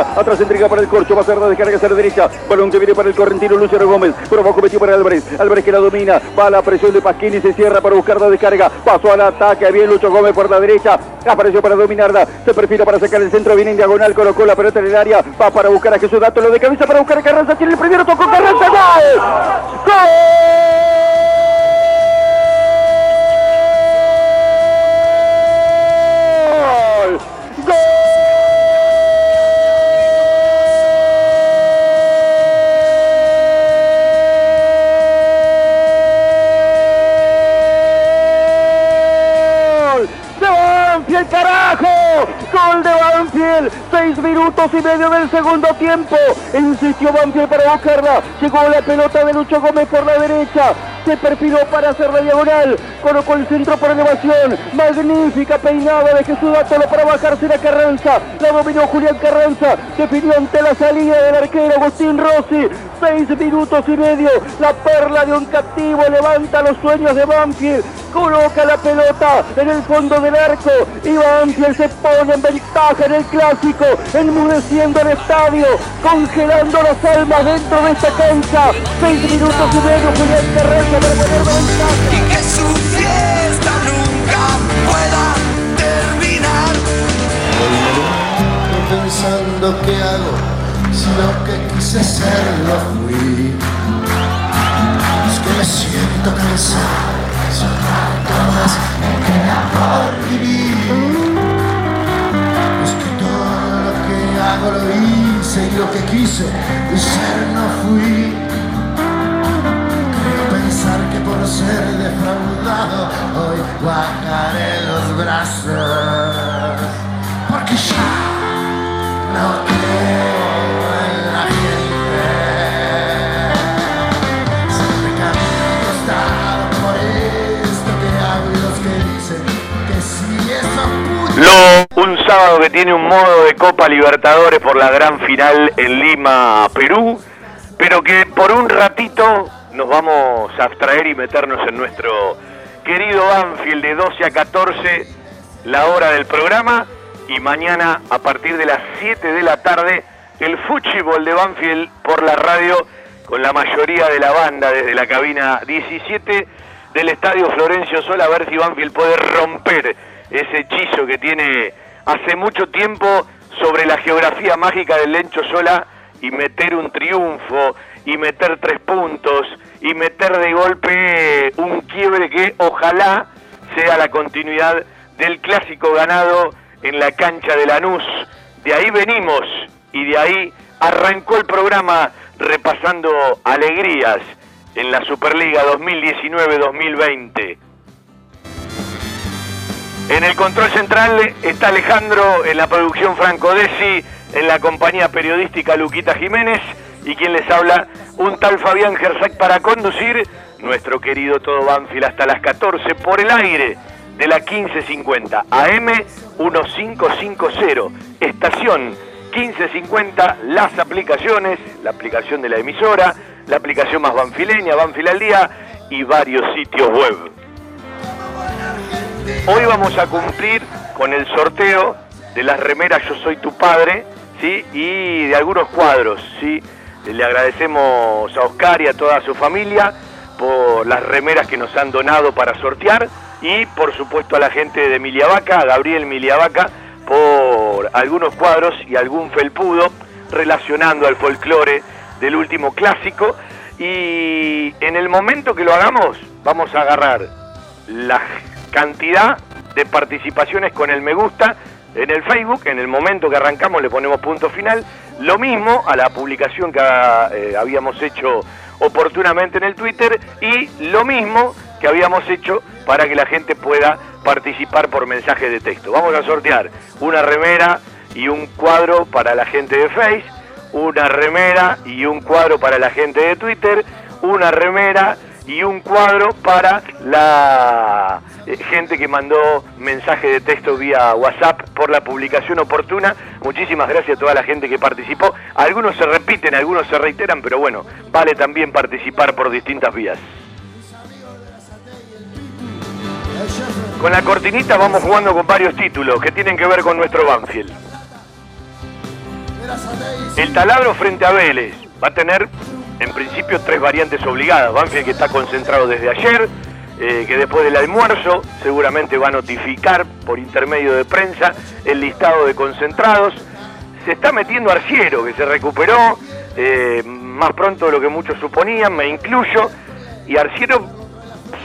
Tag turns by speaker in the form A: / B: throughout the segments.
A: Atrás entrega para el corcho, va a ser la descarga hacia la derecha. Balón que viene para el correntino Luciano Gómez. Abajo metió para Álvarez. Álvarez que la domina. Va a la presión de Pasquini, se cierra para buscar la descarga. Pasó al ataque, bien Lucho Gómez por la derecha. Apareció para dominarla. Se perfila para sacar el centro, viene en diagonal, colocó la pelota en el área. Va para buscar a Jesús Dátolo de cabeza para buscar a Carranza. Tiene el primero, tocó Carranza. ¡Gol! Banfield! Seis minutos y medio del segundo tiempo. Insistió Banfield para buscarla. Llegó la pelota de Lucho Gómez por la derecha. Se perfiló para hacer la diagonal. Colocó el centro por elevación. Magnífica peinada de Jesús Dátolo para bajarse la Carranza. La dominó Julián Carranza. Definió ante la salida del arquero Agustín Rossi. Seis minutos y medio. La perla de un captivo levanta los sueños de Banfield. Coloca la pelota en el fondo del arco. Y Banfield se pone en ventaja en el clásico. Enmudeciendo el estadio. Congelando las almas dentro de esta cancha. Seis minutos y medio. Julián Carranza para poner ventaja.
B: y que su fiesta nunca pueda terminar.
C: pensando qué hago si lo que quise ser lo fui. Es que me siento cansado, si un más me queda por vivir. Es que todo lo que hago lo hice y lo que quise ser no fui. Creo pensar que por ser defraudado hoy bajaré los brazos. Porque ya no
D: sábado que tiene un modo de Copa Libertadores por la gran final en Lima, Perú, pero que por un ratito nos vamos a abstraer y meternos en nuestro querido Banfield de 12 a 14, la hora del programa, y mañana a partir de las 7 de la tarde, el fútbol de Banfield por la radio con la mayoría de la banda desde la cabina 17 del Estadio Florencio Sola, a ver si Banfield puede romper ese hechizo que tiene hace mucho tiempo sobre la geografía mágica del Lencho Sola y meter un triunfo y meter tres puntos y meter de golpe un quiebre que ojalá sea la continuidad del clásico ganado en la cancha de Lanús. De ahí venimos y de ahí arrancó el programa repasando alegrías en la Superliga 2019-2020. En el control central está Alejandro, en la producción Franco Desi, en la compañía periodística Luquita Jiménez y quien les habla, un tal Fabián Gersac para conducir nuestro querido Todo Banfield hasta las 14 por el aire de la 1550 AM 1550, estación 1550, las aplicaciones, la aplicación de la emisora, la aplicación más banfileña, Banfield al día y varios sitios web. Hoy vamos a cumplir con el sorteo de las remeras Yo Soy Tu Padre, ¿sí? Y de algunos cuadros, ¿sí? Le agradecemos a Oscar y a toda su familia por las remeras que nos han donado para sortear y por supuesto a la gente de Miliavaca, a Gabriel Miliavaca, por algunos cuadros y algún felpudo relacionando al folclore del último clásico. Y en el momento que lo hagamos, vamos a agarrar la cantidad de participaciones con el me gusta en el Facebook. En el momento que arrancamos le ponemos punto final. Lo mismo a la publicación que eh, habíamos hecho oportunamente en el Twitter y lo mismo que habíamos hecho para que la gente pueda participar por mensaje de texto. Vamos a sortear una remera y un cuadro para la gente de Face, una remera y un cuadro para la gente de Twitter, una remera y un cuadro para la eh, gente que mandó mensaje de texto vía WhatsApp por la publicación oportuna. Muchísimas gracias a toda la gente que participó. Algunos se repiten, algunos se reiteran, pero bueno, vale también participar por distintas vías. Con la cortinita vamos jugando con varios títulos que tienen que ver con nuestro Banfield. El taladro frente a Vélez va a tener en principio tres variantes obligadas. Banfield que está concentrado desde ayer, eh, que después del almuerzo seguramente va a notificar por intermedio de prensa el listado de concentrados. Se está metiendo Arciero, que se recuperó eh, más pronto de lo que muchos suponían, me incluyo, y Arciero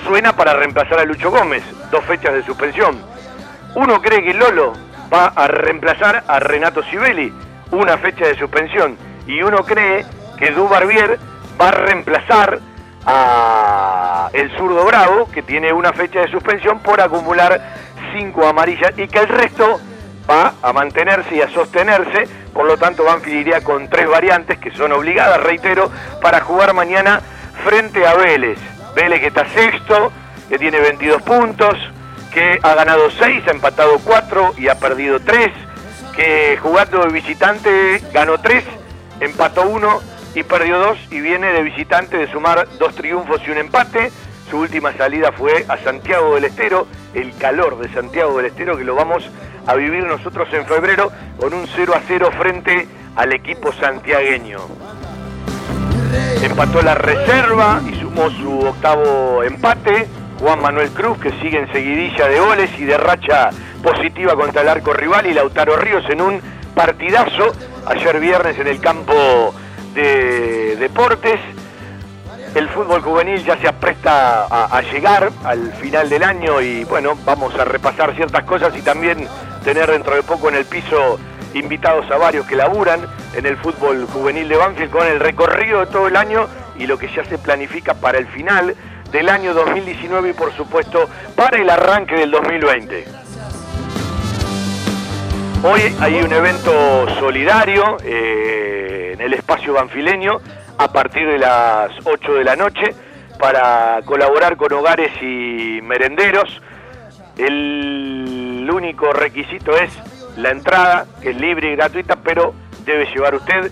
D: suena para reemplazar a Lucho Gómez, dos fechas de suspensión. Uno cree que Lolo va a reemplazar a Renato Sibeli, una fecha de suspensión, y uno cree que Du Barbier va a reemplazar a el zurdo Bravo, que tiene una fecha de suspensión por acumular cinco amarillas, y que el resto va a mantenerse y a sostenerse, por lo tanto Banfield iría con tres variantes que son obligadas, reitero, para jugar mañana frente a Vélez. Vélez que está sexto, que tiene 22 puntos, que ha ganado 6, ha empatado 4 y ha perdido 3, que jugando de visitante ganó 3, empató 1 y perdió 2 y viene de visitante de sumar dos triunfos y un empate. Su última salida fue a Santiago del Estero, el calor de Santiago del Estero que lo vamos a vivir nosotros en febrero con un 0 a 0 frente al equipo santiagueño. Empató la reserva y sumó su octavo empate. Juan Manuel Cruz, que sigue en seguidilla de goles y de racha positiva contra el arco rival, y Lautaro Ríos en un partidazo ayer viernes en el campo de deportes. El fútbol juvenil ya se apresta a, llegar al final del año y bueno, vamos a repasar ciertas cosas y también tener dentro de poco en el piso invitados a varios que laburan en el fútbol juvenil de Banfield con el recorrido de todo el año y lo que ya se planifica para el final del año 2019 y por supuesto para el arranque del 2020. Hoy hay un evento solidario eh, en el espacio banfileño a partir de las 8 de la noche para colaborar con hogares y merenderos. El único requisito es la entrada, que es libre y gratuita, pero debe llevar usted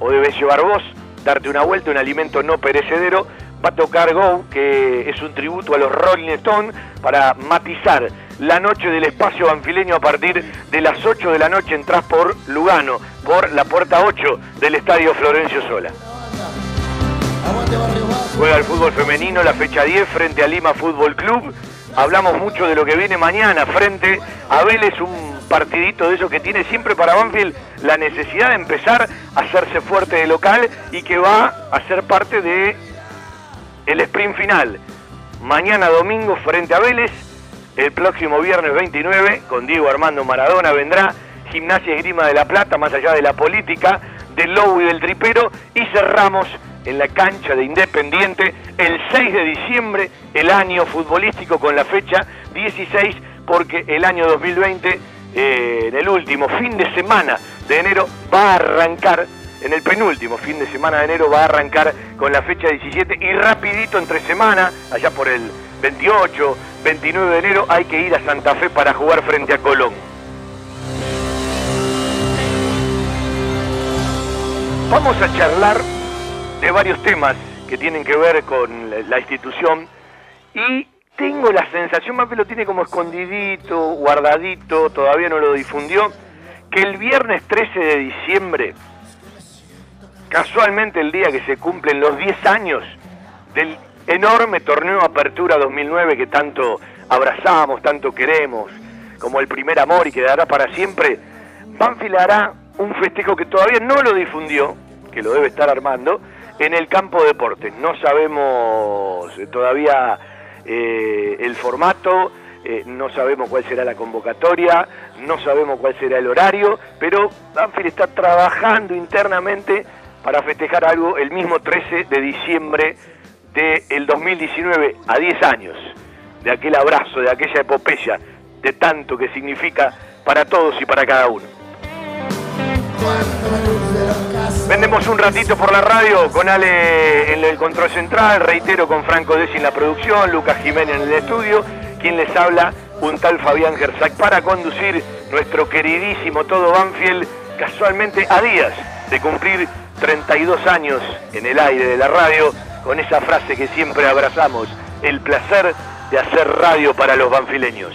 D: o debe llevar vos, darte una vuelta, un alimento no perecedero. Va a tocar Go, que es un tributo a los Rolling Stones, para matizar la noche del espacio banfileño a partir de las 8 de la noche. Entrás por Lugano, por la puerta 8 del estadio Florencio Sola. Juega el fútbol femenino, la fecha 10 frente a Lima Fútbol Club. Hablamos mucho de lo que viene mañana frente a Vélez, un partidito de eso que tiene siempre para Banfield la necesidad de empezar a hacerse fuerte de local y que va a ser parte de el sprint final. Mañana domingo frente a Vélez, el próximo viernes 29 con Diego Armando Maradona vendrá Gimnasia Esgrima de la Plata, más allá de la política, del Lobo y del Tripero, y cerramos en la cancha de Independiente el 6 de diciembre, el año futbolístico con la fecha 16, porque el año 2020, eh, en el último fin de semana de enero, va a arrancar, en el penúltimo fin de semana de enero va a arrancar con la fecha 17 y rapidito entre semana, allá por el 28, 29 de enero, hay que ir a Santa Fe para jugar frente a Colón. Vamos a charlar de varios temas que tienen que ver con la, institución y tengo la sensación, Mape lo tiene como escondidito, guardadito, todavía no lo difundió, que el viernes 13 de diciembre, casualmente el día que se cumplen los 10 años del enorme torneo Apertura 2009 que tanto abrazamos, tanto queremos, como el primer amor y quedará para siempre, Banfield hará un festejo que todavía no lo difundió, que lo debe estar armando, en el campo de deportes. No sabemos todavía eh, el formato, eh, no sabemos cuál será la convocatoria, no sabemos cuál será el horario, pero Banfield está trabajando internamente para festejar algo el mismo 13 de diciembre del 2019 a 10 años, de aquel abrazo, de aquella epopeya, de tanto que significa para todos y para cada uno. Vendemos un ratito por la radio con Ale en el control central, reitero con Franco Desi en la producción, Lucas Jiménez en el estudio, quien les habla, un tal Fabián Gersac, para conducir nuestro queridísimo Todo Banfield, casualmente a días de cumplir 32 años en el aire de la radio, con esa frase que siempre abrazamos, el placer de hacer radio para los banfileños.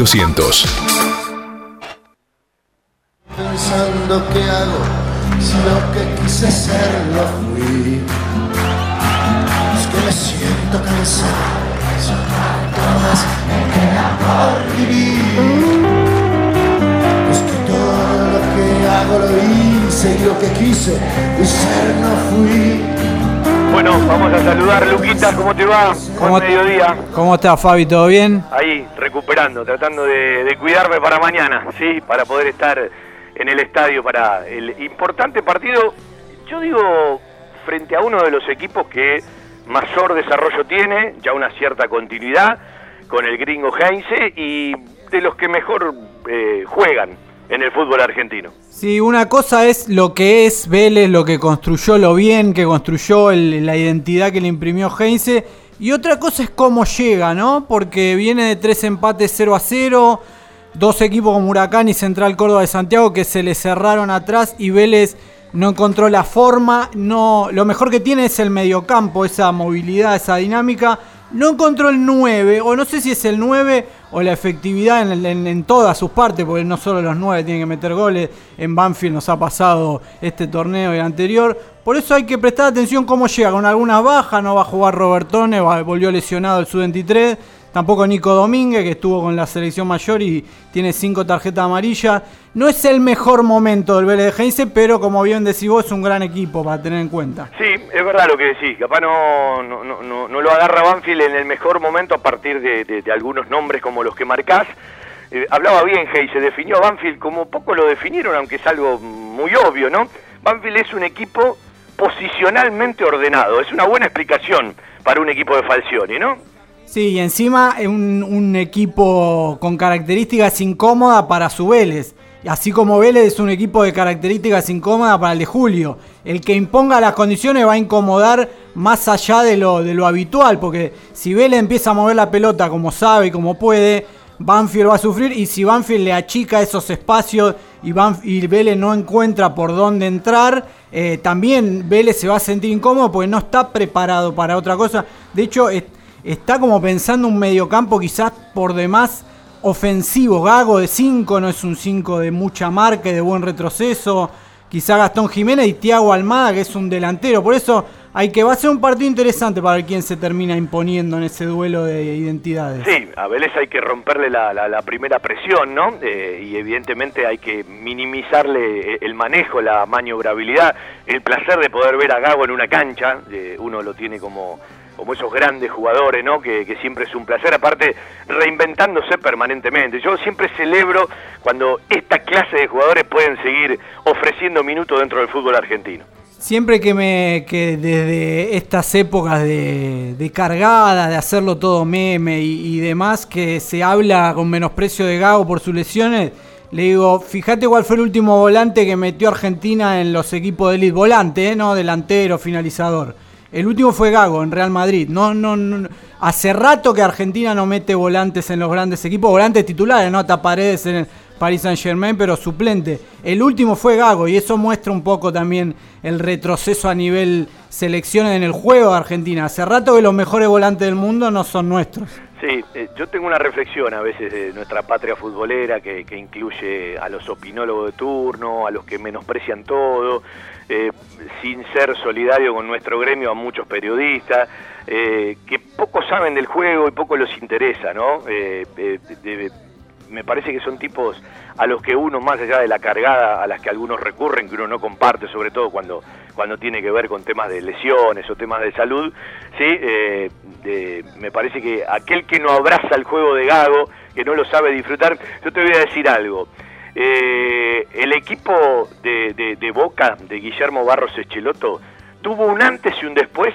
E: 1200.
C: Pensando qué hago si lo que quise ser lo fui. Es que me siento cansado, todas me queda por vivir. Es que todo lo que hago lo hice y lo que quise ser no fui.
D: Bueno, vamos a saludar, Luquita, ¿cómo te va?
F: ¿Cómo,
D: Buen mediodía.
F: ¿Cómo estás, Fabi? ¿Todo bien?
D: Ahí, recuperando, tratando de, de cuidarme para mañana, ¿sí? Para poder estar en el estadio para el importante partido, yo digo, frente a uno de los equipos que mayor desarrollo tiene, ya una cierta continuidad, con el gringo Heinze, y de los que mejor eh, juegan en el fútbol argentino.
F: Sí, una cosa es lo que es Vélez, lo que construyó, lo bien que construyó, la identidad que le imprimió Heinze. Y otra cosa es cómo llega, ¿no? Porque viene de tres empates 0 a 0, dos equipos como Huracán y Central Córdoba de Santiago que se le cerraron atrás y Vélez no encontró la forma. No, lo mejor que tiene es el mediocampo, esa movilidad, esa dinámica. No encontró el 9, o no sé si es el 9 o la efectividad en, en- todas sus partes, porque no solo los 9 tienen que meter goles. En Banfield nos ha pasado este torneo y el anterior. Por eso hay que prestar atención cómo llega, con algunas bajas. No va a jugar Robertone, volvió lesionado el sub-23. Tampoco Nico Domínguez, que estuvo con la selección mayor y tiene cinco tarjetas amarillas. No es el mejor momento del Vélez de Heinze, pero como bien decís vos, es un gran equipo para tener en cuenta.
D: Sí, es verdad lo que decís. Capaz no, no, no, no- lo agarra Banfield en el mejor momento a partir de, algunos nombres como los que marcás. Eh, hablaba bien se definió a Banfield como poco lo definieron, aunque es algo muy obvio, ¿no? Banfield es un equipo posicionalmente ordenado. Es una buena explicación para un equipo de Falcioni, ¿no?
F: Sí, y encima un, un equipo con características incómodas para su Vélez. Así como Vélez es un equipo de características incómodas para el de Julio. El que imponga las condiciones va a incomodar más allá de lo, de lo habitual. Porque si Vélez empieza a mover la pelota como sabe y como puede, Banfield va a sufrir. Y si Banfield le achica esos espacios y, Vélez no encuentra por dónde entrar, eh, también Vélez se va a sentir incómodo porque no está preparado para otra cosa. De hecho, está como pensando un mediocampo quizás por demás ofensivo. Gago de 5, no es un 5 de mucha marca y de buen retroceso. Quizá Gastón Jiménez y Tiago Almada, que es un delantero. Por eso hay que va a ser un partido interesante para ver quién se termina imponiendo en ese duelo de identidades.
D: Sí, a Vélez hay que romperle la, primera presión, ¿no? Eh, y evidentemente hay que minimizarle eh, el manejo, la maniobrabilidad, el placer de poder ver a Gago en una cancha. eh, uno lo tiene como, como esos grandes jugadores, ¿no? Que, siempre es un placer, aparte reinventándose permanentemente. Yo siempre celebro cuando esta clase de jugadores pueden seguir ofreciendo minutos dentro del fútbol argentino.
F: Siempre que me que desde estas épocas de, de cargada, de hacerlo todo meme y, y demás, que se habla con menosprecio de Gago por sus lesiones, le digo, fíjate cuál fue el último volante que metió Argentina en los equipos de elite. Volante, ¿eh? no delantero, finalizador. El último fue Gago en Real Madrid. No, no, no, hace rato que Argentina no mete volantes en los grandes equipos, volantes titulares, no hasta paredes en el Paris Saint Germain, pero suplente. El último fue Gago y eso muestra un poco también el retroceso a nivel selecciones en el juego de Argentina. Hace rato que los mejores volantes del mundo no son nuestros.
D: Sí, eh, yo tengo una reflexión a veces de nuestra patria futbolera que, incluye a los opinólogos de turno, a los que menosprecian todo, eh, sin ser solidario con nuestro gremio a muchos periodistas, eh, que poco saben del juego y poco los interesa, ¿no? me parece que son tipos a los que uno, más allá de la cargada a las que algunos recurren, que uno no comparte, sobre todo cuando, cuando tiene que ver con temas de lesiones o temas de salud, ¿sí? Eh, me parece que aquel que no abraza el juego de Gago, que no lo sabe disfrutar, yo te voy a decir algo. Eh, el equipo de, de, Boca, de Guillermo Barros Echeloto, tuvo un antes y un después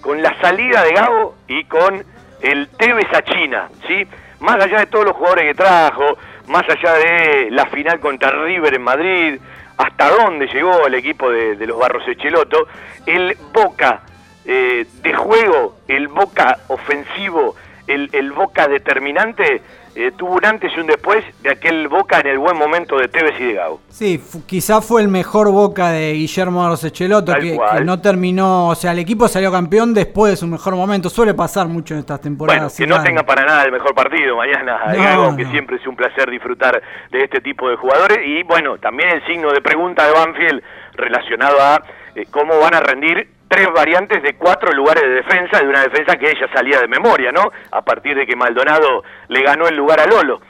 D: con la salida de Gago y con el Tevez a China, ¿sí? más allá de todos los jugadores que trajo, más allá de la final contra River en Madrid, hasta dónde llegó el equipo de, los Barros Echeloto, el Boca eh, de juego, el Boca ofensivo, el, el Boca determinante, eh, tuvo un antes y un después de aquel Boca en el buen momento de Tevez y de Gago.
F: Sí, quizás fue el mejor Boca de Guillermo Arroz Echeloto, que, no terminó, o sea, el equipo salió campeón después de su mejor momento. Suele pasar mucho en estas temporadas.
D: Bueno, que no tenga para nada el mejor partido mañana, no, que siempre es un placer disfrutar de este tipo de jugadores. Y bueno, también el signo de pregunta de Banfield relacionado a eh, cómo van a rendir tres variantes de cuatro lugares de defensa, de una defensa que ella salía de memoria, ¿no? A partir de que Maldonado le ganó el lugar a Lolo.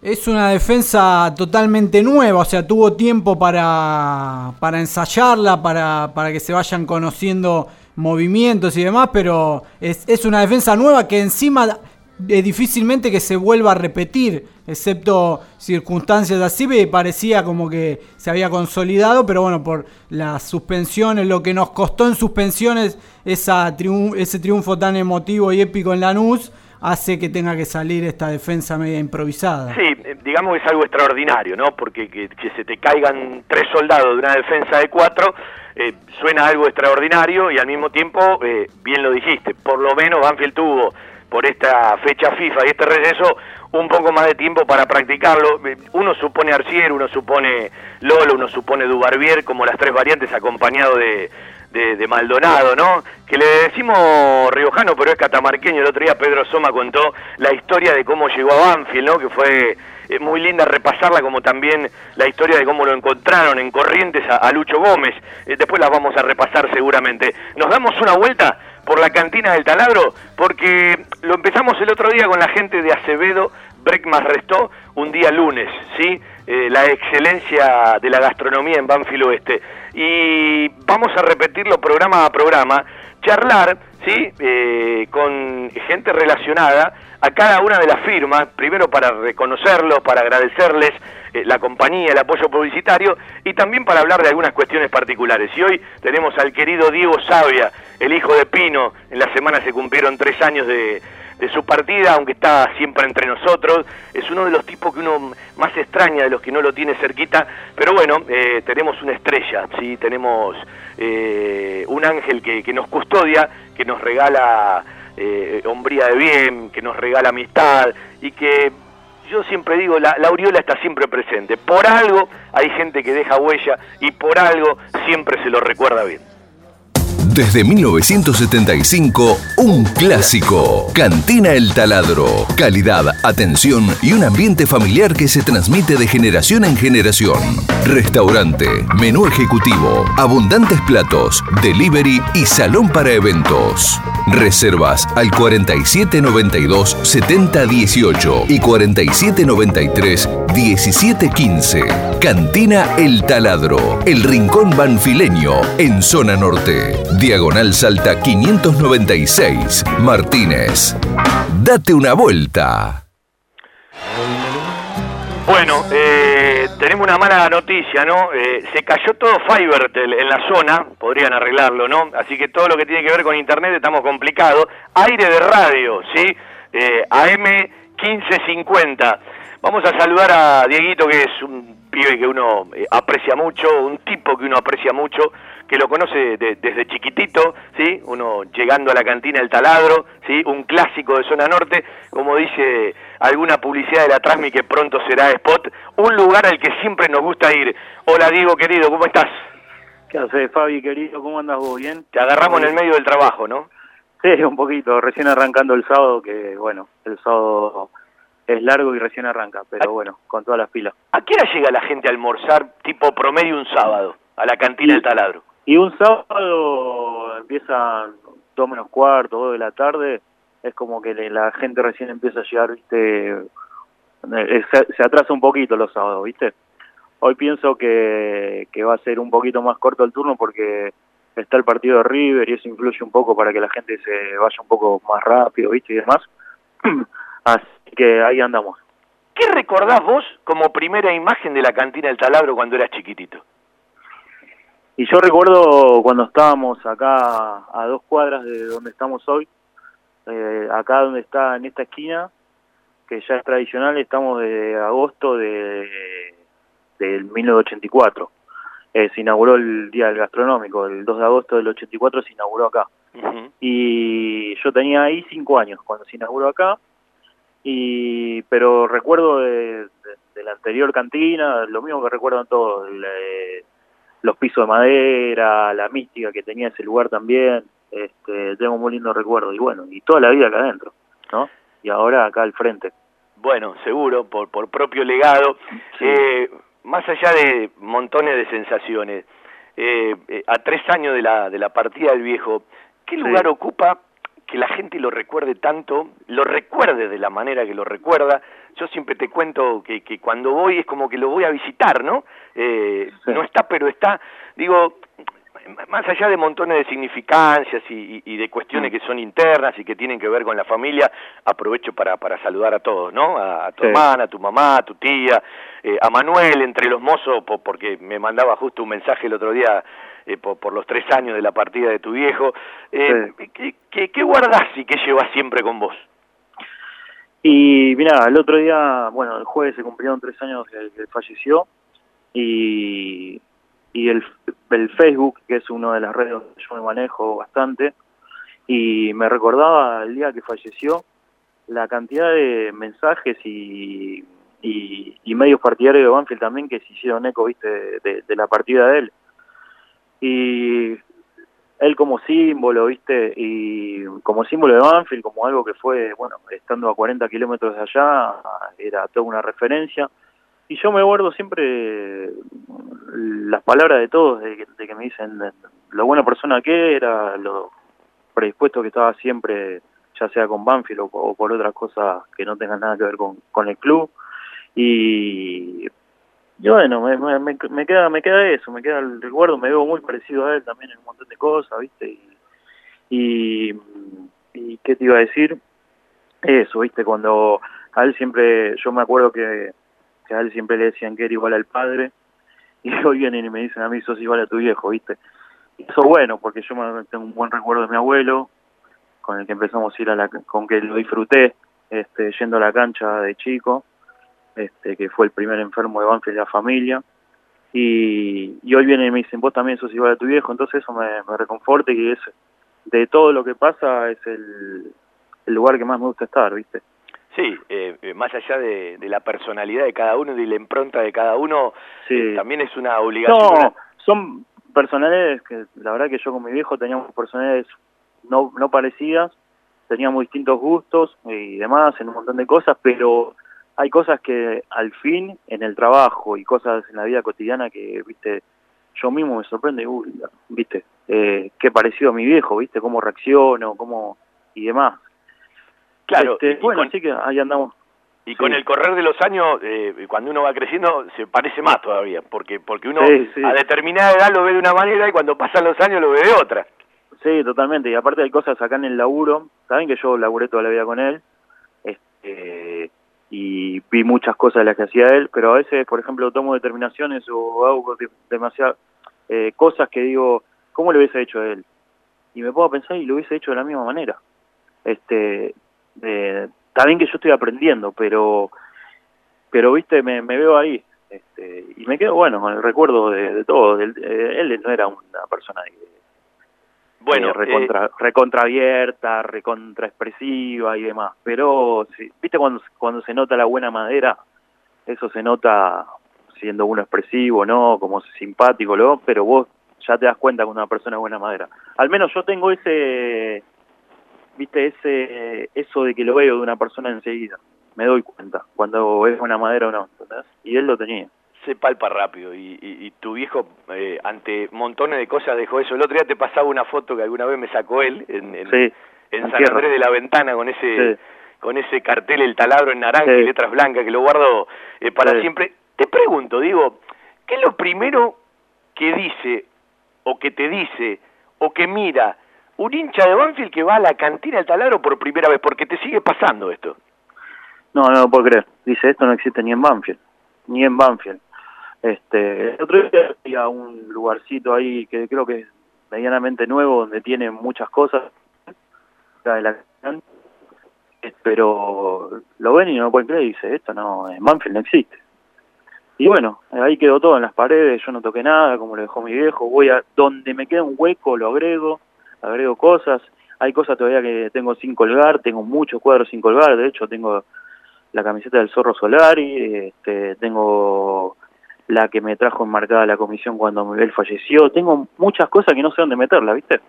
F: Es una defensa totalmente nueva, o sea, tuvo tiempo para, para ensayarla, para, para que se vayan conociendo movimientos y demás, pero es, es una defensa nueva que encima es difícilmente que se vuelva a repetir, excepto circunstancias así, me parecía como que se había consolidado, pero bueno, por las suspensiones, lo que nos costó en suspensiones esa ese triunfo tan emotivo y épico en Lanús, hace que tenga que salir esta defensa media improvisada.
D: Sí, eh, digamos que es algo extraordinario, ¿no? Porque que, se te caigan tres soldados de una defensa de cuatro, eh, suena algo extraordinario y al mismo tiempo, eh, bien lo dijiste, por lo menos Banfield tuvo por esta fecha FIFA y este receso un poco más de tiempo para practicarlo. Uno supone Arcier, uno supone Lolo, uno supone Dubarbier como las tres variantes acompañado de, de, Maldonado, ¿no? Que le decimos riojano, pero es catamarqueño. El otro día Pedro Soma contó la historia de cómo llegó a Banfield, ¿no? Que fue eh, muy linda repasarla, como también la historia de cómo lo encontraron en Corrientes a, Lucho Gómez. Eh, después las vamos a repasar seguramente. Nos damos una vuelta por la cantina del taladro, porque lo empezamos el otro día con la gente de Acevedo, Breckmas Restó, un día lunes, ¿sí? Eh, la excelencia de la gastronomía en Banfield Oeste. Y vamos a repetirlo programa a programa, charlar, ¿sí? Eh, con gente relacionada a cada una de las firmas, primero para reconocerlos, para agradecerles eh, la compañía, el apoyo publicitario y también para hablar de algunas cuestiones particulares. Y hoy tenemos al querido Diego Sabia, el hijo de Pino, en la semana se cumplieron tres años de, su partida, aunque está siempre entre nosotros, es uno de los tipos que uno más extraña de los que no lo tiene cerquita, pero bueno, eh, tenemos una estrella, ¿sí? tenemos eh, un ángel que, que, nos custodia, que nos regala eh, hombría de bien, que nos regala amistad y que yo siempre digo, la, la aureola está siempre presente. Por algo hay gente que deja huella y por algo siempre se lo recuerda bien.
E: Desde 1975, un clásico. Cantina El Taladro. Calidad, atención y un ambiente familiar que se transmite de generación en generación. Restaurante, menú ejecutivo, abundantes platos, delivery y salón para eventos. Reservas al 4792 7018 y 4793 1715. Cantina El Taladro, el rincón banfileño en zona norte. Diagonal Salta 596, Martínez. Date una vuelta.
D: Bueno, eh, tenemos una mala noticia, ¿no? Eh, se cayó todo Fivertel en la zona, podrían arreglarlo, ¿no? Así que todo lo que tiene que ver con Internet estamos complicados. Aire de radio, ¿sí? Eh, AM 1550. Vamos a saludar a Dieguito, que es un pibe que uno eh, aprecia mucho, un tipo que uno aprecia mucho, que lo conoce desde chiquitito, ¿sí? Uno llegando a la cantina El Taladro, ¿sí? Un clásico de zona norte, como dice alguna publicidad de la Trasmi que pronto será spot, un lugar al que siempre nos gusta ir. Hola Diego, querido, ¿cómo estás?
G: ¿Qué haces, Fabi, querido? ¿Cómo andas vos? ¿Bien?
D: Te agarramos en el medio del trabajo, ¿no?
G: Sí, un poquito, recién arrancando el sábado, que bueno, el sábado es largo y recién arranca, pero bueno, con todas las pilas.
D: ¿A qué hora llega la gente a almorzar, tipo promedio un sábado, a la cantina del taladro?
G: Y un sábado empiezan dos menos cuarto, dos de la tarde, es como que la gente recién empieza a llegar, viste, eh, se, atrasa un poquito los sábados, viste. Hoy pienso que, que va a ser un poquito más corto el turno porque está el partido de River y eso influye un poco para que la gente se vaya un poco más rápido, ¿viste? Y demás. Así que ahí andamos.
D: ¿Qué recordás vos como primera imagen de la cantina del Taladro cuando eras chiquitito?
G: Y yo recuerdo cuando estábamos acá a dos cuadras de donde estamos hoy, eh, acá donde está en esta esquina, que ya es tradicional, estamos de agosto de del 1984 eh, se inauguró el Día del Gastronómico, el 2 de agosto del 84 se inauguró acá. Y yo tenía ahí cinco años cuando se inauguró acá, y pero recuerdo de, la anterior cantina, lo mismo que recuerdo todos, los pisos de madera, la mística que tenía ese lugar también, este, tengo muy lindo recuerdo, y bueno, y toda la vida acá adentro, ¿no? Y ahora acá al frente.
D: Bueno, seguro, por, por propio legado. Eh, más allá de montones de sensaciones, eh, eh, a tres años de la, de la partida del viejo, ¿qué lugar ocupa que la gente lo recuerde tanto, lo recuerde de la manera que lo recuerda? Yo siempre te cuento que, que cuando voy es como que lo voy a visitar, ¿no? Eh, no está, pero está. Digo, más allá de montones de significancias y, de cuestiones que son internas y que tienen que ver con la familia, aprovecho para, para saludar a todos, ¿no? A, tu hermana, a tu mamá, a tu tía, eh, a Manuel entre los mozos, porque me mandaba justo un mensaje el otro día eh, por, los tres años de la partida de tu viejo. Eh, ¿qué, qué, guardás y qué llevas siempre con vos?
G: Y mira, el otro día, bueno, el jueves se cumplieron tres años que, falleció y y el, el Facebook, que es una de las redes donde yo me manejo bastante, y me recordaba el día que falleció la cantidad de mensajes y, y, medios partidarios de Banfield también que se hicieron eco, viste, de, de, la partida de él. Y él como símbolo, viste, y como símbolo de Banfield, como algo que fue, bueno, estando a 40 kilómetros de allá, era toda una referencia. Y yo me guardo siempre las palabras de todos, de que, me dicen lo buena persona que era, lo predispuesto que estaba siempre, ya sea con Banfield o, por otras cosas que no tengan nada que ver con, con el club. Y, bueno, me, me, queda me queda eso, me queda el recuerdo, me veo muy parecido a él también en un montón de cosas, ¿viste? Y, y, ¿qué te iba a decir? Eso, ¿viste? Cuando a él siempre, yo me acuerdo que, a él siempre le decían que era igual al padre, y hoy vienen y me dicen a mí sos igual a tu viejo, ¿viste? Y eso es bueno, porque yo tengo un buen recuerdo de mi abuelo, con el que empezamos a ir a la, con que lo disfruté, este, yendo a la cancha de chico, este, que fue el primer enfermo de Banfield de la familia, y, y hoy vienen y me dicen, vos también sos igual a tu viejo, entonces eso me, me reconforta y es, de todo lo que pasa, es el, el lugar que más me gusta estar, ¿viste?
D: Sí, eh, eh, más allá de, la personalidad de cada uno y de la impronta de cada uno, eh, también es una obligación.
G: No, son personalidades que la verdad que yo con mi viejo teníamos personalidades no, no parecidas, teníamos distintos gustos y demás en un montón de cosas, pero hay cosas que al fin en el trabajo y cosas en la vida cotidiana que, viste, yo mismo me sorprende, uy, viste, eh, qué parecido a mi viejo, viste, cómo reacciono, cómo y demás.
D: Claro,
G: este, bueno, así que ahí andamos.
D: Y con el correr de los años, eh, cuando uno va creciendo, se parece más todavía, porque porque uno a determinada edad lo ve de una manera y cuando pasan los años lo ve de otra.
G: Sí, totalmente. Y aparte hay cosas acá en el laburo. Saben que yo laburé toda la vida con él. Este, y vi muchas cosas de las que hacía él, pero a veces, por ejemplo, tomo determinaciones o hago demasiadas eh, cosas que digo, ¿cómo lo hubiese hecho él? Y me puedo pensar y lo hubiese hecho de la misma manera. Este, eh, está bien que yo estoy aprendiendo, pero pero viste, me, me veo ahí. Este, y me quedo bueno con el recuerdo de, de todo. Él, él no era una persona que,
D: Bueno,
G: eh, recontra, recontra abierta, recontra expresiva y demás. Pero, sí, viste cuando, cuando se nota la buena madera, eso se nota siendo uno expresivo, ¿no? Como simpático, ¿no? Pero vos ya te das cuenta que una persona es buena madera. Al menos yo tengo ese, viste, ese, eso de que lo veo de una persona enseguida. Me doy cuenta cuando es buena madera o no, ¿entendés? Y él lo tenía.
D: Se palpa rápido y, y- y tu viejo eh, ante montones de cosas dejó eso. El otro día te pasaba una foto que alguna vez me sacó él en, en,
G: Sí,
D: en San
G: tierra.
D: Andrés de la Ventana con ese
G: Sí.
D: con ese cartel el taladro en naranja
G: Sí.
D: y letras blancas que lo guardo eh, para siempre. Te pregunto, digo, ¿qué es lo primero que dice o que te dice o que mira un hincha de Banfield que va a la cantina del taladro por primera vez? Porque te sigue pasando esto.
G: No, no lo puedo creer. Dice, esto no existe ni en Banfield. Ni en Banfield. Este, el otro día fui a un lugarcito ahí que creo que es medianamente nuevo, donde tiene muchas cosas. Eh, Pero lo ven y no lo pueden creer. Dice, esto no, en Banfield no existe. Y bueno, ahí quedó todo en las paredes, yo no toqué nada, como lo dejó mi viejo. Voy a donde me queda un hueco, lo agrego, agrego cosas. Hay cosas todavía que tengo sin colgar, tengo muchos cuadros sin colgar. De hecho, tengo la camiseta del Zorro Solari, este, tengo la que me trajo enmarcada la comisión cuando él falleció. Tengo muchas cosas que no sé dónde meterla, ¿viste?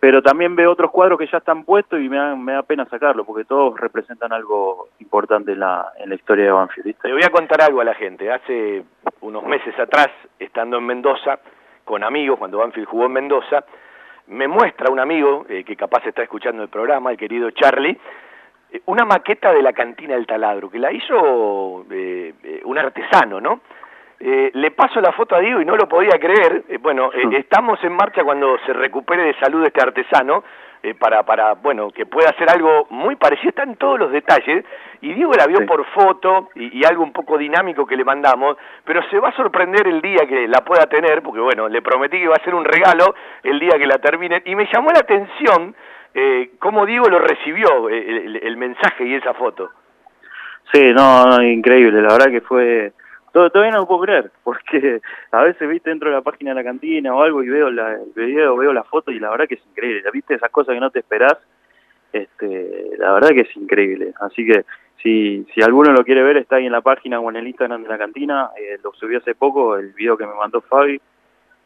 G: Pero también veo otros cuadros que ya están puestos y me da, me da pena sacarlo, porque todos representan algo importante en la, en la historia de Banfield.
D: Le voy a contar algo a la gente. Hace unos meses atrás, estando en Mendoza, con amigos, cuando Banfield jugó en Mendoza, me muestra un amigo, eh, que capaz está escuchando el programa, el querido Charlie, eh, una maqueta de la cantina del taladro, que la hizo eh, eh, un artesano, ¿no? Eh, le paso la foto a Diego y no lo podía creer. Eh, bueno, eh, estamos en marcha cuando se recupere de salud este artesano eh, para, para, bueno, que pueda hacer algo muy parecido. Están todos los detalles y Diego la vio
G: Sí.
D: por foto y, y algo un poco dinámico que le mandamos, pero se va a sorprender el día que la pueda tener, porque bueno, le prometí que iba a ser un regalo el día que la termine y me llamó la atención eh, cómo Diego lo recibió, eh, el, el mensaje y esa foto.
G: Sí, no, no, increíble, la verdad que fue... Todavía no lo puedo creer, porque a veces, viste, dentro de la página de la cantina o algo y veo la, el video, veo la foto y la verdad que es increíble, viste, esas cosas que no te esperás, este, la verdad que es increíble. Así que si, si alguno lo quiere ver, está ahí en la página o en el Instagram de la cantina, eh, lo subí hace poco, el video que me mandó Fabi,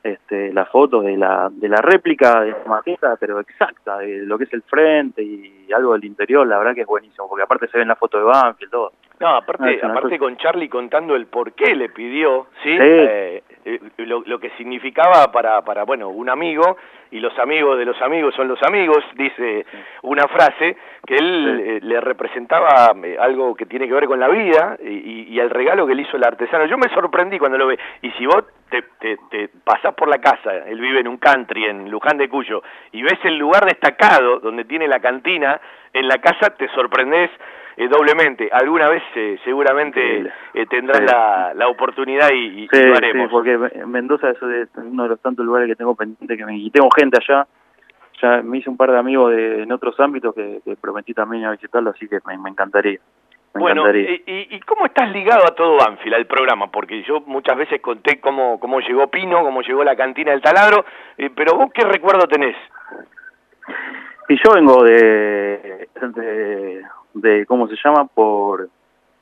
G: este, la foto de la, de la réplica de la maqueta, pero exacta, de lo que es el frente y algo del interior, la verdad que es buenísimo, porque aparte se ven la foto de Banfield, todo.
D: No, aparte, aparte
G: cosa-
D: con Charlie contando el por qué le pidió, ¿sí?
G: Sí.
D: Eh, eh, lo, lo que significaba para, para, bueno, un amigo, y los amigos de los amigos son los amigos, dice una frase, que él
G: Sí.
D: eh, le representaba eh, algo que tiene que ver con la vida y, y- y el regalo que le hizo el artesano. Yo me sorprendí cuando lo ve. Y si vos te, te, te pasás por la casa, él vive en un country, en Luján de Cuyo, y ves el lugar destacado donde tiene la cantina, en la casa te sorprendés eh, doblemente. Alguna vez eh, seguramente eh, tendrás
G: Sí.
D: la, la oportunidad y,
G: Sí,
D: lo
G: sí,
D: haremos.
G: porque Mendoza es uno de los tantos lugares que tengo pendiente que me, y tengo gente allá. Ya me hice un par de amigos de, en otros ámbitos que, que prometí también a visitarlo, así que me, me encantaría. Me
D: Bueno,
G: encantaría.
D: y, y- cómo estás ligado a todo Banfield, al programa? Porque yo muchas veces conté cómo, cómo llegó Pino, cómo llegó la cantina del taladro, eh, pero vos qué recuerdo tenés?
G: Y yo vengo de, de, de, ¿cómo se llama? Por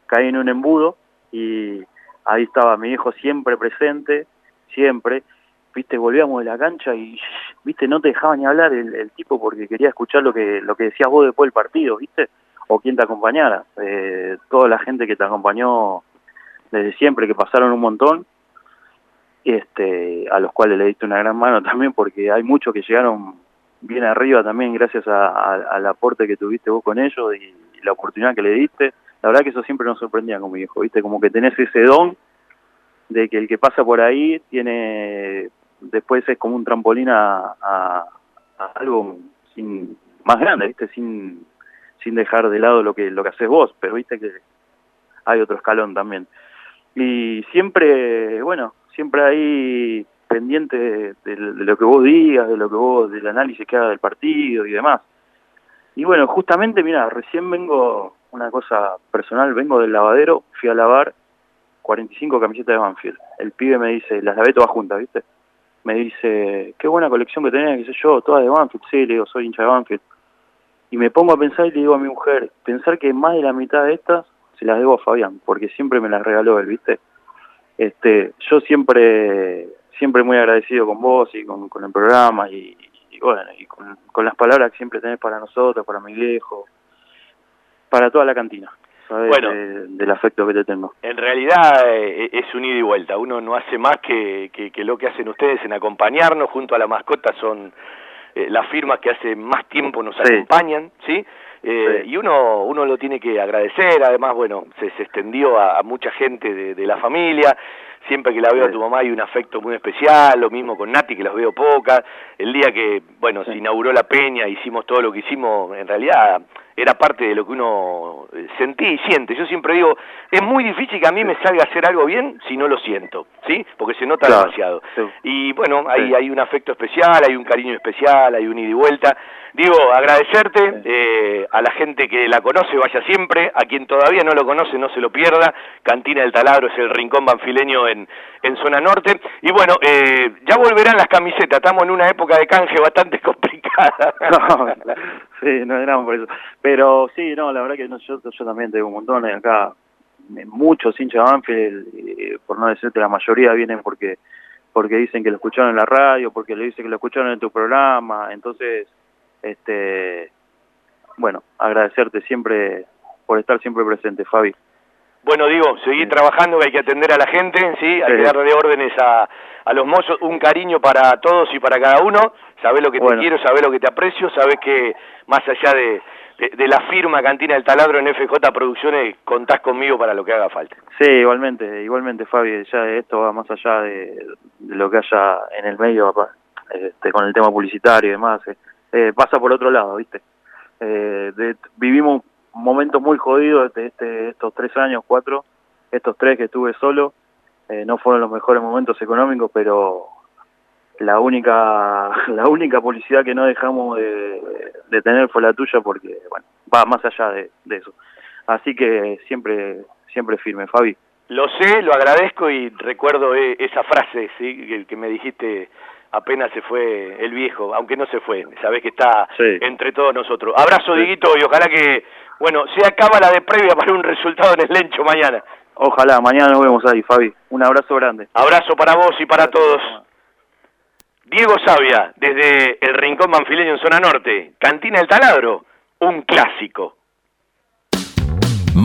G: caí en un embudo y ahí estaba mi hijo siempre presente, siempre. Viste, volvíamos de la cancha y, viste, no te dejaba ni hablar el, tipo porque quería escuchar lo que, lo que decías vos después del partido, viste, o quién te acompañara. Eh, toda la gente que te acompañó desde siempre, que pasaron un montón, este, a los cuales le diste una gran mano también porque hay muchos que llegaron bien arriba también gracias a- al aporte que tuviste vos con ellos y la oportunidad que le diste. La verdad que eso siempre nos sorprendía con mi hijo, ¿viste? Como que tenés ese don de que el que pasa por ahí tiene, después es como un trampolín a, algo sin, más grande, ¿viste? Sin, sin dejar de lado lo que, lo que haces vos, pero viste que hay otro escalón también. Y siempre, bueno, siempre ahí pendiente de lo que vos digas, de lo que vos, del análisis que haga del partido y demás. Y bueno, justamente, mira, recién vengo una cosa personal, vengo del lavadero, fui a lavar 45 camisetas de Banfield. El pibe me dice, las lavé todas juntas, ¿viste? Me dice, qué buena colección que tenés, qué sé yo, todas de Banfield. Sí, le digo, soy hincha de Banfield. Y me pongo a pensar y le digo a mi mujer, pensar que más de la mitad de estas se las debo a Fabián, porque siempre me las regaló él, ¿viste? Este, yo siempre, siempre muy agradecido con vos y con, con el programa y, y bueno, y con, con las palabras que siempre tenés para nosotros, para mi viejo, para toda la cantina. ¿sabes?
D: Bueno.
G: De- del afecto que te tengo.
D: En realidad eh, es un ida y vuelta. Uno no hace más que, que, que lo que hacen ustedes en acompañarnos junto a la mascota. Son eh, las firmas que hace más tiempo nos
G: Sí.
D: acompañan, ¿sí? Eh,
G: Sí.
D: Y uno, uno lo tiene que agradecer. Además, bueno, se, se extendió a, a mucha gente de, de la familia. Siempre que la veo a tu mamá hay un afecto muy especial. Lo mismo con Nati, que las veo pocas. El día que, bueno, se inauguró la peña, hicimos todo lo que hicimos. En realidad era parte de lo que uno eh, sentía y siente. Yo siempre digo, es muy difícil que a mí me salga a hacer algo bien si no lo siento, ¿sí? Porque se nota
G: Claro,
D: demasiado.
G: sí.
D: Y bueno, hay,
G: Sí.
D: hay un afecto especial, hay un cariño especial, hay un ida y vuelta. Digo, agradecerte eh, a la gente que la conoce, vaya siempre, a quien todavía no lo conoce, no se lo pierda. Cantina del Taladro es el rincón banfileño en, en zona norte. Y bueno, eh, ya volverán las camisetas, estamos en una época de canje bastante complicada.
G: No, sí, no éramos por eso. Pero sí, no, la verdad que no, yo, también tengo un montón de acá. eh, Muchos hinchas de Banfield, eh, por no decirte la mayoría, vienen porque porque dicen que lo escucharon en la radio, porque le dicen que lo escucharon en tu programa. Entonces, este bueno, agradecerte siempre por estar siempre presente, Fabi.
D: Bueno, digo, seguir trabajando, que hay que atender a la gente, ¿sí? Hay
G: Sí.
D: que darle órdenes a, a los mozos, un cariño para todos y para cada uno. Sabés lo que
G: Bueno.
D: te quiero, sabés lo que te aprecio, sabés que más allá de, de, de la firma Cantina del Taladro en FJ Producciones, contás conmigo para lo que haga falta.
G: Sí, igualmente, igualmente, Fabi, ya esto va más allá de, de lo que haya en el medio, papá, este, con el tema publicitario y demás, eh, eh, pasa por otro lado, ¿viste? Eh, de- vivimos momentos muy jodidos este, este, estos tres años, cuatro, estos tres que estuve solo, eh, no fueron los mejores momentos económicos, pero la única la única publicidad que no dejamos de, de tener fue la tuya porque, bueno, va más allá de, de eso. Así que siempre siempre firme, Fabi.
D: Lo sé, lo agradezco y recuerdo eh, esa frase ¿sí? que, me dijiste apenas se fue el viejo, aunque no se fue, sabés que está
G: Sí.
D: entre todos nosotros. Abrazo. Diguito, y ojalá que, bueno, se acaba la de previa para un resultado en el Lencho mañana.
G: Ojalá, mañana nos vemos ahí, Fabi. Un abrazo grande.
D: Abrazo para vos y para todos. Diego Sabia, desde el Rincón Manfileño en Zona Norte. Cantina El Taladro, un clásico.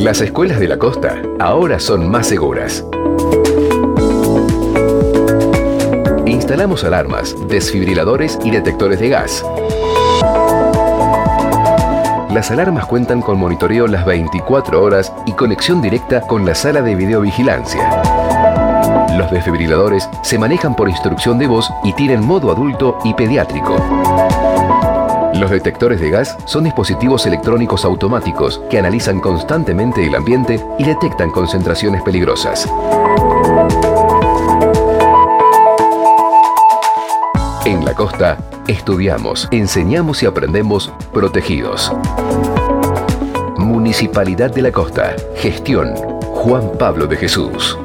E: Las escuelas de la costa ahora son más seguras. Instalamos alarmas, desfibriladores y detectores de gas. Las alarmas cuentan con monitoreo las 24 horas y conexión directa con la sala de videovigilancia. Los desfibriladores se manejan por instrucción de voz y tienen modo adulto y pediátrico. Los detectores de gas son dispositivos electrónicos automáticos que analizan constantemente el ambiente y detectan concentraciones peligrosas. En la costa, estudiamos, enseñamos y aprendemos protegidos. Municipalidad de la Costa. Gestión. Juan Pablo de Jesús.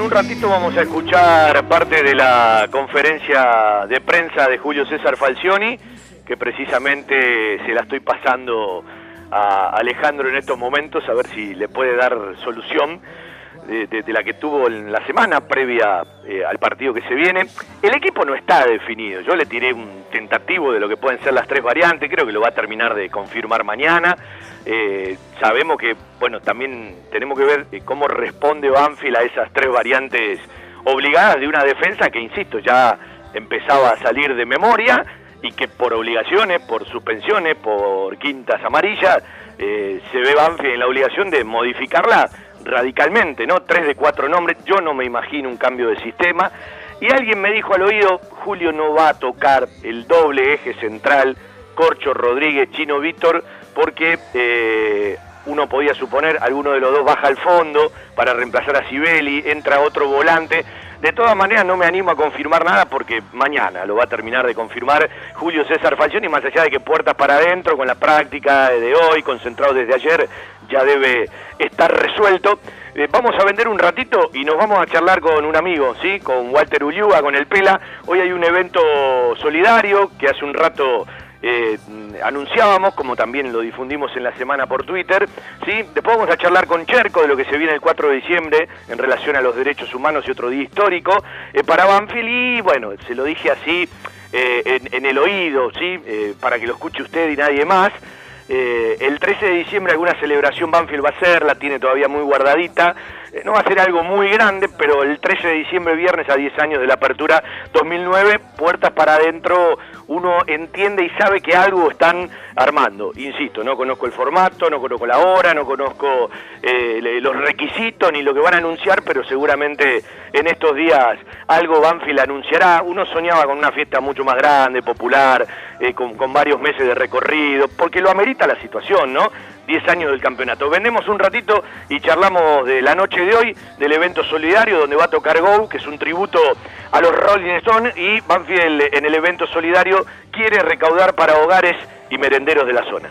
D: En un ratito vamos a escuchar parte de la conferencia de prensa de Julio César Falcioni, que precisamente se la estoy pasando a Alejandro en estos momentos, a ver si le puede dar solución. De, la que tuvo en la semana previa eh, al partido que se viene. El equipo no está definido. Yo le tiré un tentativo de lo que pueden ser las tres variantes. Creo que lo va a terminar de confirmar mañana. Eh, sabemos que, bueno, también tenemos que ver eh, cómo responde Banfield a esas tres variantes obligadas de una defensa que, insisto, ya empezaba a salir de memoria y que por obligaciones, por suspensiones, por quintas amarillas, se ve Banfield en la obligación de modificarla radicalmente, ¿no? Tres de cuatro nombres, yo no me imagino un cambio de sistema. Y alguien me dijo al oído, Julio no va a tocar el doble eje central, Corcho Rodríguez, Chino Víctor, porque eh, uno podía suponer, alguno de los dos baja al fondo para reemplazar a Sibeli, entra otro volante. De todas maneras no me animo a confirmar nada porque mañana lo va a terminar de confirmar Julio César Falcioni, más allá de que puertas para adentro, con la práctica de hoy, concentrado desde ayer, ya debe estar resuelto. Eh, vamos a vender un ratito y nos vamos a charlar con un amigo, ¿sí? Con Walter Uliuga, con el Pela. Hoy hay un evento solidario que hace un rato eh, anunciábamos, como también lo difundimos en la semana por Twitter, ¿sí? Después vamos a charlar con Cherco de lo que se viene el 4 de diciembre en relación a los derechos humanos y otro día histórico eh, para Banfield y bueno, se lo dije así eh, en, el oído, ¿sí? Eh, para que lo escuche usted y nadie más. Eh, el 13 de diciembre alguna celebración Banfield va a ser, la tiene todavía muy guardadita. No va a ser algo muy grande, pero el 13 de diciembre, viernes, a 10 años de la apertura 2009, puertas para adentro, uno entiende y sabe que algo están armando. Insisto, no conozco el formato, no conozco la hora, no conozco eh, los requisitos ni lo que van a anunciar, pero seguramente en estos días algo Banfield anunciará. Uno soñaba con una fiesta mucho más grande, popular, eh, con, con varios meses de recorrido, porque lo amerita la situación, ¿no? 10 años del campeonato. Vendemos un ratito y charlamos de la noche de hoy, del evento solidario donde va a tocar Go, que es un tributo a los Rolling Stones, y Banfield en el evento solidario quiere recaudar para hogares y merenderos de la zona.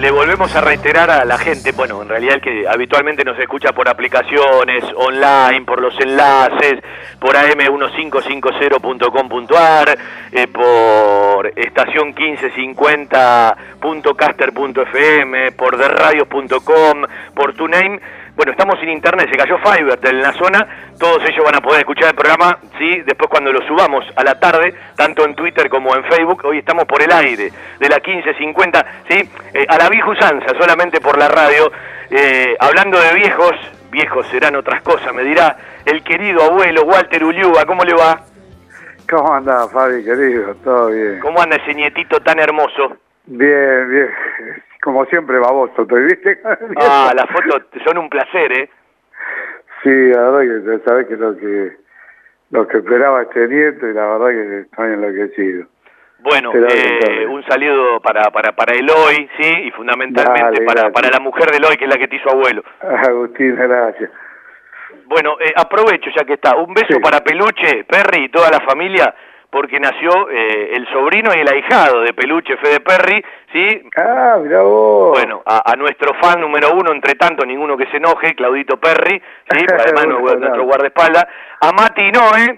D: le volvemos a reiterar a la gente, bueno, en realidad el que habitualmente nos escucha por aplicaciones, online, por los enlaces, por am1550.com.ar, eh, por estación 1550.caster.fm, por derradios.com, por TuneIn. Bueno, estamos en internet, se cayó Fiverr en la zona, todos ellos van a poder escuchar el programa, ¿sí? Después cuando lo subamos a la tarde, tanto en Twitter como en Facebook, hoy estamos por el aire, de la 1550, ¿sí? Eh, a la vieja usanza, solamente por la radio, eh, hablando de viejos, viejos serán otras cosas, me dirá el querido abuelo Walter Uliuga, ¿cómo le va?
H: ¿Cómo anda, Fabi, querido? Todo bien.
D: ¿Cómo anda ese nietito tan hermoso?
H: Bien, bien. Como siempre, baboso, ¿te viste?
D: Ah, las fotos son un placer, ¿eh?
H: Sí, la verdad que sabes que lo que lo que esperaba este nieto y la verdad que estoy enloquecido.
D: Bueno, eh, un saludo para, para, para Eloy, ¿sí? Y fundamentalmente
H: Dale,
D: para, para la mujer de Eloy, que es la que te hizo abuelo.
H: Agustín, gracias.
D: Bueno, eh, aprovecho ya que está. Un beso
H: Sí.
D: para Peluche, Perry y toda la familia, porque nació eh, el sobrino y el ahijado de Peluche, Fede Perry, ¿sí?
H: Ah, mirá vos.
D: Bueno, a, a nuestro fan número uno, entre tanto, ninguno que se enoje, Claudito Perry, ¿sí? además nuestro guardaespaldas, a Mati y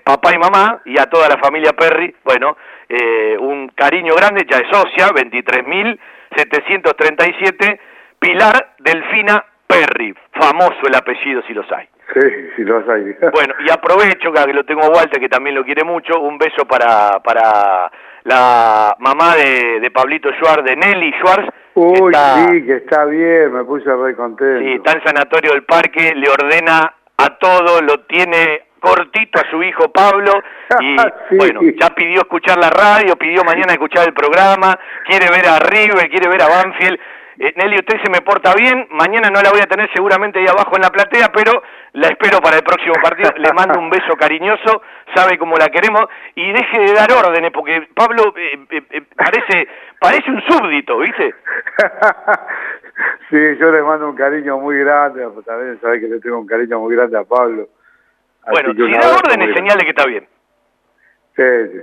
D: papá y mamá, y a toda la familia Perry, bueno, eh, un cariño grande, ya es socia, 23.737, Pilar Delfina Perry, famoso el apellido si los hay.
H: Sí, sí, lo hay.
D: Bueno, y aprovecho que lo tengo a Walter, que también lo quiere mucho, un beso para, para la mamá de, de Pablito Schwartz, de Nelly Schwartz, que
H: Uy,
D: está-
H: sí, que está bien, me puse re contento.
D: Sí, está en Sanatorio del Parque, le ordena a todo, lo tiene cortito a su hijo Pablo y
H: Sí.
D: bueno, ya pidió escuchar la radio, pidió mañana escuchar el programa, quiere ver a River, quiere ver a Banfield. Eh, Nelly, usted se me porta bien, mañana no la voy a tener seguramente ahí abajo en la platea, pero la espero para el próximo partido. Le mando un beso cariñoso, sabe cómo la queremos y deje de dar órdenes porque Pablo eh, eh, eh, parece parece un súbdito, ¿viste?
H: sí, yo le mando un cariño muy grande, también sabes que le tengo un cariño muy grande a Pablo. Así
D: Bueno, si da órdenes, señale que está bien.
H: Sí, sí.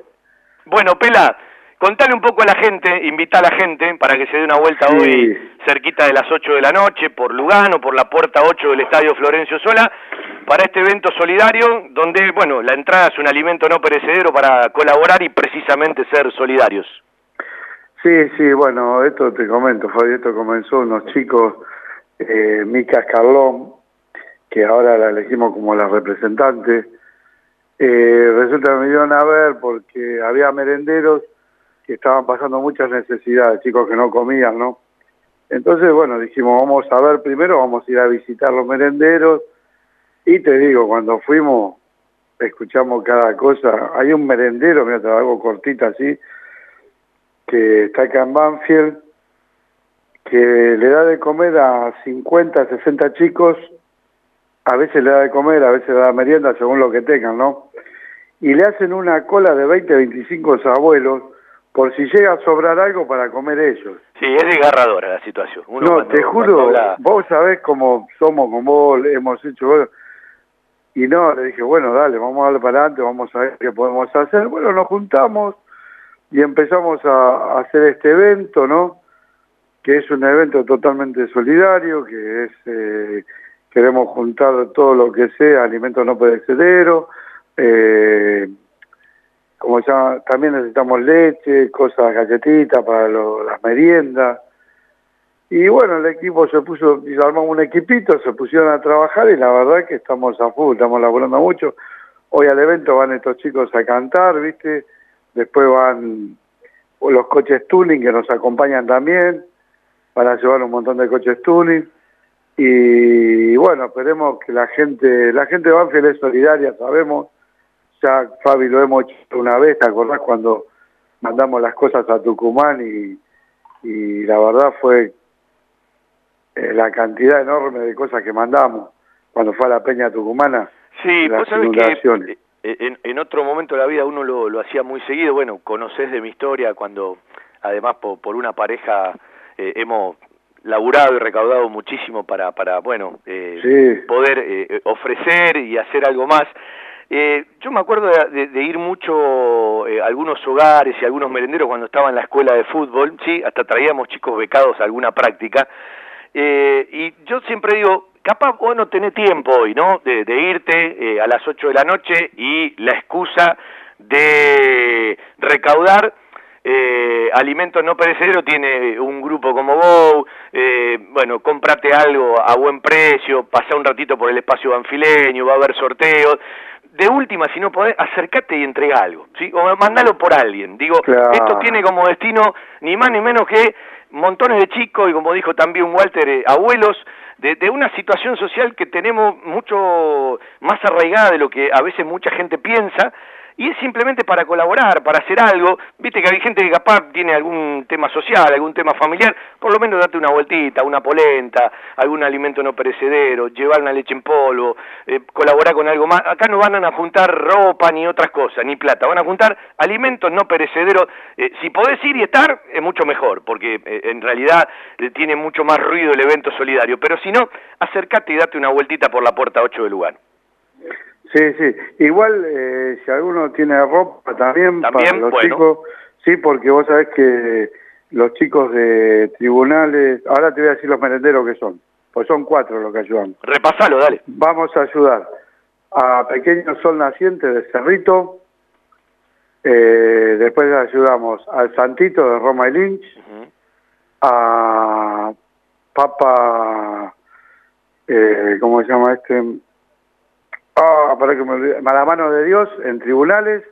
D: Bueno, Pela, contale un poco a la gente, invita a la gente para que se dé una vuelta
H: Sí.
D: hoy cerquita de las 8 de la noche por Lugano, por la puerta 8 del Estadio Florencio Sola, para este evento solidario donde, bueno, la entrada es un alimento no perecedero para colaborar y precisamente ser solidarios.
H: Sí, sí, bueno, esto te comento, Fabi, esto comenzó unos chicos, eh, Mica Escarlón, que ahora la elegimos como la representante, eh, resulta que me dieron a ver porque había merenderos que estaban pasando muchas necesidades, chicos que no comían, ¿no? Entonces, bueno, dijimos, vamos a ver primero, vamos a ir a visitar los merenderos, y te digo, cuando fuimos, escuchamos cada cosa, hay un merendero, mira, te lo hago cortita así, que está acá en Banfield, que le da de comer a 50, 60 chicos, a veces le da de comer, a veces le da merienda, según lo que tengan, ¿no? Y le hacen una cola de 20, 25 abuelos, por si llega a sobrar algo para comer ellos.
D: Sí, es desgarradora la situación. Uno
H: no,
D: cuando-
H: te juro,
D: habla-
H: vos sabés cómo somos con vos, hemos hecho... y no, le dije, bueno, dale, vamos a darle para adelante, vamos a ver qué podemos hacer. Bueno, nos juntamos y empezamos a, a hacer este evento, ¿no? Que es un evento totalmente solidario, que es... eh, queremos juntar todo lo que sea, alimentos no perecederos, eh, como llama, también necesitamos leche, cosas, galletitas para lo- las meriendas. Y bueno, el equipo se puso, armamos un equipito, se pusieron a trabajar y la verdad que estamos a full, estamos laburando mucho. Hoy al evento van estos chicos a cantar, ¿viste? Después van los coches tuning que nos acompañan también, para llevar un montón de coches tuning. Y bueno, esperemos que la gente, la gente de Banfield es solidaria, sabemos, ya Fabi lo hemos hecho una vez, ¿te acordás cuando mandamos las cosas a Tucumán y, y la verdad fue eh, la cantidad enorme de cosas que mandamos cuando fue a la Peña Tucumana,
D: Sí,
H: las
D: vos sabés que eh, en, en otro momento de la vida uno lo, lo hacía muy seguido. Bueno, conocés de mi historia cuando, además, por, por una pareja eh, hemos laburado y recaudado muchísimo para, para bueno, eh,
H: Sí.
D: poder eh, ofrecer y hacer algo más. Eh, yo me acuerdo de, de- ir mucho eh, a algunos hogares y a algunos merenderos cuando estaba en la escuela de fútbol, sí, hasta traíamos chicos becados a alguna práctica. Eh, y yo siempre digo, capaz vos no tenés tiempo hoy, ¿no? De, de irte eh, a las 8 de la noche y la excusa de recaudar eh, alimentos no perecederos tiene un grupo como vos, eh, bueno, cómprate algo a buen precio, pasá un ratito por el espacio banfileño, va a haber sorteos. De última, si no podés, acercate y entrega algo, ¿sí? O mandalo por alguien. Digo,
H: Claro.
D: esto tiene como destino ni más ni menos que montones de chicos y como dijo también Walter, eh, abuelos de, de una situación social que tenemos mucho más arraigada de lo que a veces mucha gente piensa y es simplemente para colaborar, para hacer algo. Viste que hay gente que capaz tiene algún tema social, algún tema familiar, por lo menos date una vueltita, una polenta, algún alimento no perecedero, llevar una leche en polvo, eh, colaborar con algo más. Acá no van a juntar ropa ni otras cosas, ni plata, van a juntar alimentos no perecederos. Eh, si podés ir y estar, es mucho mejor, porque eh, en realidad eh, tiene mucho más ruido el evento solidario. Pero si no, acercate y date una vueltita por la puerta 8 del lugar.
H: Sí, sí. Igual, eh, si alguno tiene ropa también, para
D: También,
H: los
D: bueno.
H: chicos, sí, porque vos sabés que los chicos de tribunales, ahora te voy a decir los merenderos que son, pues son cuatro los que ayudan.
D: Repasalo, dale.
H: Vamos a ayudar a Pequeño Sol Naciente de Cerrito, eh, después ayudamos al Santito de Roma y Lynch, a Papa, eh, ¿cómo se llama este? Ah, para que me a la mano de Dios en tribunales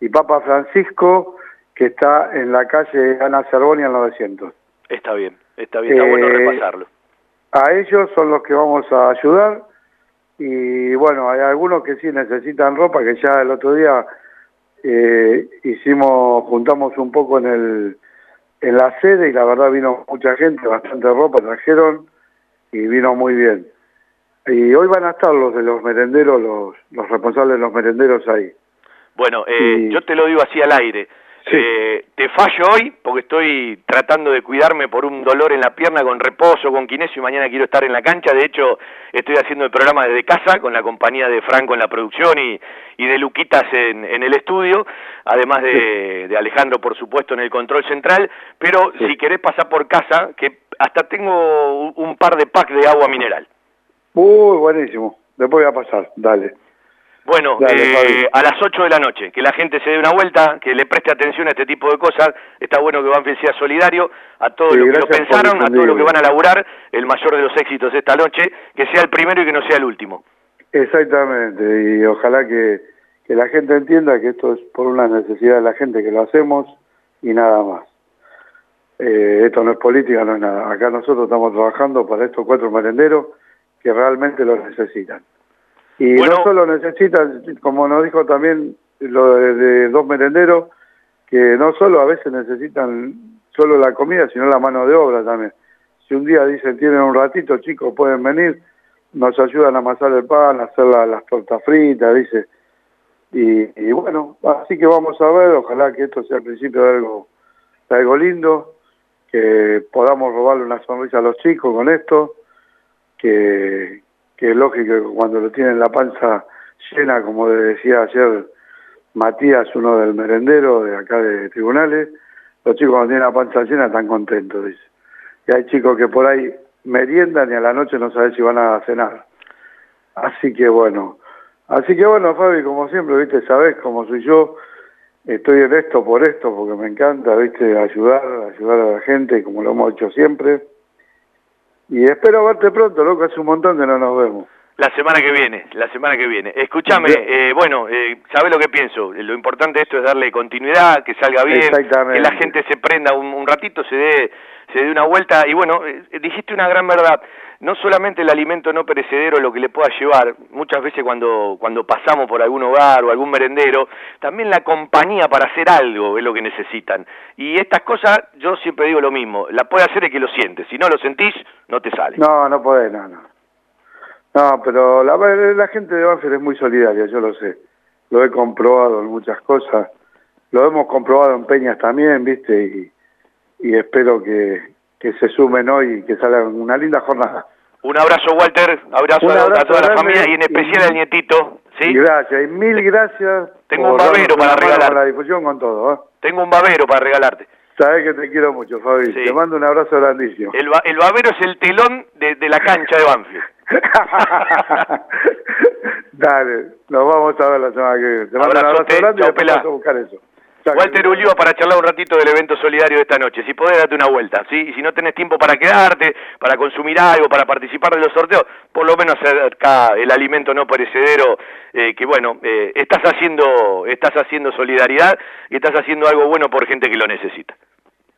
H: y Papa Francisco que está en la calle Ana Cervonia en 900.
D: Está bien, está bien, está bueno
H: Eh,
D: repasarlo.
H: A ellos son los que vamos a ayudar y bueno, hay algunos que sí necesitan ropa, que ya el otro día eh, hicimos, juntamos un poco en el en la sede y la verdad vino mucha gente, bastante ropa trajeron y vino muy bien. Y hoy van a estar los de los merenderos, los, los responsables de los merenderos ahí.
D: Bueno, eh, yo te lo digo así al aire. Eh, te fallo hoy porque estoy tratando de cuidarme por un dolor en la pierna con reposo, con kinesio y mañana quiero estar en la cancha. De hecho, estoy haciendo el programa desde casa con la compañía de Franco en la producción y, y de Luquitas en, en el estudio, además de, de, Alejandro, por supuesto, en el control central. Pero si querés pasar por casa, que hasta tengo un par de packs de agua mineral.
H: Uy, buenísimo. Después voy a pasar, dale.
D: Bueno, eh, a las 8 de la noche, que la gente se dé una vuelta, que le preste atención a este tipo de cosas. Está bueno que Banfield sea solidario a todos
H: Sí,
D: los que lo pensaron, a todos los que van a laburar, el mayor de los éxitos esta noche, que sea el primero y que no sea el último.
H: Exactamente, y ojalá que, que la gente entienda que esto es por una necesidad de la gente que lo hacemos y nada más. Eh, esto no es política, no es nada. Acá nosotros estamos trabajando para estos cuatro merenderos que realmente lo necesitan. Y no solo necesitan, como nos dijo también lo de, de dos merenderos, que no solo a veces necesitan solo la comida, sino la mano de obra también. Si un día dicen tienen un ratito, chicos, pueden venir, nos ayudan a amasar el pan, a hacer la- las tortas fritas, dice. Y, y bueno, así que vamos a ver, ojalá que esto sea el principio de algo, de algo lindo, que podamos robarle una sonrisa a los chicos con esto, que, es lógico que cuando lo tienen la panza llena, como decía ayer Matías, uno del merendero de acá de tribunales, los chicos cuando tienen la panza llena están contentos, dice. Y hay chicos que por ahí meriendan y a la noche no saben si van a cenar. Así que bueno, así que bueno, Fabi, como siempre, viste, sabes cómo soy yo, estoy en esto por esto, porque me encanta, viste, ayudar, ayudar a la gente, como lo hemos hecho siempre. Y espero verte pronto, loco, hace un montón que no nos vemos.
D: La semana que viene, la semana que viene. Escúchame, eh, bueno, eh, ¿sabes lo que pienso? Lo importante de esto es darle continuidad, que salga bien, que la gente se prenda un, un ratito, se dé, se dé una vuelta. Y bueno, eh, dijiste una gran verdad. No solamente el alimento no perecedero lo que le pueda llevar, muchas veces cuando, cuando pasamos por algún hogar o algún merendero, también la compañía para hacer algo es lo que necesitan. Y estas cosas, yo siempre digo lo mismo, la puede hacer el que lo siente. Si no lo sentís, no te sale.
H: No, no podés, no, no. No, pero la, la gente de Banfield es muy solidaria, yo lo sé. Lo he comprobado en muchas cosas. Lo hemos comprobado en Peñas también, ¿viste? Y, y espero que, que se sumen hoy y que salga una linda jornada.
D: Un abrazo, Walter, abrazo, a- toda la familia y en especial
H: y-
D: al nietito. ¿sí?
H: Y gracias, y mil gracias.
D: Tengo un babero para
H: una mano
D: regalar.
H: Con la difusión, con todo. ¿eh?
D: Tengo un babero para regalarte.
H: Sabés que te quiero mucho, Fabi.
D: Sí.
H: Te mando un abrazo grandísimo.
D: El, ba- el babero es el telón de, de la cancha de Banfield.
H: Dale, nos vamos a ver la semana que viene. Te mando un abrazo grande y
D: pelá.
H: vamos a buscar eso.
D: Walter Ulloa para charlar un ratito del evento solidario de esta noche. Si podés, date una vuelta. ¿sí? Y si no tenés tiempo para quedarte, para consumir algo, para participar de los sorteos, por lo menos acerca el alimento no perecedero, eh, que bueno, eh, estás haciendo estás haciendo solidaridad y estás haciendo algo bueno por gente que lo necesita.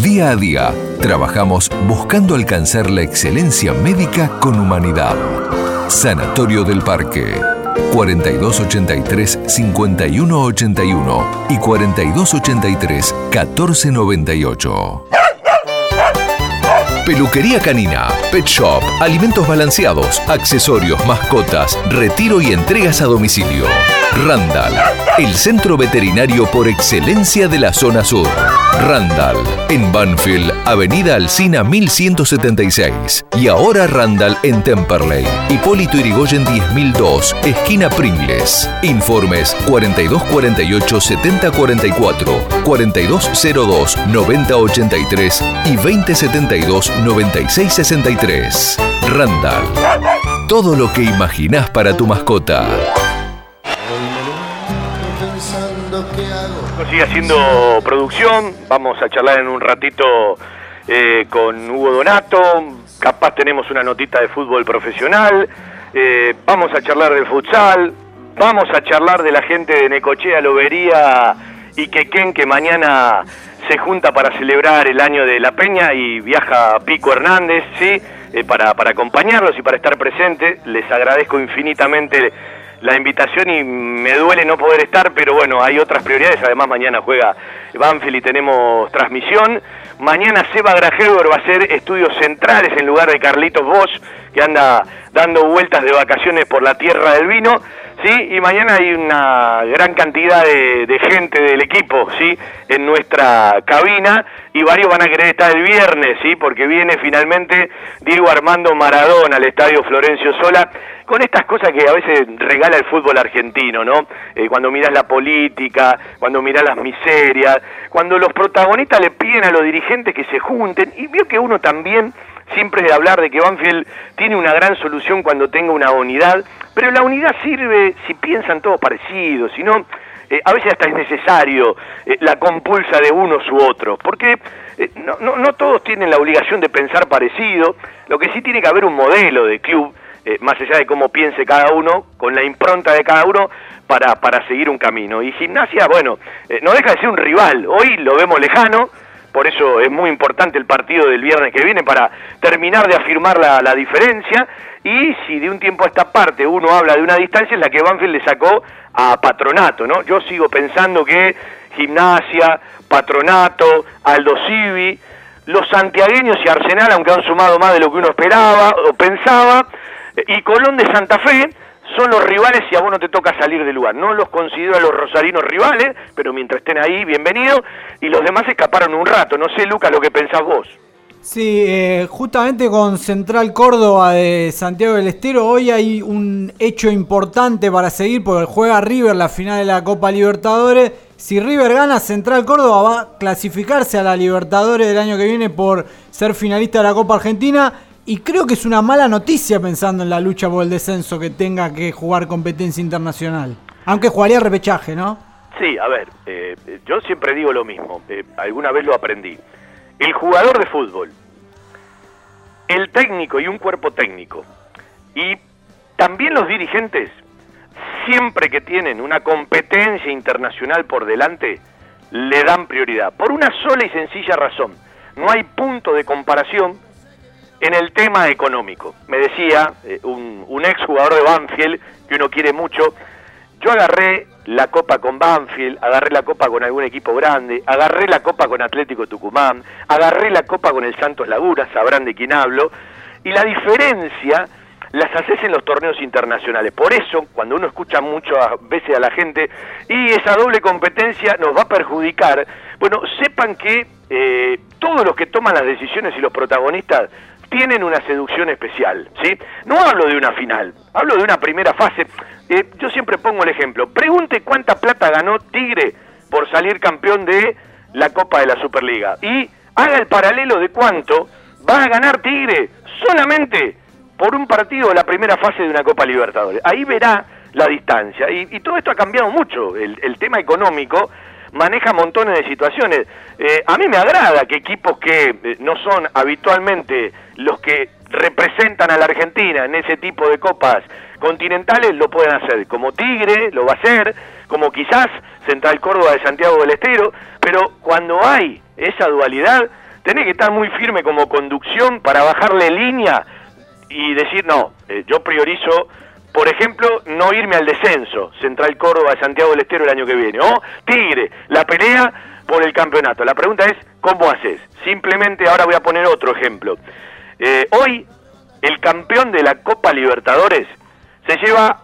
I: Día a día, trabajamos buscando alcanzar la excelencia médica con humanidad. Sanatorio del Parque. 4283-5181 y 4283-1498. Peluquería canina, pet shop, alimentos balanceados, accesorios, mascotas, retiro y entregas a domicilio. Randall, el centro veterinario por excelencia de la zona sur. Randall, en Banfield, Avenida Alcina 1176. Y ahora Randall en Temperley, Hipólito Irigoyen 10002, esquina Pringles. Informes 4248 7044, 4202 9083 y 2072 9663. Randall. Todo lo que imaginás para tu mascota.
D: Sigue haciendo producción, vamos a charlar en un ratito eh, con Hugo Donato, capaz tenemos una notita de fútbol profesional, eh, vamos a charlar del futsal, vamos a charlar de la gente de Necochea, Lobería y Quequén que mañana se junta para celebrar el año de la Peña y viaja Pico Hernández, ¿sí? Eh, para, para acompañarlos y para estar presente. Les agradezco infinitamente la invitación y me duele no poder estar, pero bueno, hay otras prioridades. Además, mañana juega Banfield y tenemos transmisión. Mañana Seba Grajever va a hacer estudios centrales en lugar de Carlitos Bosch, que anda dando vueltas de vacaciones por la tierra del vino. ¿sí? Y mañana hay una gran cantidad de, gente del equipo, ¿sí? En nuestra cabina y varios van a querer estar el viernes, ¿sí? Porque viene finalmente Diego Armando Maradona al Estadio Florencio Sola con estas cosas que a veces regala el fútbol argentino, ¿no? Eh, cuando miras la política, cuando miras las miserias, cuando los protagonistas le piden a los dirigentes que se junten y vio que uno también siempre de hablar de que Banfield tiene una gran solución cuando tenga una unidad, pero la unidad sirve si piensan todos parecidos, si no, eh, a veces hasta es necesario eh, la compulsa de unos u otros, porque no, no, no, todos tienen la obligación de pensar parecido, lo que sí tiene que haber un modelo de club, más allá de cómo piense cada uno, con la impronta de cada uno, para, para seguir un camino. Y gimnasia, bueno, no deja de ser un rival, hoy lo vemos lejano, por eso es muy importante el partido del viernes que viene para terminar de afirmar la, la, diferencia y si de un tiempo a esta parte uno habla de una distancia es la que Banfield le sacó a Patronato, ¿no? Yo sigo pensando que Gimnasia, Patronato, Aldo Civi, los santiagueños y Arsenal, aunque han sumado más de lo que uno esperaba o pensaba, y Colón de Santa Fe, son los rivales y a vos no te toca salir del lugar. No los considero a los rosarinos rivales, pero mientras estén ahí, bienvenido. Y los demás escaparon un rato. No sé, Luca, lo que pensás vos.
F: Sí, eh, justamente con Central Córdoba de Santiago del Estero, hoy hay un hecho importante para seguir porque juega River la final de la Copa Libertadores. Si River gana, Central Córdoba va a clasificarse a la Libertadores del año que viene por ser finalista de la Copa Argentina. Y creo que es una mala noticia pensando en la lucha por el descenso que tenga que jugar competencia internacional. Aunque jugaría repechaje, ¿no?
D: Sí, a ver, eh, yo siempre digo lo mismo, eh, alguna vez lo aprendí. El jugador de fútbol, el técnico y un cuerpo técnico, y también los dirigentes, siempre que tienen una competencia internacional por delante, le dan prioridad. Por una sola y sencilla razón. No hay punto de comparación en el tema económico. Me decía eh, un, un ex jugador de Banfield, que uno quiere mucho, yo agarré la copa con Banfield, agarré la copa con algún equipo grande, agarré la copa con Atlético Tucumán, agarré la copa con el Santos Laguna, sabrán de quién hablo, y la diferencia las haces en los torneos internacionales. Por eso, cuando uno escucha mucho a veces a la gente, y esa doble competencia nos va a perjudicar, bueno, sepan que eh, todos los que toman las decisiones y los protagonistas tienen una seducción especial, ¿sí? No hablo de una final, hablo de una primera fase. Eh, yo siempre pongo el ejemplo. Pregunte cuánta plata ganó Tigre por salir campeón de la Copa de la Superliga. Y haga el paralelo de cuánto va a ganar Tigre solamente por un partido de la primera fase de una Copa Libertadores. Ahí verá la distancia. Y, todo esto ha cambiado mucho. El, el tema económico maneja montones de situaciones. Eh, a mí me agrada que equipos que eh, no son habitualmente los que representan a la Argentina en ese tipo de copas continentales lo puedan hacer, como Tigre lo va a hacer, como quizás Central Córdoba de Santiago del Estero, pero cuando hay esa dualidad, tenés que estar muy firme como conducción para bajarle línea y decir, no, eh, yo priorizo por ejemplo, no irme al descenso, Central Córdoba de Santiago del Estero el año que viene, o Tigre, la pelea por el campeonato. La pregunta es, ¿cómo haces? Simplemente, ahora voy a poner otro ejemplo. Eh, hoy, el campeón de la Copa Libertadores se lleva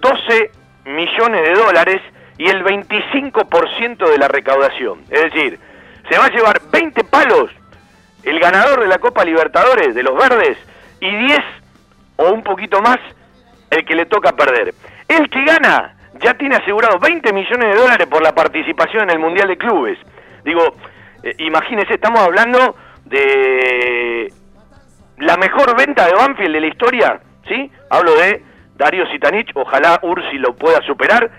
D: 12 millones de dólares y el 25% de la recaudación. Es decir, se va a llevar 20 palos el ganador de la Copa Libertadores, de los verdes, y 10 o un poquito más el que le toca perder. El que gana ya tiene asegurado 20 millones de dólares por la participación en el Mundial de Clubes. Digo, eh, imagínense, estamos hablando de la mejor venta de Banfield de la historia, ¿sí? Hablo de Darío Sitanich, ojalá Ursi lo pueda superar.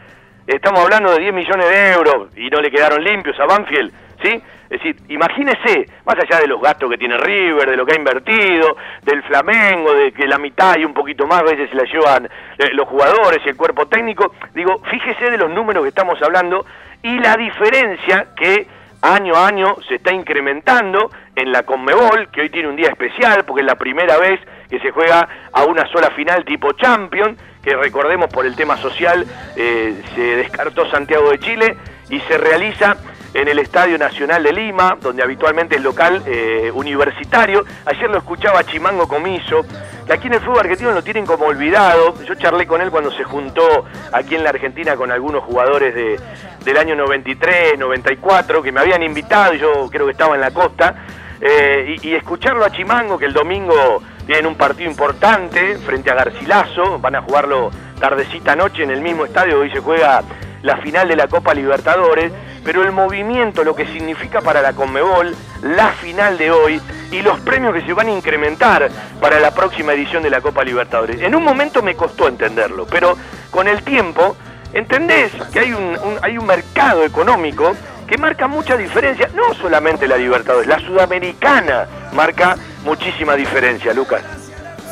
D: estamos hablando de 10 millones de euros y no le quedaron limpios a Banfield, ¿sí? Es decir, imagínese, más allá de los gastos que tiene River, de lo que ha invertido, del Flamengo, de que la mitad y un poquito más veces se la llevan eh, los jugadores y el cuerpo técnico, digo, fíjese de los números que estamos hablando y la diferencia que año a año se está incrementando en la Conmebol, que hoy tiene un día especial porque es la primera vez que se juega a una sola final tipo Champion, que recordemos por el tema social eh, se descartó Santiago de Chile y se realiza en el Estadio Nacional de Lima, donde habitualmente es local eh, universitario. Ayer lo escuchaba Chimango Comiso, aquí en el fútbol argentino lo tienen como olvidado. Yo charlé con él cuando se juntó aquí en la Argentina con algunos jugadores de, del año 93, 94, que me habían invitado y yo creo que estaba en la costa. Eh, y, y escucharlo a Chimango, que el domingo tienen un partido importante frente a Garcilaso, van a jugarlo tardecita noche en el mismo estadio, hoy se juega la final de la Copa Libertadores, pero el movimiento, lo que significa para la Conmebol, la final de hoy y los premios que se van a incrementar para la próxima edición de la Copa Libertadores. En un momento me costó entenderlo, pero con el tiempo entendés que hay un, hay un mercado económico que marca mucha diferencia, no solamente la Libertadores, la Sudamericana marca muchísima diferencia, Lucas.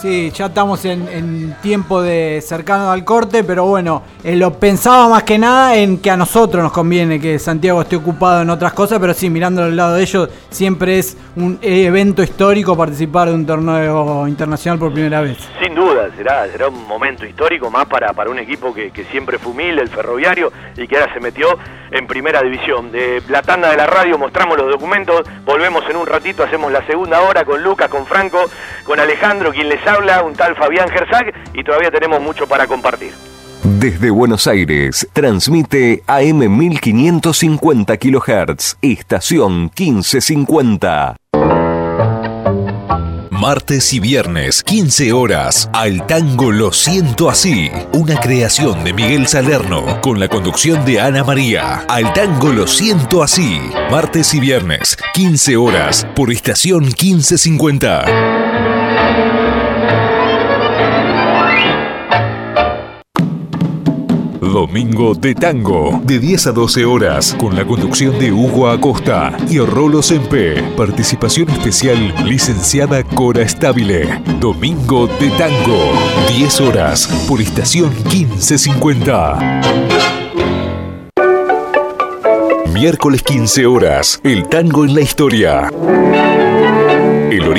F: Sí, ya estamos en, tiempo de cercano al corte, pero bueno, eh, lo pensaba más que nada en que a nosotros nos conviene que Santiago esté ocupado en otras cosas, pero sí, mirando al lado de ellos, siempre es un evento histórico participar de un torneo internacional por primera vez.
D: Sin duda, será, será un momento histórico más para, para un equipo que, que siempre fue humilde, el ferroviario, y que ahora se metió en primera división. De la tanda de la radio mostramos los documentos, volvemos en un ratito, hacemos la segunda hora con Lucas, con Franco, con Alejandro, quien les habla, un tal Fabián Gersag, y todavía tenemos mucho para compartir.
I: Desde Buenos Aires, transmite AM 1550 kHz, estación 1550.
E: Martes y viernes, 15 horas, al tango Lo Siento Así, una creación de Miguel Salerno, con la conducción de Ana María. Al tango Lo Siento Así, martes y viernes, 15 horas, por estación 1550. Domingo de Tango, de 10 a 12 horas, con la conducción de Hugo Acosta y Rolo Sempe. Participación especial, licenciada Cora Estabile. Domingo de Tango, 10 horas, por estación 1550. Miércoles 15 horas, el tango en la historia.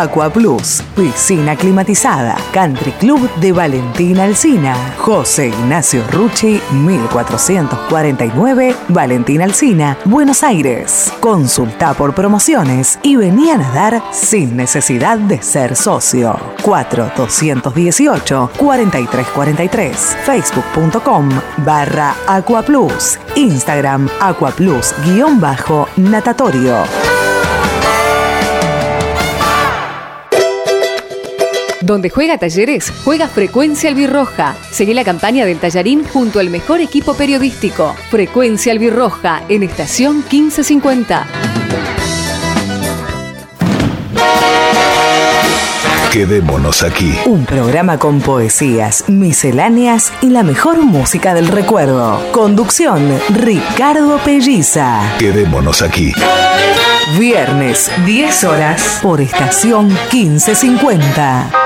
J: Aqua Plus, piscina climatizada, Country Club de Valentina Alsina, José Ignacio Rucci, 1449, Valentina Alsina, Buenos Aires. Consulta por promociones y vení a nadar sin necesidad de ser socio. 4218-4343, facebook.com barra Aqua Plus, Instagram Aqua Plus guion bajo natatorio.
K: Donde juega Talleres, juega Frecuencia Albirroja. Seguí la campaña del Tallarín junto al mejor equipo periodístico. Frecuencia Albirroja en estación 1550.
E: Quedémonos aquí.
J: Un programa con poesías, misceláneas y la mejor música del recuerdo. Conducción, Ricardo Pelliza.
E: Quedémonos aquí.
J: Viernes, 10 horas, por estación 1550.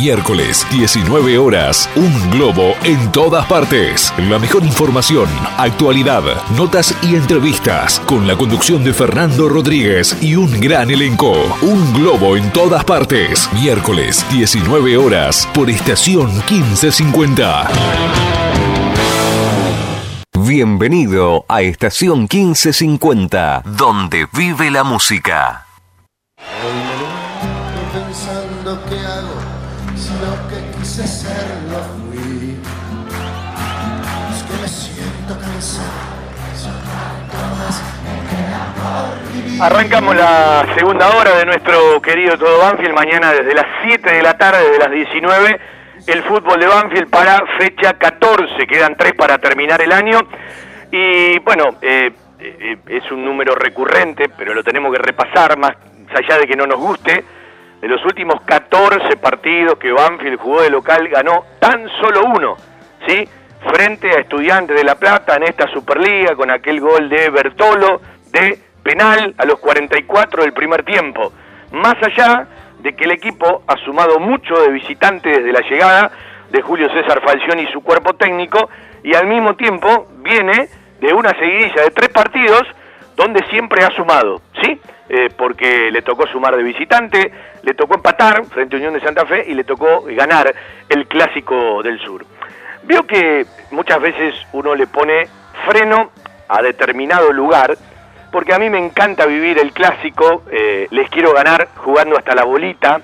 E: Miércoles, 19 horas. Un globo en todas partes. La mejor información, actualidad, notas y entrevistas. Con la conducción de Fernando Rodríguez y un gran elenco. Un globo en todas partes. Miércoles, 19 horas. Por estación 1550.
I: Bienvenido a Estación 1550, donde vive la música.
D: Arrancamos la segunda hora de nuestro querido Todo Banfield, mañana desde las 7 de la tarde, desde las 19, el fútbol de Banfield para fecha 14, quedan tres para terminar el año, y bueno, eh, eh, es un número recurrente, pero lo tenemos que repasar, más allá de que no nos guste, de los últimos 14 partidos que Banfield jugó de local, ganó tan solo uno, ¿sí? Frente a Estudiantes de La Plata en esta Superliga, con aquel gol de Bertolo, de penal a los 44 del primer tiempo. Más allá de que el equipo ha sumado mucho de visitante desde la llegada de Julio César Falcioni y su cuerpo técnico, y al mismo tiempo viene de una seguidilla de tres partidos donde siempre ha sumado, ¿sí? Eh, porque le tocó sumar de visitante, le tocó empatar frente a Unión de Santa Fe y le tocó ganar el clásico del sur. Veo que muchas veces uno le pone freno a determinado lugar, porque a mí me encanta vivir el clásico, eh, les quiero ganar jugando hasta la bolita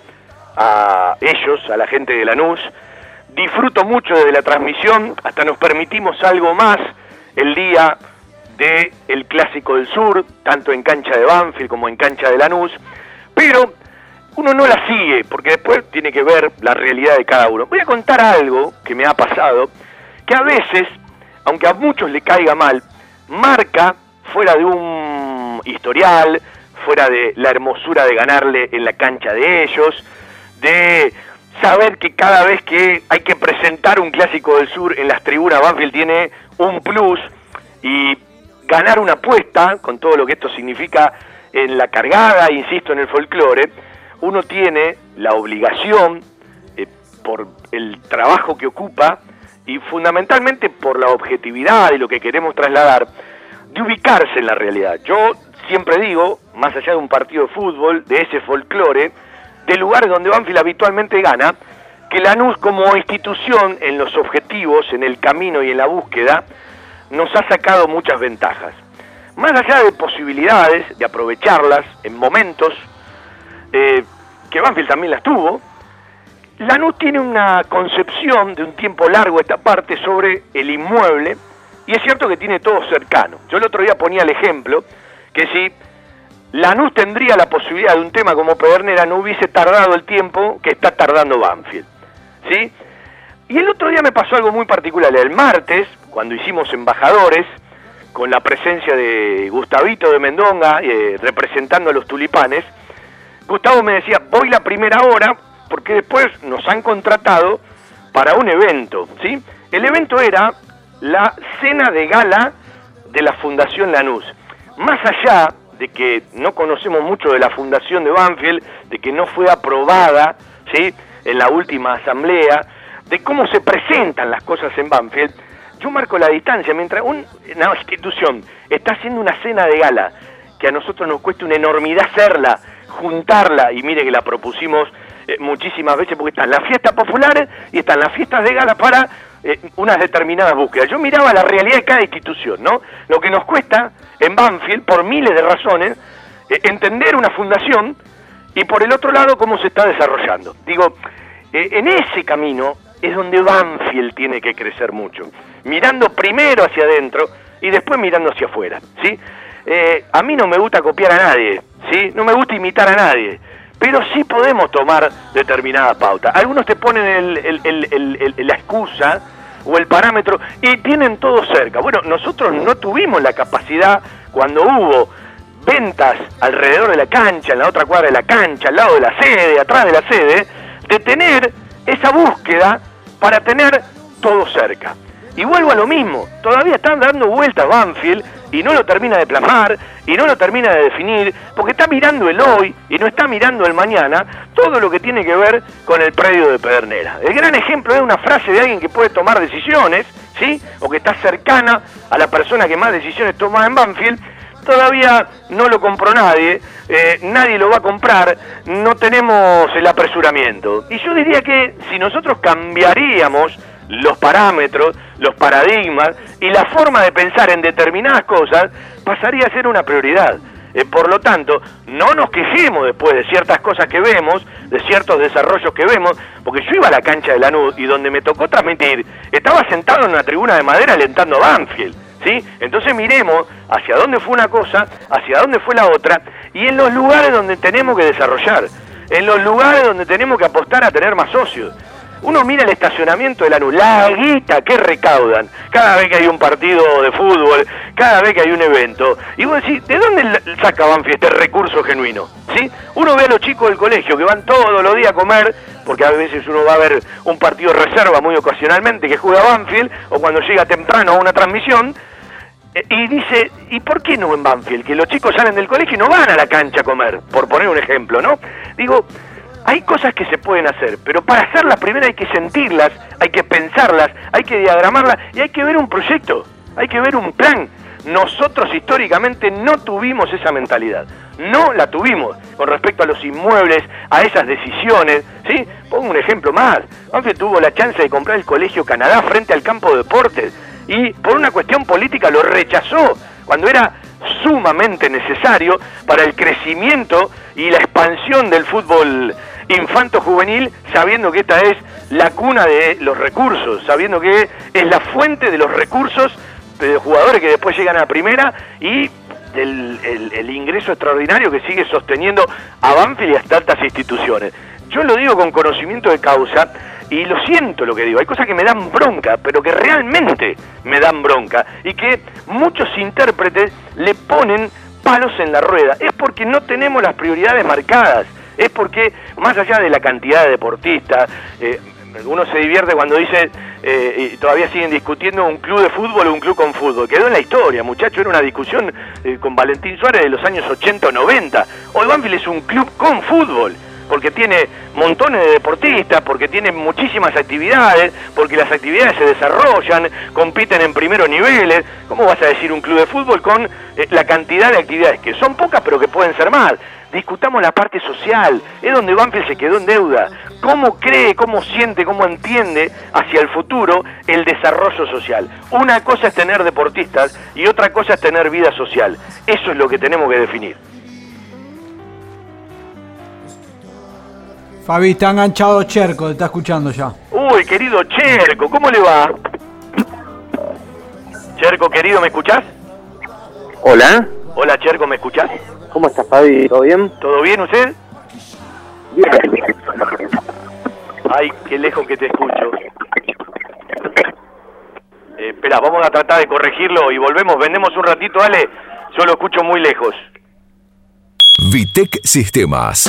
D: a ellos, a la gente de Lanús. Disfruto mucho de la transmisión, hasta nos permitimos algo más el día de el Clásico del Sur, tanto en cancha de Banfield como en cancha de Lanús, pero uno no la sigue, porque después tiene que ver la realidad de cada uno. Voy a contar algo que me ha pasado, que a veces, aunque a muchos le caiga mal, marca fuera de un historial, fuera de la hermosura de ganarle en la cancha de ellos, de saber que cada vez que hay que presentar un clásico del sur en las tribunas, Banfield tiene un plus y ganar una apuesta, con todo lo que esto significa en la cargada, insisto, en el folclore, uno tiene la obligación, eh, por el trabajo que ocupa y fundamentalmente por la objetividad y lo que queremos trasladar, de ubicarse en la realidad. Yo siempre digo, más allá de un partido de fútbol, de ese folclore, de lugares donde Banfield habitualmente gana, que Lanús como institución en los objetivos, en el camino y en la búsqueda, nos ha sacado muchas ventajas. Más allá de posibilidades, de aprovecharlas en momentos, eh, que Banfield también las tuvo, Lanús tiene una concepción de un tiempo largo esta parte sobre el inmueble, y es cierto que tiene todo cercano. Yo el otro día ponía el ejemplo que si Lanús tendría la posibilidad de un tema como Pedernera, no hubiese tardado el tiempo que está tardando Banfield. ¿Sí? Y el otro día me pasó algo muy particular. El martes, cuando hicimos embajadores, con la presencia de Gustavito de Mendonga, eh, representando a los tulipanes, Gustavo me decía, voy la primera hora, porque después nos han contratado para un evento, ¿sí? El evento era la cena de gala de la Fundación Lanús. más allá de que no conocemos mucho de la fundación de Banfield, de que no fue aprobada, ¿sí? En la última asamblea, de cómo se presentan las cosas en Banfield, yo marco la distancia. Mientras una institución está haciendo una cena de gala, que a nosotros nos cuesta una enormidad hacerla, juntarla, y mire que la propusimos eh, muchísimas veces, porque están las fiestas populares y están las fiestas de gala para eh, unas determinadas búsquedas. Yo miraba la realidad de cada institución, ¿no? Lo que nos cuesta en Banfield, por miles de razones, eh, entender una fundación y por el otro lado cómo se está desarrollando. Digo, en ese camino es donde Banfield tiene que crecer mucho, mirando primero hacia adentro y después mirando hacia afuera, ¿sí? a mí no me gusta copiar a nadie, ¿sí? No me gusta imitar a nadie pero sí podemos tomar determinada pauta. Algunos te ponen la excusa o el parámetro y tienen todo cerca. Bueno, nosotros no tuvimos la capacidad cuando hubo ventas alrededor de la cancha, en la otra cuadra de la cancha, al lado de la sede, atrás de la sede, de tener esa búsqueda para tener todo cerca. Y vuelvo a lo mismo, todavía están dando vueltas Banfield y no lo termina de plasmar y no lo termina de definir porque está mirando el hoy y no está mirando el mañana todo lo que tiene que ver con el predio de Pedernera. El gran ejemplo es una frase de alguien que puede tomar decisiones, ¿sí? O que está cercana a la persona que más decisiones toma en Banfield. Todavía no lo compró nadie, eh, nadie lo va a comprar, no tenemos el apresuramiento. Y yo diría que si nosotros cambiaríamos los parámetros, los paradigmas y la forma de pensar en determinadas cosas pasaría a ser una prioridad. Eh, por lo tanto, no nos quejemos después de ciertas cosas que vemos, de ciertos desarrollos que vemos, porque yo iba a la cancha de Lanús y donde me tocó transmitir, estaba sentado en una tribuna de madera alentando a Banfield. ¿sí? Entonces miremos hacia dónde fue una cosa, hacia dónde fue la otra, y en los lugares donde tenemos que desarrollar, en los lugares donde tenemos que apostar a tener más socios. Uno mira el estacionamiento de la luz, la guita que recaudan cada vez que hay un partido de fútbol, cada vez que hay un evento. Y vos decís, ¿de dónde saca Banfield este recurso genuino? ¿Sí? Uno ve a los chicos del colegio que van todos los días a comer, porque a veces uno va a ver un partido reserva muy ocasionalmente que juega Banfield, o cuando llega temprano a una transmisión, eh, y dice, ¿y por qué no en Banfield? Que los chicos salen del colegio y no van a la cancha a comer, por poner un ejemplo, ¿no? Digo, hay cosas que se pueden hacer, pero para hacerlas primero hay que sentirlas, hay que pensarlas, hay que diagramarlas y hay que ver un proyecto, hay que ver un plan. Nosotros históricamente no tuvimos esa mentalidad, no la tuvimos con respecto a los inmuebles, a esas decisiones, ¿sí? Pongo un ejemplo más, aunque tuvo la chance de comprar el Colegio Canadá frente al campo de deportes y por una cuestión política lo rechazó cuando era sumamente necesario para el crecimiento y la expansión del fútbol infanto juvenil, sabiendo que esta es la cuna de los recursos, sabiendo que es la fuente de los recursos de jugadores que después llegan a primera y del el, ingreso extraordinario que sigue sosteniendo a Banfield y a tantas instituciones. Yo lo digo con conocimiento de causa y lo siento lo que digo. Hay cosas que me dan bronca, pero que realmente me dan bronca y que muchos intérpretes le ponen palos en la rueda. Es porque no tenemos las prioridades marcadas es porque más allá de la cantidad de deportistas, eh, uno se divierte cuando dice, eh, y todavía siguen discutiendo un club de fútbol o un club con fútbol. Quedó en la historia, muchacho, era una discusión eh, con Valentín Suárez de los años 80 o 90. Hoy Banfield es un club con fútbol porque tiene montones de deportistas, porque tiene muchísimas actividades, porque las actividades se desarrollan, compiten en primeros niveles. ¿Cómo vas a decir un club de fútbol con la cantidad de actividades que son pocas pero que pueden ser más? Discutamos la parte social, es donde Banfield se quedó en deuda. ¿Cómo cree, cómo siente, cómo entiende hacia el futuro el desarrollo social? Una cosa es tener deportistas y otra cosa es tener vida social. Eso es lo que tenemos que definir.
F: Fabi, está enganchado Cherco, te está escuchando ya.
D: Uy, querido Cherco, ¿cómo le va? Cherco, querido, ¿me escuchás?
L: Hola.
D: Hola, Cherco, ¿me escuchás?
L: ¿Cómo estás, Fabi? ¿Todo bien?
D: ¿Todo bien usted?
L: Bien.
D: Ay, qué lejos que te escucho. Eh, espera, vamos a tratar de corregirlo y volvemos. Vendemos un ratito, dale. Yo lo escucho muy lejos.
I: Vitec Sistemas.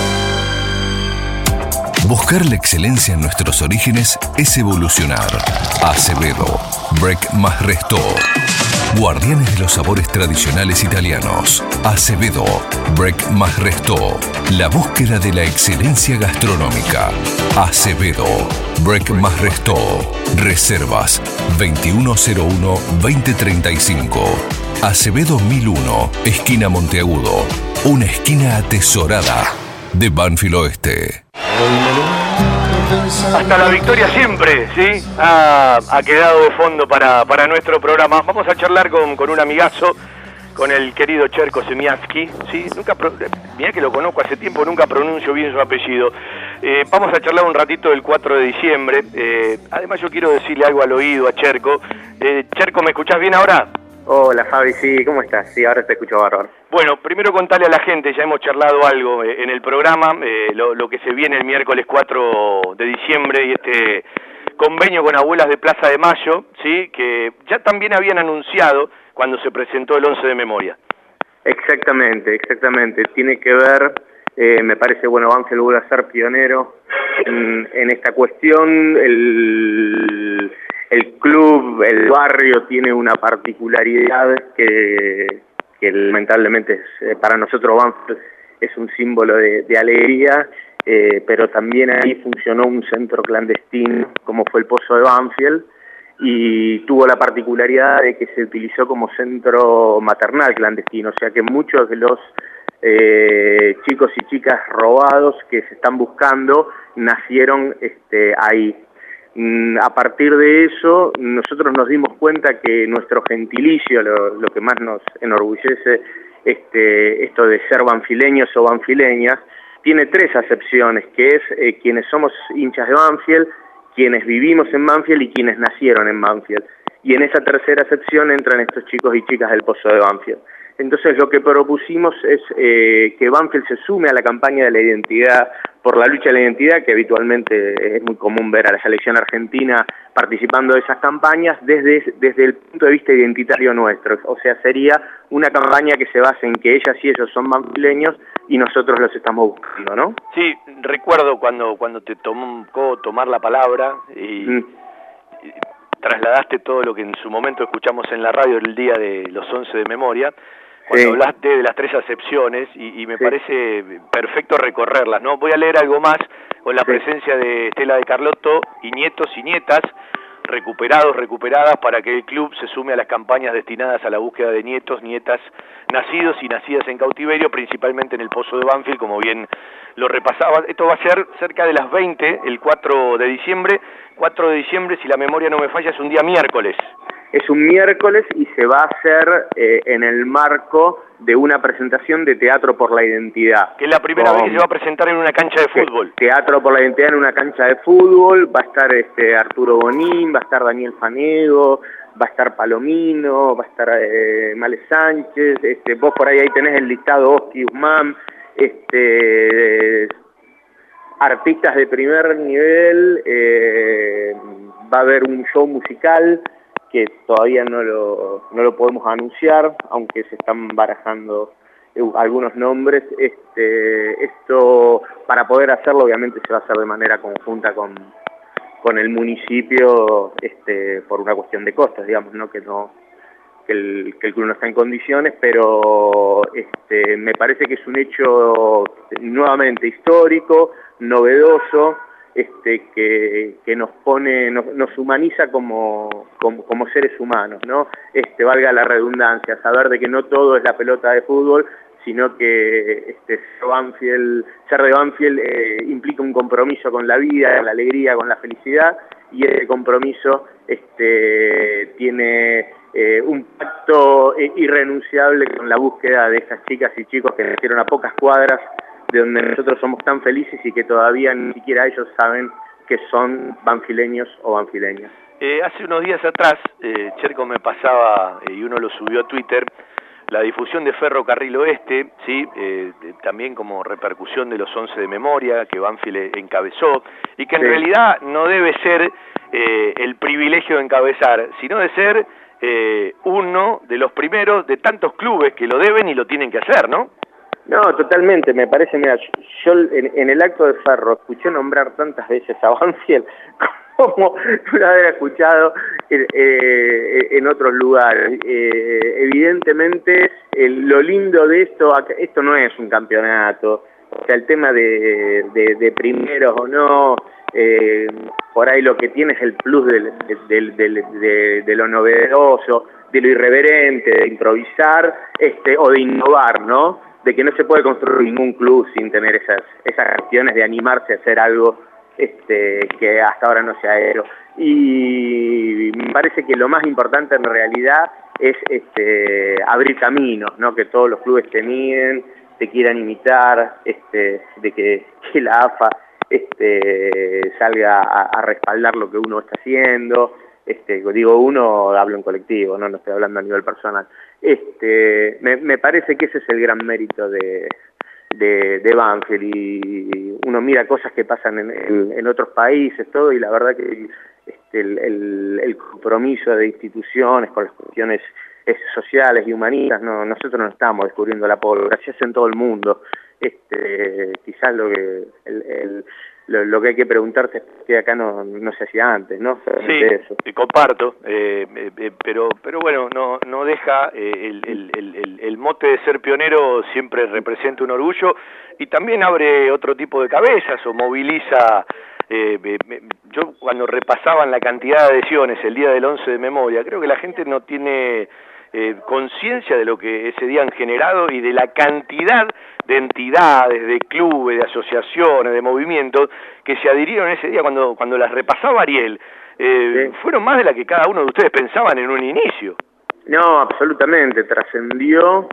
I: Buscar la excelencia en nuestros orígenes es evolucionar. Acevedo, Break más Resto. Guardianes de los sabores tradicionales italianos. Acevedo, Break más Resto. La búsqueda de la excelencia gastronómica. Acevedo, Break más Resto. Reservas 2101-2035. Acevedo 1001, esquina Monteagudo. Una esquina atesorada de Banfield Oeste.
D: Hasta la victoria siempre, ¿sí? Ha, quedado de fondo para, para nuestro programa. Vamos a charlar con, con un amigazo, con el querido Cherko Semiansky, ¿sí? Nunca, pro- mirá que lo conozco hace tiempo, nunca pronuncio bien su apellido. Eh, vamos a charlar un ratito del 4 de diciembre. Eh, además yo quiero decirle algo al oído a Cherko. Eh, Cherko, ¿me escuchás bien ahora?
L: Hola Fabi, sí, ¿cómo estás? Sí, ahora te escucho bárbaro.
D: Bueno, primero contarle a la gente, ya hemos charlado algo eh, en el programa, eh, lo, lo que se viene el miércoles 4 de diciembre y este convenio con Abuelas de Plaza de Mayo, ¿sí? que ya también habían anunciado cuando se presentó el 11 de memoria.
L: Exactamente, exactamente. Tiene que ver, eh, me parece, bueno, Banfield vuelve a ser pionero en, en esta cuestión. El, el club, el barrio tiene una particularidad que, que lamentablemente eh, para nosotros Banfield es un símbolo de, de alegría, eh, pero también ahí funcionó un centro clandestino como fue el Pozo de Banfield y tuvo la particularidad de que se utilizó como centro maternal clandestino, o sea que muchos de los eh, chicos y chicas robados que se están buscando nacieron este, ahí. Mm, A partir de eso, nosotros nos dimos cuenta que nuestro gentilicio, lo, lo que más nos enorgullece, este, esto de ser banfileños o banfileñas, tiene tres acepciones, que es eh, quienes somos hinchas de Banfield, quienes vivimos en Banfield y quienes nacieron en Banfield. Y en esa tercera acepción entran estos chicos y chicas del Pozo de Banfield. Entonces lo que propusimos es eh, que Banfield se sume a la campaña de la identidad, por la lucha de la identidad, que habitualmente es muy común ver a la selección argentina participando de esas campañas desde, desde el punto de vista identitario nuestro. O sea, sería una campaña que se base en que ellas y ellos son banfileños y nosotros los estamos buscando, ¿no?
D: Sí, recuerdo cuando, cuando te tocó tomar la palabra y,
L: Mm.
D: y trasladaste todo lo que en su momento escuchamos en la radio el día de los 11 de memoria, cuando
L: Sí.
D: hablaste de las tres acepciones y, y me parece perfecto recorrerlas, ¿no? Voy a leer algo más con la
L: Sí.
D: presencia de Estela de Carlotto y nietos y nietas recuperados, recuperadas para que el club se sume a las campañas destinadas a la búsqueda de nietos, nietas nacidos y nacidas en cautiverio, principalmente en el Pozo de Banfield, como bien lo repasaba. Esto va a ser cerca de las 20, el 4 de diciembre. 4 de diciembre, si la memoria no me falla, es un día miércoles.
L: Es un miércoles y se va a hacer eh, en el marco de una presentación de Teatro por la Identidad.
D: Que es la primera vez que se va a presentar en una cancha de fútbol.
L: Teatro por la Identidad en una cancha de fútbol, va a estar este Arturo Bonín, va a estar Daniel Fanego, va a estar Palomino, va a estar eh, Male Sánchez, este, vos por ahí ahí tenés el listado Oski Guzmán, este, artistas de primer nivel, eh, va a haber un show musical que todavía no lo, no lo podemos anunciar, aunque se están barajando eh, algunos nombres. Este, esto, para poder hacerlo, obviamente se va a hacer de manera conjunta con, con el municipio, este, por una cuestión de costos, digamos, ¿no? que no que el, que el club no está en condiciones, pero este, me parece que es un hecho nuevamente histórico, novedoso, este, que, nos pone, nos, nos humaniza como, como, seres humanos, ¿no? Este, valga la redundancia, saber de que no todo es la pelota de fútbol, sino que este, ser, Banfield, ser de Banfield eh, implica un compromiso con la vida, con la alegría, con la felicidad, y ese compromiso este, tiene eh, un pacto irrenunciable con la búsqueda de esas chicas y chicos que nacieron a pocas cuadras de donde nosotros somos tan felices y que todavía ni siquiera ellos saben que son banfileños o banfileñas.
D: Eh, hace unos días atrás, eh, Cherco me pasaba, eh, y uno lo subió a Twitter, la difusión de Ferrocarril Oeste, ¿sí? Eh, también como repercusión de los 11 de memoria que Banfield encabezó, y que en realidad no debe ser el privilegio de encabezar, sino de ser uno de los primeros de tantos clubes que lo deben y lo tienen que hacer, ¿no?
L: No, totalmente, me parece, mira, yo en, el acto de Ferro escuché nombrar tantas veces a Banfield como no haber escuchado eh, en otros lugares. Eh, evidentemente, lo lindo de esto, esto no es un campeonato, o sea, el tema de, de, primeros o no, eh, por ahí lo que tiene es el plus de, de lo novedoso, de lo irreverente, de improvisar este, o de innovar, ¿no? De que no se puede construir ningún club sin tener esas, esas acciones de animarse a hacer algo este, que hasta ahora no se ha hecho. Y me parece que lo más importante en realidad es este, abrir caminos, ¿no? que todos los clubes te miden, te quieran imitar, este, de que, la AFA este, salga a, respaldar lo que uno está haciendo. Este, digo uno, hablo en colectivo, no, no estoy hablando a nivel personal. Este, me, me parece que ese es el gran mérito de, de, de Banfield y uno mira cosas que pasan en, en, otros países, todo, y la verdad que este, el, el, compromiso de instituciones con las cuestiones sociales y humanistas, no, nosotros no estamos descubriendo la pólvora, se hace en todo el mundo. Este, quizás lo que el, lo, que hay que preguntarse es que acá no, no se hacía antes, ¿no?
D: Sí, eso. comparto, eh, eh, eh, pero pero bueno, no no deja el, el, el, el, mote de ser pionero siempre representa un orgullo y también abre otro tipo de cabezas o moviliza yo cuando repasaban la cantidad de adhesiones el día del 11 de memoria, creo que la gente no tiene eh, conciencia de lo que ese día han generado y de la cantidad de entidades, de clubes, de asociaciones, de movimientos que se adhirieron ese día cuando, cuando las repasaba Ariel. Eh, fueron más de las que cada uno de ustedes pensaban en un inicio.
L: No, absolutamente, trascendió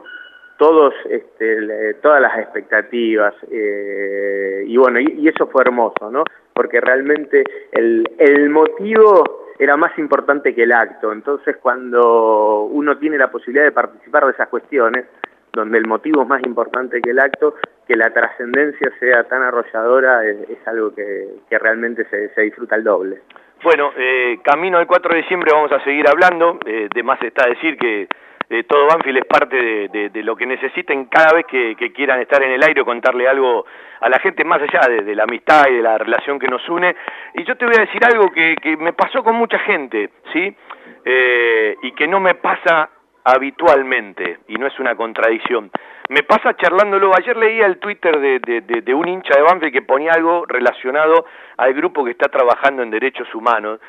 L: todos este, todas las expectativas eh, y bueno y, y, eso fue hermoso no porque realmente el, el motivo era más importante que el acto. Entonces, cuando uno tiene la posibilidad de participar de esas cuestiones, donde el motivo es más importante que el acto, que la trascendencia sea tan arrolladora, es, algo que, realmente se, disfruta el doble.
D: Bueno, eh, camino al 4 de diciembre vamos a seguir hablando, eh, de más está decir que eh, todo Banfield es parte de, lo que necesiten cada vez que, quieran estar en el aire o contarle algo a la gente más allá de, la amistad y de la relación que nos une. Y yo te voy a decir algo que, me pasó con mucha gente, ¿sí? Eh, y que no me pasa habitualmente, y no es una contradicción. Me pasa charlándolo, ayer leía el Twitter de, un hincha de Banfield que ponía algo relacionado al grupo que está trabajando en derechos humanos,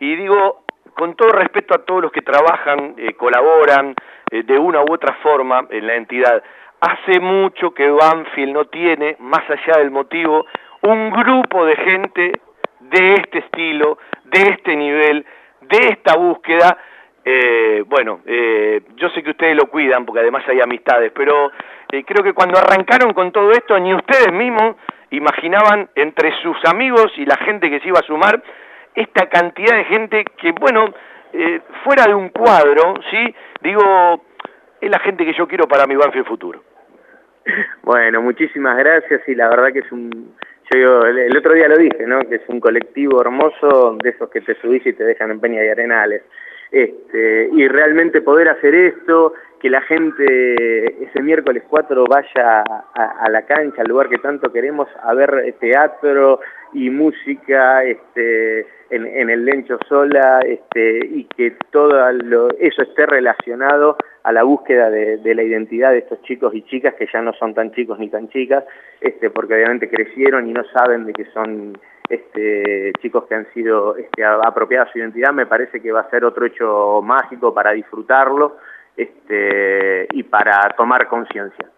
D: y digo, con todo respeto a todos los que trabajan, eh, colaboran eh, de una u otra forma en la entidad, hace mucho que Banfield no tiene, más allá del motivo, un grupo de gente de este estilo, de este nivel, de esta búsqueda. Eh, bueno, yo sé que ustedes lo cuidan porque además hay amistades, pero creo que cuando arrancaron con todo esto, ni ustedes mismos imaginaban entre sus amigos y la gente que se iba a sumar esta cantidad de gente que, bueno, eh, fuera de un cuadro, ¿sí? Digo, es la gente que yo quiero para mi Banfield futuro.
L: Bueno, muchísimas gracias y la verdad que es un... Yo el, otro día lo dije, ¿no? Que es un colectivo hermoso de esos que te subís y te dejan en Peña y Arenales. Este, y realmente poder hacer esto, que la gente ese miércoles 4 vaya a, la cancha, al lugar que tanto queremos, a ver teatro y música este, en, el Lencho Sola este, y que todo eso esté relacionado a la búsqueda de, la identidad de estos chicos y chicas que ya no son tan chicos ni tan chicas, este, porque obviamente crecieron y no saben de que son este, chicos que han sido este, apropiadas su identidad, me parece que va a ser otro hecho mágico para disfrutarlo este, y para tomar conciencia.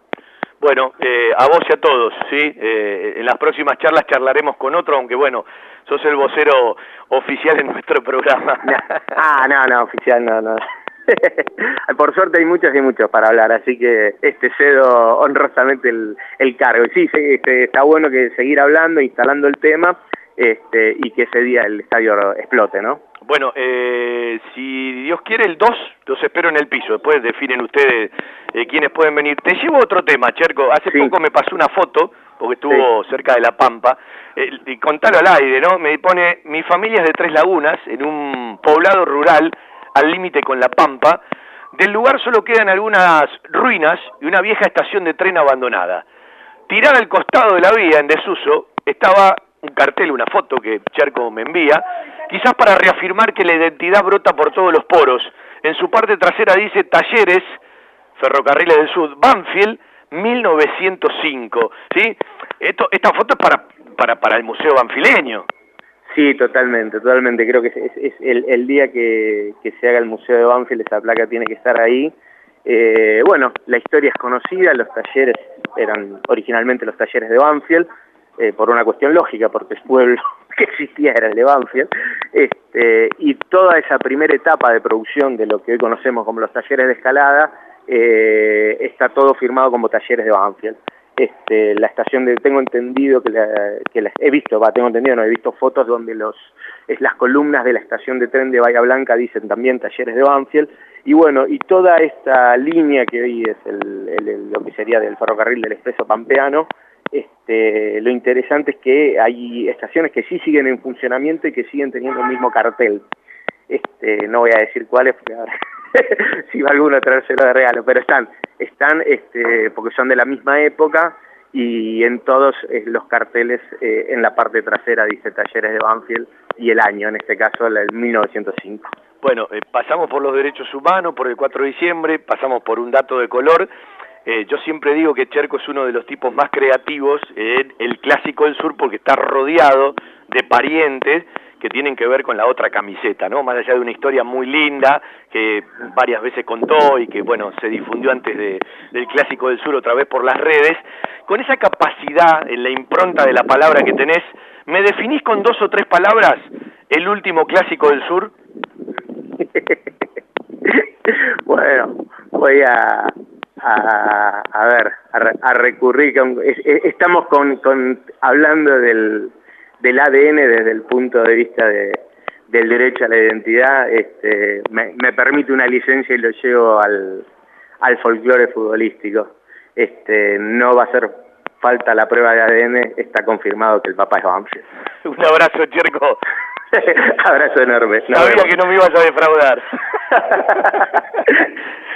D: Bueno, eh, a vos y a todos, ¿sí? Eh, en las próximas charlas charlaremos con otro, aunque bueno, sos el vocero oficial en nuestro programa.
L: ah, no, no, oficial no, no. Por suerte hay muchos y muchos para hablar, así que este cedo honrosamente el, el cargo. Y sí, este, está bueno que seguir hablando, instalando el tema este, y que ese día el estadio explote, ¿no?
D: Bueno, eh, si Dios quiere el 2, los espero en el piso. Después definen ustedes eh, quiénes pueden venir. Te llevo otro tema, Cherco. Hace poco me pasó una foto, porque estuvo cerca de La Pampa. Eh, y contalo al aire, ¿no? Me pone, mi familia es de Tres Lagunas, en un poblado rural, al límite con La Pampa. Del lugar solo quedan algunas ruinas y una vieja estación de tren abandonada. Tirada al costado de la vía, en desuso, estaba un cartel, una foto que Cherco me envía, quizás para reafirmar que la identidad brota por todos los poros. En su parte trasera dice Talleres, Ferrocarriles del Sur, Banfield, 1905. ¿sí? Esto, esta foto es para, para, para el Museo Banfileño.
L: Sí, totalmente, totalmente. Creo que es, el, el, día que, que, se haga el Museo de Banfield, esa placa tiene que estar ahí. Eh, bueno, la historia es conocida, los talleres eran originalmente los talleres de Banfield, eh, por una cuestión lógica, porque el pueblo que existía era el de Banfield, este, y toda esa primera etapa de producción de lo que hoy conocemos como los talleres de escalada, eh, está todo firmado como talleres de Banfield. Este, la estación de, tengo entendido que, la, he visto, va, tengo entendido, no he visto fotos donde los, es, las columnas de la estación de tren de Bahía Blanca dicen también talleres de Banfield, y bueno, y toda esta línea que hoy es el, lo que sería del ferrocarril del expreso pampeano, este, lo interesante es que hay estaciones que sí siguen en funcionamiento y que siguen teniendo el mismo cartel. Este, no voy a decir cuáles porque ahora si va alguno a traérselo de regalo, pero están, están este, porque son de la misma época y en todos eh, los carteles eh, en la parte trasera dice Talleres de Banfield y el año, en este caso el 1905.
D: Bueno, eh, pasamos por los derechos humanos, por el 4 de diciembre, pasamos por un dato de color eh, yo siempre digo que Cherco es uno de los tipos más creativos en el clásico del sur porque está rodeado de parientes que tienen que ver con la otra camiseta, ¿no? Más allá de una historia muy linda que varias veces contó y que, bueno, se difundió antes de, del Clásico del Sur otra vez por las redes, con esa capacidad en la impronta de la palabra que tenés, ¿me definís con dos o tres palabras el último Clásico del Sur?
L: bueno, voy a, a, a ver, a, recurrir, estamos con, con hablando del, del ADN desde el punto de vista de, del derecho a la identidad, este, me, me permite una licencia y lo llevo al, al folclore futbolístico. Este, no va a ser falta la prueba de ADN, está confirmado que el papá es Banfield.
D: Un abrazo, Cherco.
L: abrazo enorme.
D: Sabía que no me ibas a defraudar.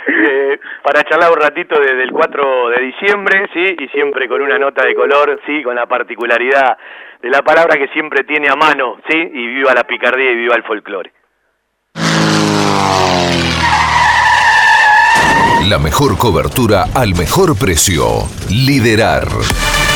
D: Eh, para charlar un ratito desde el 4 de diciembre, ¿sí? Y siempre con una nota de color, ¿sí? Con la particularidad de la palabra que siempre tiene a mano, ¿sí? Y viva la picardía y viva el folclore.
I: La mejor cobertura al mejor precio. Liderar.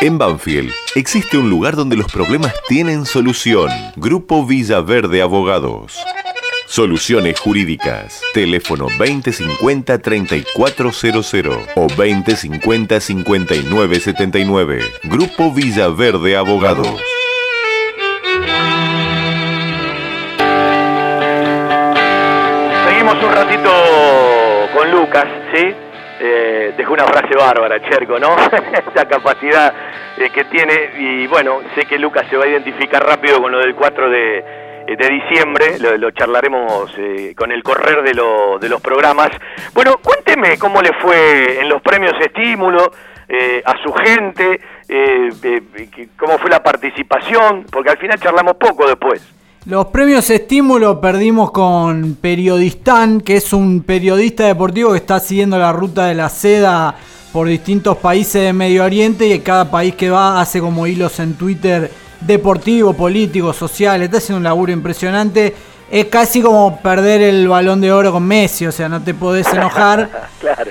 M: En Banfield existe un lugar donde los problemas tienen solución. Grupo Villaverde Abogados. Soluciones jurídicas. Teléfono 2050-3400 o 2050-5979. Grupo Villaverde Abogados.
D: Seguimos un ratito con Lucas, ¿sí? Eh, dejó una frase bárbara, Cherco, ¿no? Esa capacidad eh, que tiene, y bueno, sé que Lucas se va a identificar rápido con lo del 4 de, eh, de diciembre, lo, charlaremos eh, con el correr de, de los programas. Bueno, cuénteme cómo le fue en los premios Estímulo, a su gente, cómo fue la participación, porque al final charlamos poco después.
F: Los premios Estímulo perdimos con Periodistán, que es un periodista deportivo que está siguiendo la ruta de la seda por distintos países de Medio Oriente y cada país que va hace como hilos en Twitter deportivo, político, social, está haciendo un laburo impresionante. es casi como perder el balón de oro con Messi, o sea, no te podés enojar.
D: claro.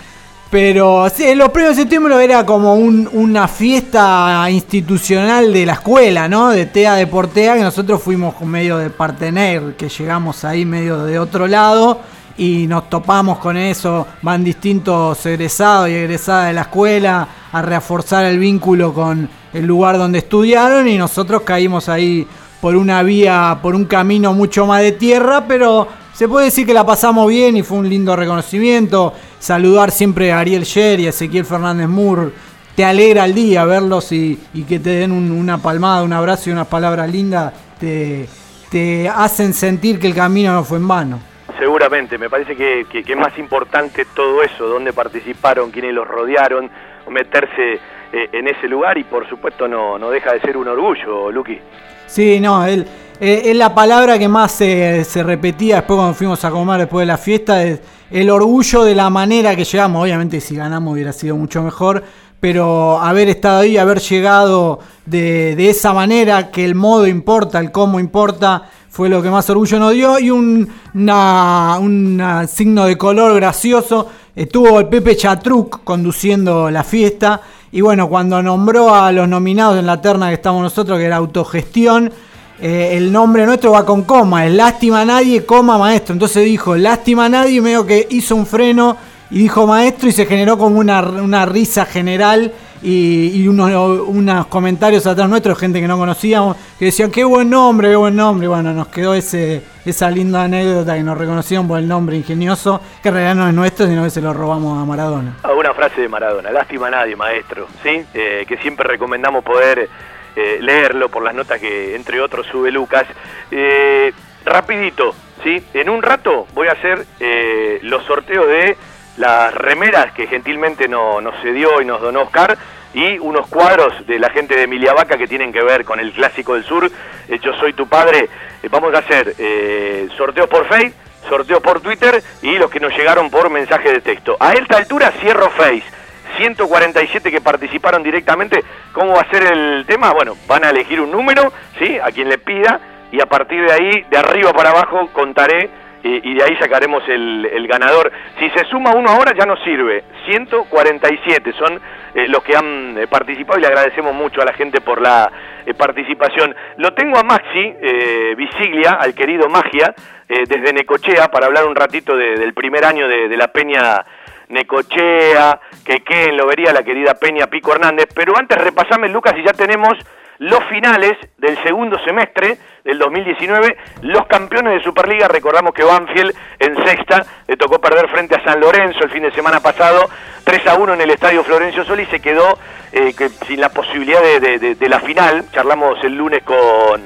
F: Pero sí, los premios de septiembre era como un- una fiesta institucional de la escuela, ¿no? De TEA Deportea, que nosotros fuimos medio de partener, que llegamos ahí medio de otro lado y nos topamos con eso. Van distintos egresados y egresadas de la escuela a reforzar el vínculo con el lugar donde estudiaron y nosotros caímos ahí por una vía, por un camino mucho más de tierra, pero se puede decir que la pasamos bien y fue un lindo reconocimiento. Saludar siempre a Ariel Sher y a Ezequiel Fernández Moore. Te alegra el día verlos y, y que te den un- una palmada, un abrazo y unas palabras lindas. Te, te hacen sentir que el camino no fue en vano.
D: Seguramente, me parece que, que- que es más importante todo eso, dónde participaron, quiénes los rodearon, meterse eh, en ese lugar y por supuesto no, no deja de ser un orgullo, Luqui.
F: Sí, no, él, eh, es la palabra que más se, repetía después cuando fuimos a comer después de la fiesta, es el orgullo de la manera que llegamos. Obviamente si ganamos hubiera sido mucho mejor, pero haber estado ahí, haber llegado de, esa manera, que el modo importa, el cómo importa, fue lo que más orgullo nos dio y un una signo de color gracioso. Estuvo el Pepe Chatruc conduciendo la fiesta y bueno, cuando nombró a los nominados en la terna que estamos nosotros, que era autogestión, eh, el nombre nuestro va con coma, es lástima a nadie, coma maestro. Entonces dijo, lástima a nadie, medio que hizo un freno y dijo maestro y se generó como una, una risa general y, unos, unos comentarios atrás nuestros, gente que no conocíamos, que decían, qué buen nombre, qué buen nombre. Y bueno, nos quedó ese, esa linda anécdota que nos reconocieron por el nombre ingenioso, que en realidad no es nuestro, sino que se lo robamos a Maradona.
D: Ah, Una frase de Maradona, lástima a nadie, maestro, ¿sí? Eh, que siempre recomendamos poder eh, leerlo por las notas que, entre otros, sube Lucas. Eh, rapidito, ¿sí? En un rato voy a hacer eh, los sorteos de las remeras que gentilmente no- nos cedió y nos donó Oscar y unos cuadros de la gente de Emilia Vaca que tienen que ver con el clásico del sur, eh, Yo soy tu padre. Eh, vamos a hacer eh, sorteos por Face, sorteos por Twitter y los que nos llegaron por mensaje de texto. A esta altura cierro Face. 147 que participaron directamente. ¿Cómo va a ser el tema? Bueno, van a elegir un número, ¿sí? A quien le pida y a partir de ahí, de arriba para abajo, contaré y, de ahí sacaremos el, ganador. Si se suma uno ahora ya no sirve. 147 son eh, los que han eh, participado y le agradecemos mucho a la gente por la eh, participación. Lo tengo a Maxi eh, Visiglia, al querido Magia, desde Necochea, para hablar un ratito de- del primer año de la Peña Necochea, que queden lo vería la querida Peña Pico Hernández. Pero antes repasame, Lucas, y ya tenemos los finales del segundo semestre del 2019. Los campeones de Superliga, recordamos que Banfield en sexta le tocó perder frente a San Lorenzo el fin de semana pasado, 3 a 1 en el estadio Florencio Sol y se quedó eh, que- sin la posibilidad de- de la final. Charlamos el lunes con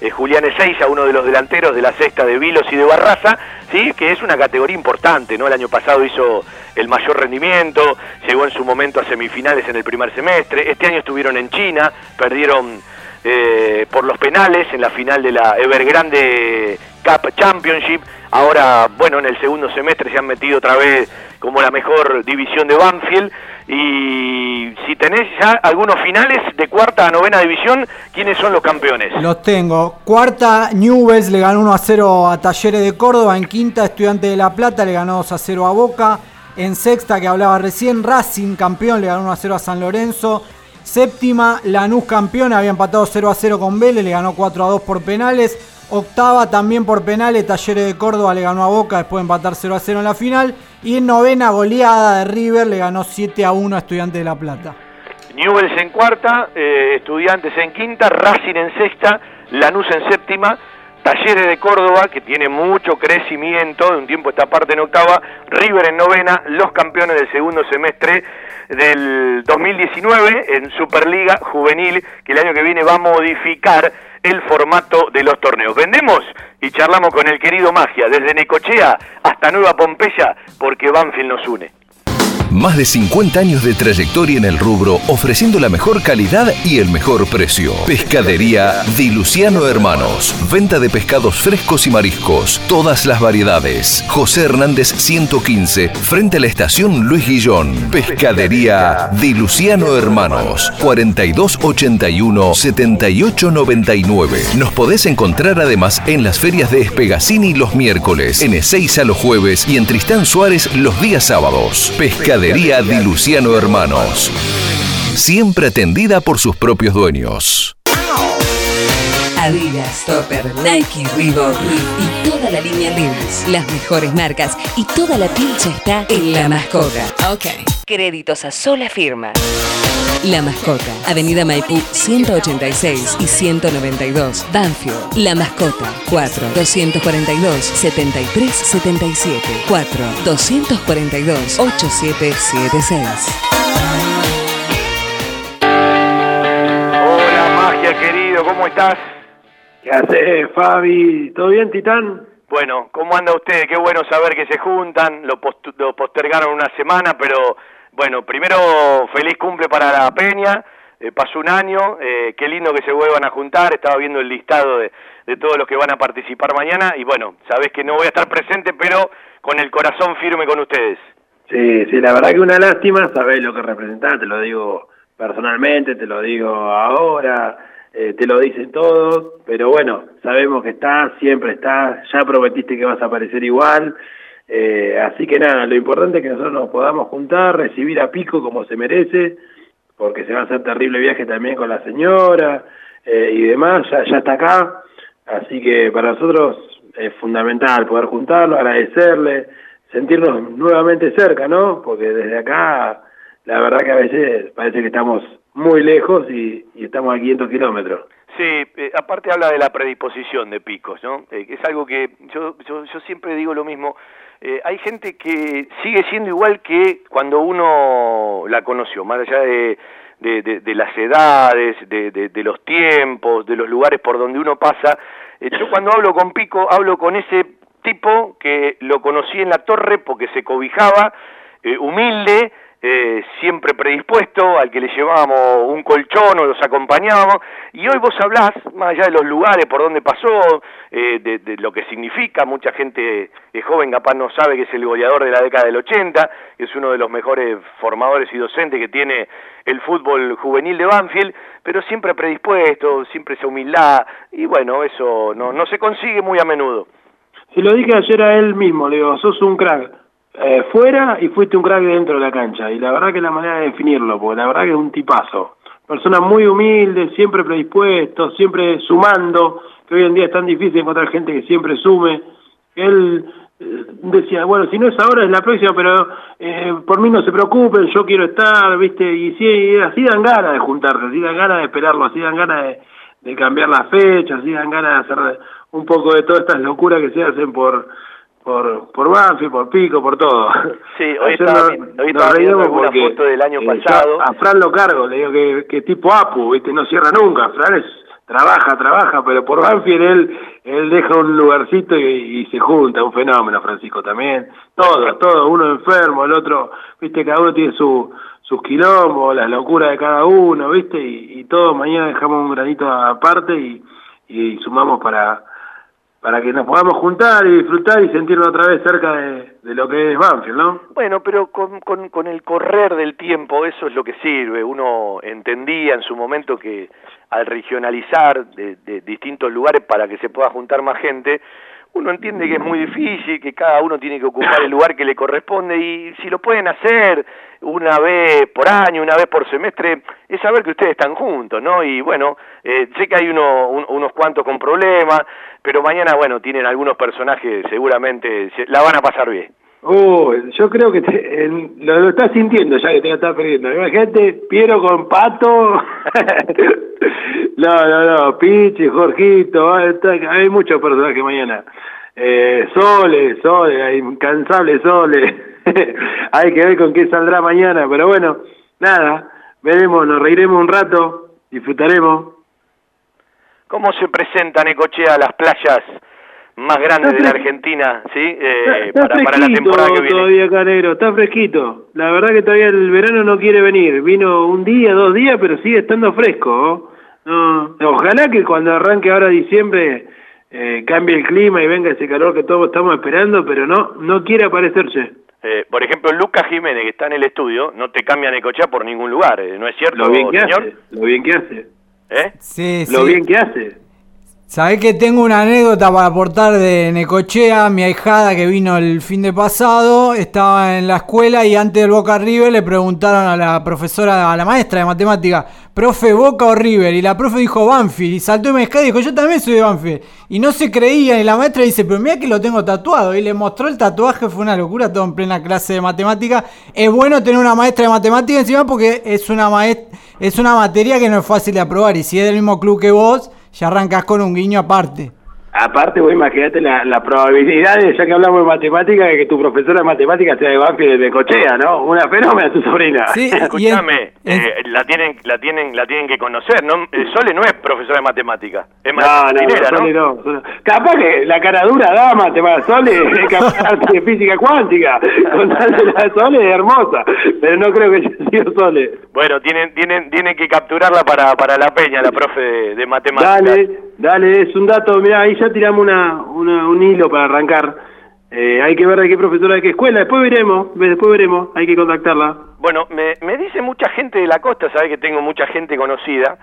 D: eh, Julián Ezeiza, uno de los delanteros de la sexta de Vilos y de Barraza, sí, que es una categoría importante, ¿no? El año pasado hizo el mayor rendimiento, llegó en su momento a semifinales en el primer semestre, este año estuvieron en China, perdieron eh, por los penales en la final de la Evergrande Cup Championship, ahora, bueno, en el segundo semestre se han metido otra vez como la mejor división de Banfield, y si tenés ya algunos finales de cuarta a novena división, ¿quiénes son los campeones?
F: Los tengo. Cuarta, Newells le ganó 1 a 0 a Talleres de Córdoba. En quinta, Estudiante de La Plata le ganó 2 a 0 a Boca. En sexta, que hablaba recién, Racing campeón le ganó 1 a 0 a San Lorenzo. Séptima, Lanús campeón, había empatado 0 a 0 con Vélez, le ganó 4 a 2 por penales. Octava también por penales, Talleres de Córdoba le ganó a Boca después de empatar 0 a 0 en la final. Y en novena, goleada de River, le ganó 7 a 1 a Estudiante de La Plata.
D: Newells en cuarta, eh, Estudiantes en quinta, Racing en sexta, Lanús en séptima, Talleres de Córdoba, que tiene mucho crecimiento, de un tiempo esta parte en octava, River en novena, los campeones del segundo semestre del 2019 en Superliga Juvenil, que el año que viene va a modificar el formato de los torneos. Vendemos y charlamos con el querido Magia, desde Necochea hasta Nueva Pompeya, porque Banfield nos une.
I: Más de 50 años de trayectoria en el rubro, ofreciendo la mejor calidad y el mejor precio. Pescadería Di Luciano Hermanos. Venta de pescados frescos y mariscos. Todas las variedades. José Hernández 115, frente a la estación Luis Guillón. Pescadería Di Luciano Hermanos. 4281-7899. Nos podés encontrar además en las ferias de Espegacini los miércoles, en Ezeiza los jueves y en Tristán Suárez los días sábados. Pescadería Di Luciano Hermanos. Siempre atendida por sus propios dueños.
K: Adidas, Topper, Nike, Reebok, y toda la línea Levi's. Las mejores marcas y toda la pincha está en La Mascota. Ok. Créditos a sola firma. La Mascota, Avenida Maipú 186 y 192, Banfield. La Mascota, 4 242 7377 4 242 8776.
D: Hola, magia querido, ¿cómo estás?
N: ¿Qué haces, Fabi? ¿Todo bien, Titán?
D: Bueno, ¿cómo anda usted? Qué bueno saber que se juntan, lo, post- lo postergaron una semana, pero bueno, primero feliz cumple para la Peña, eh, pasó un año, eh, qué lindo que se vuelvan a juntar, estaba viendo el listado de, de todos los que van a participar mañana y bueno, sabés que no voy a estar presente, pero con el corazón firme con ustedes.
N: Sí, sí, la verdad que una lástima, sabés lo que representás, te lo digo personalmente, te lo digo ahora, eh, te lo dicen todos, pero bueno, sabemos que estás, siempre estás, ya prometiste que vas a aparecer igual, eh, así que nada, lo importante es que nosotros nos podamos juntar, recibir a Pico como se merece, porque se va a hacer terrible viaje también con la señora eh, y demás, ya, ya está acá, así que para nosotros es fundamental poder juntarlo, agradecerle, sentirnos nuevamente cerca, ¿no? Porque desde acá, la verdad que a veces parece que estamos muy lejos y, y estamos a 500 kilómetros.
D: Sí, eh, aparte habla de la predisposición de Picos, ¿no? Eh, es algo que yo, yo, yo siempre digo lo mismo. Eh, hay gente que sigue siendo igual que cuando uno la conoció, más allá de, de, de- de las edades, de, los tiempos, de los lugares por donde uno pasa. Yo cuando hablo con Pico, hablo con ese tipo que lo conocí en la torre porque se cobijaba, humilde, eh, siempre predispuesto, al que le llevábamos un colchón o los acompañábamos, y hoy vos hablás, más allá de los lugares por donde pasó, eh, de, lo que significa, mucha gente eh, joven capaz no sabe que es el goleador de la década del 80, que es uno de los mejores formadores y docentes que tiene el fútbol juvenil de Banfield, pero siempre predispuesto, siempre esa humildad, y bueno, eso no, no se consigue muy a menudo.
N: Si lo dije ayer a él mismo, le digo, sos un crack eh, fuera y fuiste un crack dentro de la cancha. Y la verdad que la manera de definirlo, porque la verdad que es un tipazo. Persona muy humilde, siempre predispuesto, siempre sumando, que hoy en día es tan difícil encontrar gente que siempre sume. Él eh, decía, bueno, si no es ahora, es la próxima, pero eh, por mí no se preocupen, yo quiero estar, ¿viste? Y sí, así dan ganas de juntarse, así dan ganas de esperarlo, así dan ganas de, de cambiar las fechas, así dan ganas de hacer un poco de todas estas locuras que se hacen por por por Banfield, por Pico, por todo.
D: Sí, hoy estaba,
N: nos-
D: hoy
N: nos
D: viendo alguna foto del año
N: eh, yo
D: pasado.
N: a Fran lo cargo, le digo que, que tipo Apu, ¿viste? no cierra nunca. Fran es, trabaja, trabaja, pero por Banfield él, él deja un lugarcito y, y se junta, un fenómeno, Francisco también. Todo, todo, uno enfermo, el otro, viste, cada uno tiene su sus quilombos, las locuras de cada uno, viste, y, y todos mañana dejamos un granito aparte y, y sumamos para para que nos podamos juntar y disfrutar y sentirnos otra vez cerca de, de lo que es Banfield, ¿no?
D: Bueno, pero con, con, con el correr del tiempo eso es lo que sirve. Uno entendía en su momento que al regionalizar de, de distintos lugares para que se pueda juntar más gente, uno entiende que es muy difícil, que cada uno tiene que ocupar el lugar que le corresponde y si lo pueden hacer una vez por año, una vez por semestre, es saber que ustedes están juntos, ¿no? Y bueno, eh, sé que hay uno, un- unos cuantos con problemas, pero mañana, bueno, tienen algunos personajes, seguramente se- la van a pasar bien.
N: Oh, yo creo que te- el- lo, lo estás sintiendo ya que te lo estás perdiendo. Imagínate, Piero con Pato. no, no, no, Pichi, Jorgito, hay muchos personajes mañana. Eh, Sole, Sole, incansable Sole. hay que ver con qué saldrá mañana, pero bueno, nada, veremos, nos reiremos un rato, disfrutaremos.
D: ¿Cómo se presentan Ecochea las playas más grandes de la Argentina, ¿sí? Eh,
N: Está
D: para, para la temporada que viene.
N: todavía acá, negro, está fresquito. La verdad que todavía el verano no quiere venir. Vino un día, dos días, pero sigue estando fresco. ¿oh? No, ojalá que cuando arranque ahora diciembre eh, cambie el clima y venga ese calor que todos estamos esperando, pero no, no quiere aparecerse.
D: Eh, por ejemplo, Lucas Jiménez, que está en el estudio, no te cambia Necochea por ningún lugar, eh, ¿no es cierto,
N: Lo bien que
D: señor?
N: hace, lo bien que hace,
D: ¿Eh?
F: Sí,
N: lo
F: sí.
N: bien que hace.
F: Sabés que tengo una anécdota para aportar de Necochea, mi ahijada que vino el fin de pasado, estaba en la escuela y antes del Boca River le preguntaron a la profesora, a la maestra de matemática, profe, Boca o River, y la profe dijo Banfield, y saltó y me y dijo, yo también soy de Banfield, y no se creían, y la maestra dice, pero mira que lo tengo tatuado, y le mostró el tatuaje, fue una locura, todo en plena clase de matemática, es bueno tener una maestra de matemática encima porque es una, maest- es una materia que no es fácil de aprobar, y si es del mismo club que vos, ya arrancás con un guiño aparte.
N: Aparte, vos imagínate la, la probabilidad, de, ya que hablamos de matemática, de que tu profesora de matemática sea de Banfield de Cochea, ¿no? Una fenómena tu sobrina.
D: Escúchame, eh, la tienen, la tienen, la tienen que conocer, ¿no? Eh, Sole no es profesora de matemática, es
N: No, no, Sole no, Sole- Capaz que la cara dura dama te va Sole, es capaz de física cuántica. La Sole es hermosa, pero no creo que haya sido Sole.
D: Bueno, tienen, tienen, tienen que capturarla para, para la peña, la profe de, de matemática.
N: Dale, dale, es un dato, mirá, ahí ya tiramos una, una- un hilo para arrancar. Eh, hay que ver de qué profesora, de qué escuela, después veremos, después veremos, hay que contactarla.
D: Bueno, me, me dice mucha gente de la costa, sabe que tengo mucha gente conocida,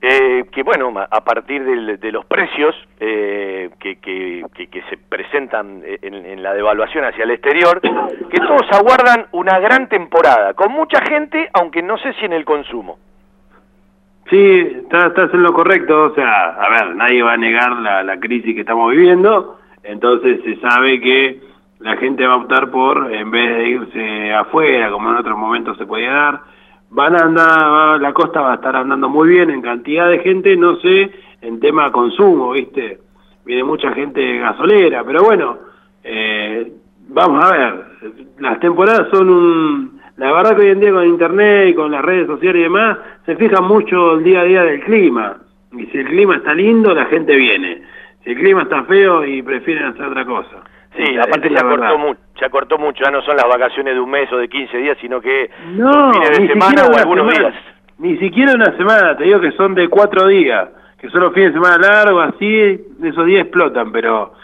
D: eh, que bueno, a partir de los precios eh, que, que, que- que se presentan en, en la devaluación hacia el exterior, que todos aguardan una gran temporada, con mucha gente, aunque no sé si en el consumo.
N: Sí, estás, estás en lo correcto, o sea, a ver, nadie va a negar la, la crisis que estamos viviendo, entonces se sabe que la gente va a optar por, en vez de irse afuera, como en otros momentos se podía dar, van a andar, la costa va a estar andando muy bien en cantidad de gente, no sé, en tema consumo, ¿viste? Viene mucha gente gasolera, pero bueno, eh, vamos a ver, las temporadas son un... La verdad que hoy en día con internet y con las redes sociales y demás, se fija mucho el día a día del clima. Y si el clima está lindo, la gente viene. Si el clima está feo y prefieren hacer otra cosa.
D: Sí, aparte se acortó,
N: verdad.
D: mu se acortó mucho, ya no son las vacaciones de un mes o de 15 días, sino que
N: No,
D: son fines de semana o algunos
N: semana.
D: días.
N: Ni siquiera una semana, te digo que son de cuatro días, que son los fines de semana largos, así, esos días explotan, pero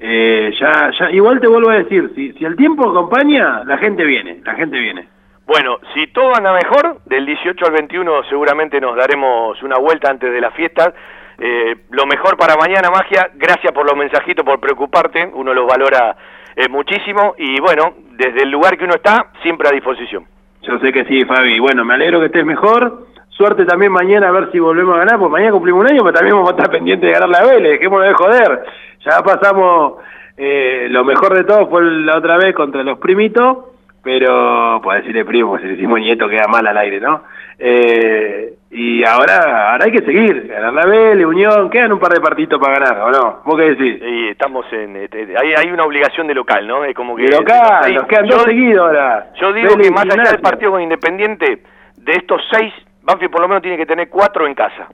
N: eh, ya, ya, igual te vuelvo a decir, si, si el tiempo acompaña, la gente viene, la gente viene.
D: Bueno, si todo anda mejor, del 18 al 21 seguramente nos daremos una vuelta antes de la fiesta. Eh, lo mejor para mañana, Magia, gracias por los mensajitos, por preocuparte, uno los valora eh, muchísimo y bueno, desde el lugar que uno está, siempre a disposición.
N: Yo sé que sí, Fabi. Bueno, me alegro que estés mejor. Suerte también mañana a ver si volvemos a ganar, porque mañana cumplimos un año, pero también vamos a estar pendientes de ganar la Vélez. Dejémonos de joder. Ya pasamos, eh, lo mejor de todo fue la otra vez contra los primitos, pero, puedo decirle primo, si decimos nieto queda mal al aire, ¿no? Eh, y ahora, ahora hay que seguir, ganar la Vélez, Unión, quedan un par de partidos para ganar, ¿o no? ¿Vos qué decís?
D: Y estamos en... eh, hay, hay una obligación de local, ¿no? Es como que...
N: De local,
D: Sí,
N: nos quedan
D: yo-
N: dos seguidos ahora.
D: Yo digo
N: Vélez
D: que más allá del partido con Independiente, de estos seis, Banfield por lo menos tiene que tener cuatro en casa.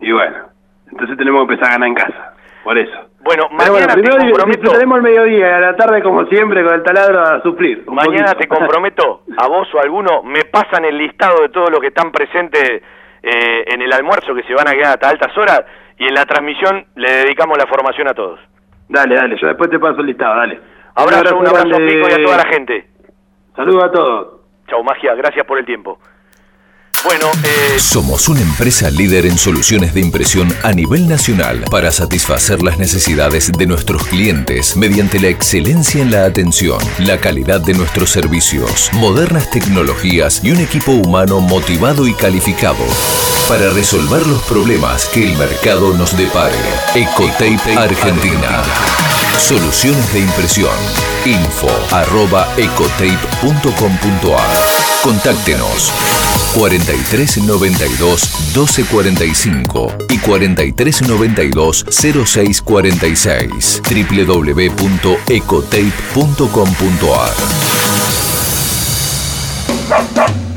N: Y bueno, entonces tenemos que empezar a ganar en casa, por eso.
D: Bueno,
N: Pero bueno,
D: mañana te
N: primero
D: comprometo...
N: disfrutaremos el mediodía y a la tarde, como siempre, con el taladro a sufrir. un
D: Mañana
N: poquito.
D: te comprometo, a vos o a alguno, me pasan el listado de todos los que están presentes eh, en el almuerzo que se van a quedar hasta altas horas y en la transmisión le dedicamos la formación a todos.
N: Dale, dale, yo después te paso el listado, dale.
D: Abrazo, un abrazo
N: grande.
D: pico y a toda la gente.
N: Saludos a todos.
D: Chau magia, gracias por el tiempo. Bueno, eh,
I: Somos una empresa líder en soluciones de impresión a nivel nacional para satisfacer las necesidades de nuestros clientes mediante la excelencia en la atención, la calidad de nuestros servicios, modernas tecnologías y un equipo humano motivado y calificado para resolver los problemas que el mercado nos depare. Ecotape Argentina. Soluciones de impresión. Info arroba ecotape.com.ar Contáctenos 4392 1245 y 4392 0646 www.ecotape.com.ar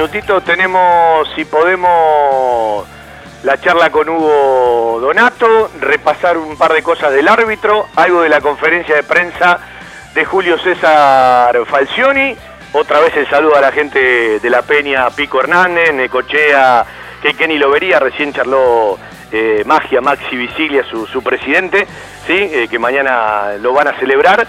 D: minutitos tenemos, si podemos, la charla con Hugo Donato, repasar un par de cosas del árbitro, algo de la conferencia de prensa de Julio César Falcioni, otra vez el saludo a la gente de la Peña, Pico Hernández, Necochea, que Kenny lo vería, recién charló eh, Magia, Maxi Visilia, su, presidente, ¿sí? Eh, que mañana lo van a celebrar.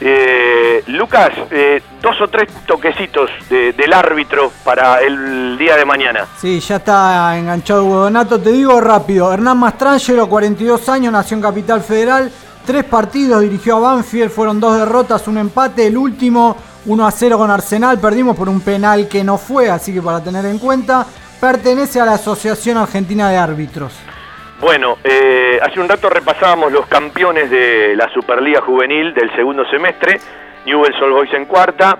D: Eh, Lucas, eh, dos o tres toquecitos de- del árbitro para el día de mañana.
F: Sí, ya está enganchado Hugo Donato. Te digo rápido, Hernán Mastrangelo, 42 años, nació en Capital Federal. Tres partidos dirigió a Banfield, fueron dos derrotas, un empate. El último, 1 a 0 con Arsenal. Perdimos por un penal que no fue, así que para tener en cuenta. Pertenece a la Asociación Argentina de Árbitros.
D: Bueno, eh, hace un rato repasábamos los campeones de la Superliga Juvenil del segundo semestre. Newell's Old Boys en cuarta,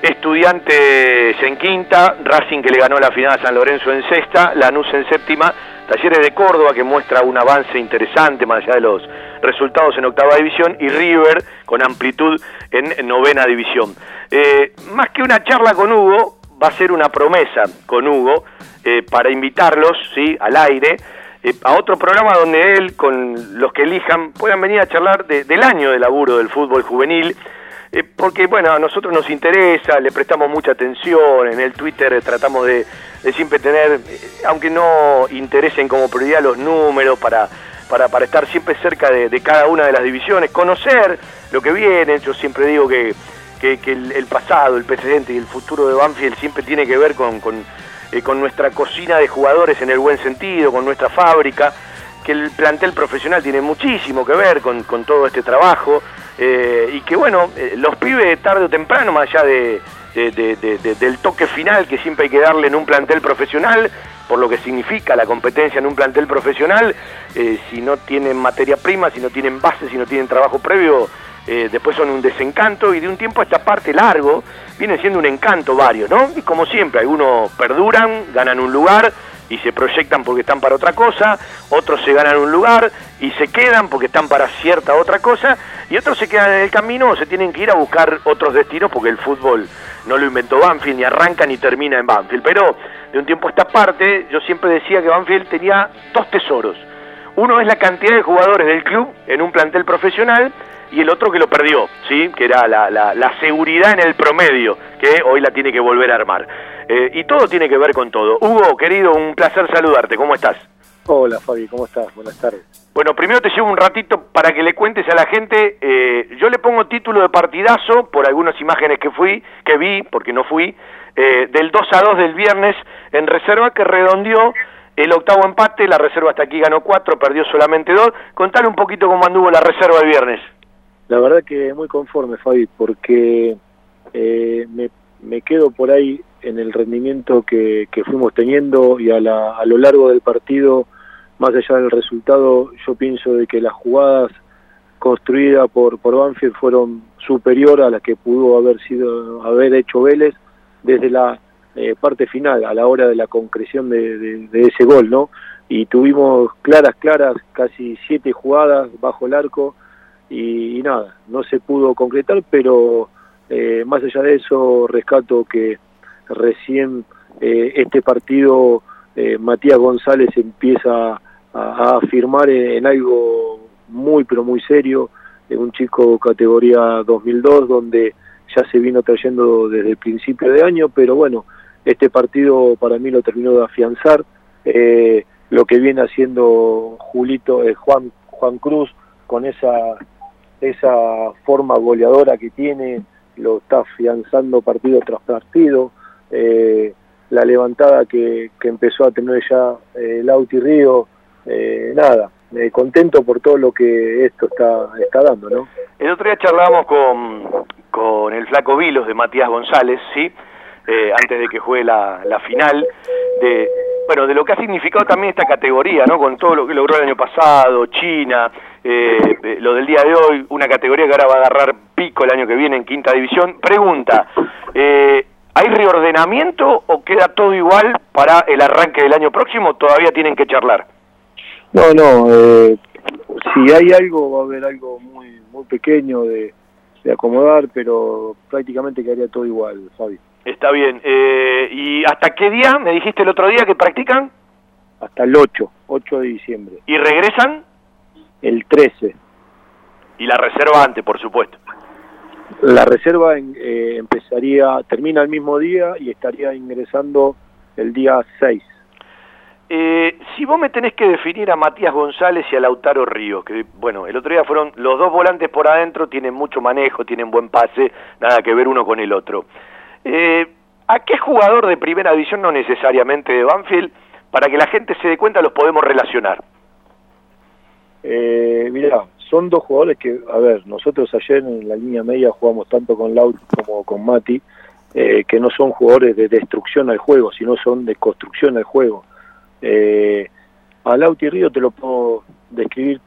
D: Estudiantes en quinta, Racing que le ganó la final a San Lorenzo en sexta, Lanús en séptima, Talleres de Córdoba que muestra un avance interesante más allá de los resultados en octava división y River con amplitud en novena división. Eh, más que una charla con Hugo, va a ser una promesa con Hugo eh, para invitarlos ¿sí? al aire eh, a otro programa donde él, con los que elijan, puedan venir a charlar de- del año de laburo del fútbol juvenil, eh, porque bueno, a nosotros nos interesa, le prestamos mucha atención, en el Twitter tratamos de, siempre tener, eh, aunque no interesen como prioridad los números para, para, para estar siempre cerca de, cada una de las divisiones, conocer lo que viene, yo siempre digo que, que, el, pasado, el presente y el futuro de Banfield siempre tiene que ver con, con, eh, con nuestra cocina de jugadores en el buen sentido, con nuestra fábrica, que el plantel profesional tiene muchísimo que ver con, todo este trabajo eh, y que bueno, eh, los pibes tarde o temprano, más allá de, de- de- de- de- del toque final que siempre hay que darle en un plantel profesional, por lo que significa la competencia en un plantel profesional, si no tienen materia prima, si no tienen base, si no tienen trabajo previo, eh, después son un desencanto y de un tiempo a esta parte largo vienen siendo un encanto varios, ¿no? Y como siempre, algunos perduran, ganan un lugar y se proyectan porque están para otra cosa, otros se ganan un lugar y se quedan porque están para cierta otra cosa, y otros se quedan en el camino o se tienen que ir a buscar otros destinos porque el fútbol no lo inventó Banfield, ni arranca ni termina en Banfield. Pero de un tiempo a esta parte, yo siempre decía que Banfield tenía dos tesoros. Uno es la cantidad de jugadores del club en un plantel profesional y el otro que lo perdió, ¿sí? que era la, la- la seguridad en el promedio, que hoy la tiene que volver a armar. Eh, y todo tiene que ver con todo. Hugo, querido, un placer saludarte. ¿Cómo estás?
O: Hola Fabi, ¿cómo estás? Buenas tardes.
D: Bueno, primero te llevo un ratito para que le cuentes a la gente. eh, yo le pongo título de partidazo por algunas imágenes que fui, que vi, porque no fui, eh, del 2 a 2 del viernes en reserva que redondeó el octavo empate. La reserva hasta aquí ganó 4, perdió solamente 2. Contale un poquito cómo anduvo la reserva el viernes.
O: La verdad que muy conforme Fabi, porque eh, me, me quedo por ahí en el rendimiento que, que fuimos teniendo y a, la- a lo largo del partido, más allá del resultado, yo pienso de que las jugadas construidas por, por Banfield fueron superior a las que pudo haber sido haber hecho Vélez desde la eh, parte final, a la hora de la concreción de, de- de ese gol, ¿no? Y tuvimos claras, claras, casi siete jugadas bajo el arco y, nada, no se pudo concretar, pero eh, más allá de eso rescato que recién eh, este partido eh, Matías González empieza a, a afirmar en, algo muy pero muy serio, un chico categoría 2002 donde ya se vino trayendo desde el principio de año, pero bueno, este partido para mí lo terminó de afianzar. Eh, lo que viene haciendo Julito, Juan, Juan Cruz, con esa, esa forma goleadora que tiene, lo está afianzando partido tras partido. Eh, la levantada que, que empezó a tener ya eh, Lauti Río, eh, nada, eh, contento por todo lo que esto está, está dando, ¿no?
D: El otro día charlábamos con, con el flaco Vilos de Matías González, ¿sí? Eh, antes de que juegue la, la final, de bueno, de lo que ha significado también esta categoría, ¿no? Con todo lo que logró el año pasado, China, eh, lo del día de hoy, una categoría que ahora va a agarrar pico el año que viene en quinta división. Pregunta, eh, ¿hay reordenamiento o queda todo igual para el arranque del año próximo? Todavía tienen que charlar.
O: No, no, eh, si hay algo, va a haber algo muy muy pequeño de, de acomodar, pero prácticamente quedaría todo igual, Fabi.
D: Está bien. Eh, ¿Y hasta qué día? Me dijiste el otro día que practican
O: Hasta el 8, 8 de diciembre.
D: y regresan
O: El 13.
D: y la reserva antes, por supuesto.
O: La reserva en- eh, empezaría, termina el mismo día y estaría ingresando el día 6.
D: Eh, si vos me tenés que definir a Matías González y a Lautaro Ríos, que bueno, el otro día fueron los dos volantes por adentro, tienen mucho manejo, tienen buen pase, nada que ver uno con el otro. Eh, ¿A qué jugador de primera división, no necesariamente de Banfield, para que la gente se dé cuenta los podemos relacionar?
O: Eh, mira, son dos jugadores que, a ver, nosotros ayer en la línea media jugamos tanto con Laut como con Mati, eh, que no son jugadores de destrucción al juego, sino son de construcción al juego. Eh, a Lauti Río te lo puedo describir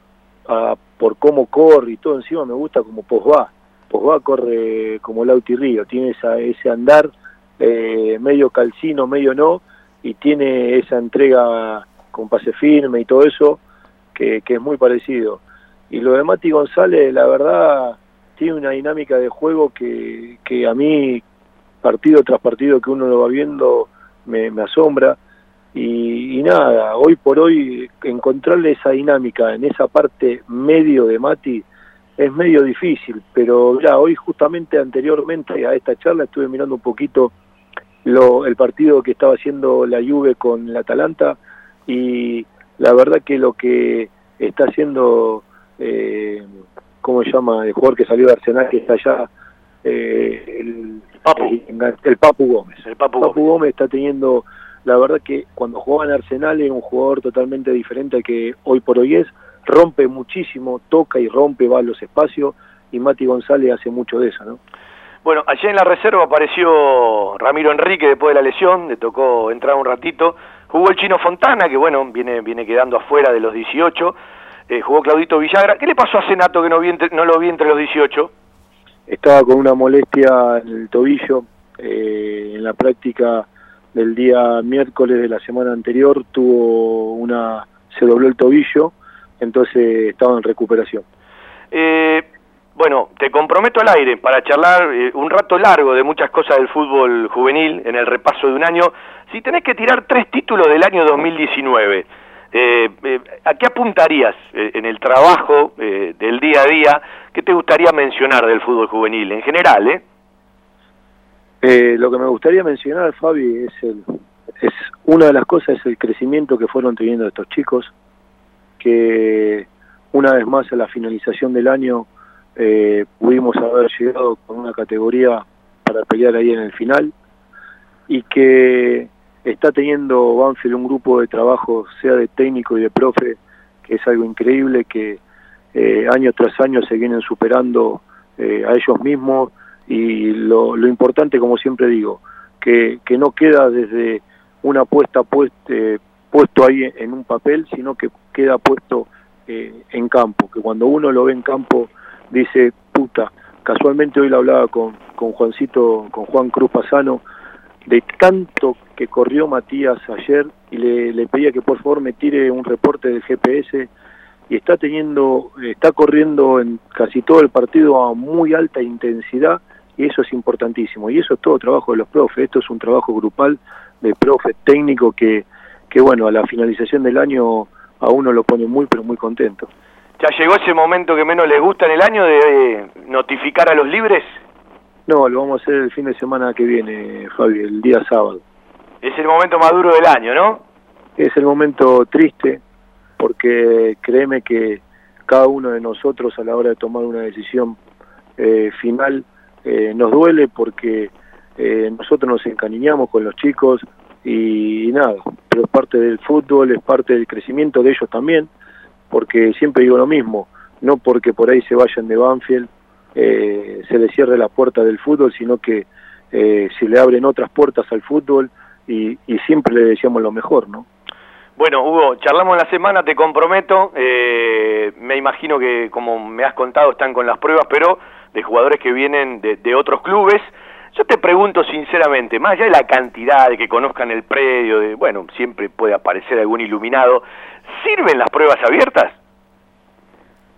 O: ah, por cómo corre y todo encima me gusta como Posba. Posba corre como Lauti Río, tiene esa, ese andar eh, medio calcino, medio no, y tiene esa entrega con pase firme y todo eso que, es muy parecido. Y lo de Mati González, la verdad, tiene una dinámica de juego que, que a mí, partido tras partido que uno lo va viendo, me, asombra. Y, y nada, hoy por hoy encontrarle esa dinámica en esa parte medio de Mati es medio difícil, pero ya hoy justamente anteriormente a esta charla estuve mirando un poquito lo, el partido que estaba haciendo la Juve con el Atalanta y la verdad que lo que está haciendo, eh, ¿cómo se llama? El jugador que salió de Arsenal, que está allá, eh, el, el, el Papu Gómez.
D: El Papu,
O: Gómez. está teniendo, la verdad que cuando jugaba en Arsenal era un jugador totalmente diferente al que hoy por hoy es, rompe muchísimo, toca y rompe, va a los espacios, y Mati González hace mucho de eso, ¿no?
D: Bueno, ayer en la reserva apareció Ramiro Enrique después de la lesión, le tocó entrar un ratito. Jugó el Chino Fontana, que bueno, viene, viene quedando afuera de los 18. Eh, jugó Claudito Villagra. ¿Qué le pasó a Senato que no, vi entre- no lo vi entre los 18?
O: estaba con una molestia en el tobillo eh, en la práctica del día miércoles de la semana anterior tuvo una se dobló el tobillo entonces estaba en recuperación
D: Eh, bueno, te comprometo al aire para charlar eh, un rato largo de muchas cosas del fútbol juvenil en el repaso de un año. Si tenés que tirar tres títulos del año 2019, eh, eh, ¿a qué apuntarías eh, en el trabajo eh, del día a día? ¿Qué te gustaría mencionar del fútbol juvenil en general? Eh?
O: Lo que me gustaría mencionar Fabi es el es una de las cosas es el crecimiento que fueron teniendo estos chicos que una vez más a la finalización del año eh, pudimos haber llegado con una categoría para pelear ahí en el final. Y que está teniendo Banfield un grupo de trabajo, sea de técnico y de profe, que es algo increíble, que eh, año tras año se vienen superando eh, a ellos mismos. Y lo, lo importante, como siempre digo, que, que no queda desde una apuesta puest, eh, puesto ahí en un papel, sino que queda puesto eh, en campo, que cuando uno lo ve en campo dice, puta, casualmente hoy lo hablaba con, con Juancito, con Juan Cruz Pasano, de tanto que corrió Matías ayer y le, le pedía que por favor me tire un reporte del GPS y está teniendo, está corriendo en casi todo el partido a muy alta intensidad y eso es importantísimo. Y eso es todo trabajo de los profes, esto es un trabajo grupal de profes técnico que, que bueno, a la finalización del año a uno lo pone muy pero muy contento.
D: ¿Ya llegó ese momento que menos les gusta en el año de eh, notificar a los libres?
O: No, lo vamos a hacer el fin de semana que viene, Fabi, el día sábado.
D: Es el momento más duro del año, ¿no?
O: Es el momento triste, porque créeme que cada uno de nosotros a la hora de tomar una decisión eh, final eh, nos duele porque eh, nosotros nos encariñamos con los chicos y, nada, pero es parte del fútbol, es parte del crecimiento de ellos también, porque siempre digo lo mismo, no porque por ahí se vayan de Banfield eh, se le cierre la puerta del fútbol, sino que eh, se le abren otras puertas al fútbol y, y siempre le decíamos lo mejor, ¿no?
D: Bueno, Hugo, charlamos la semana, te comprometo. Eh, me imagino que, como me has contado, están con las pruebas, pero de jugadores que vienen de, de, otros clubes. Yo te pregunto sinceramente, más allá de la cantidad de que conozcan el predio, de, bueno, siempre puede aparecer algún iluminado, ¿sirven las pruebas abiertas?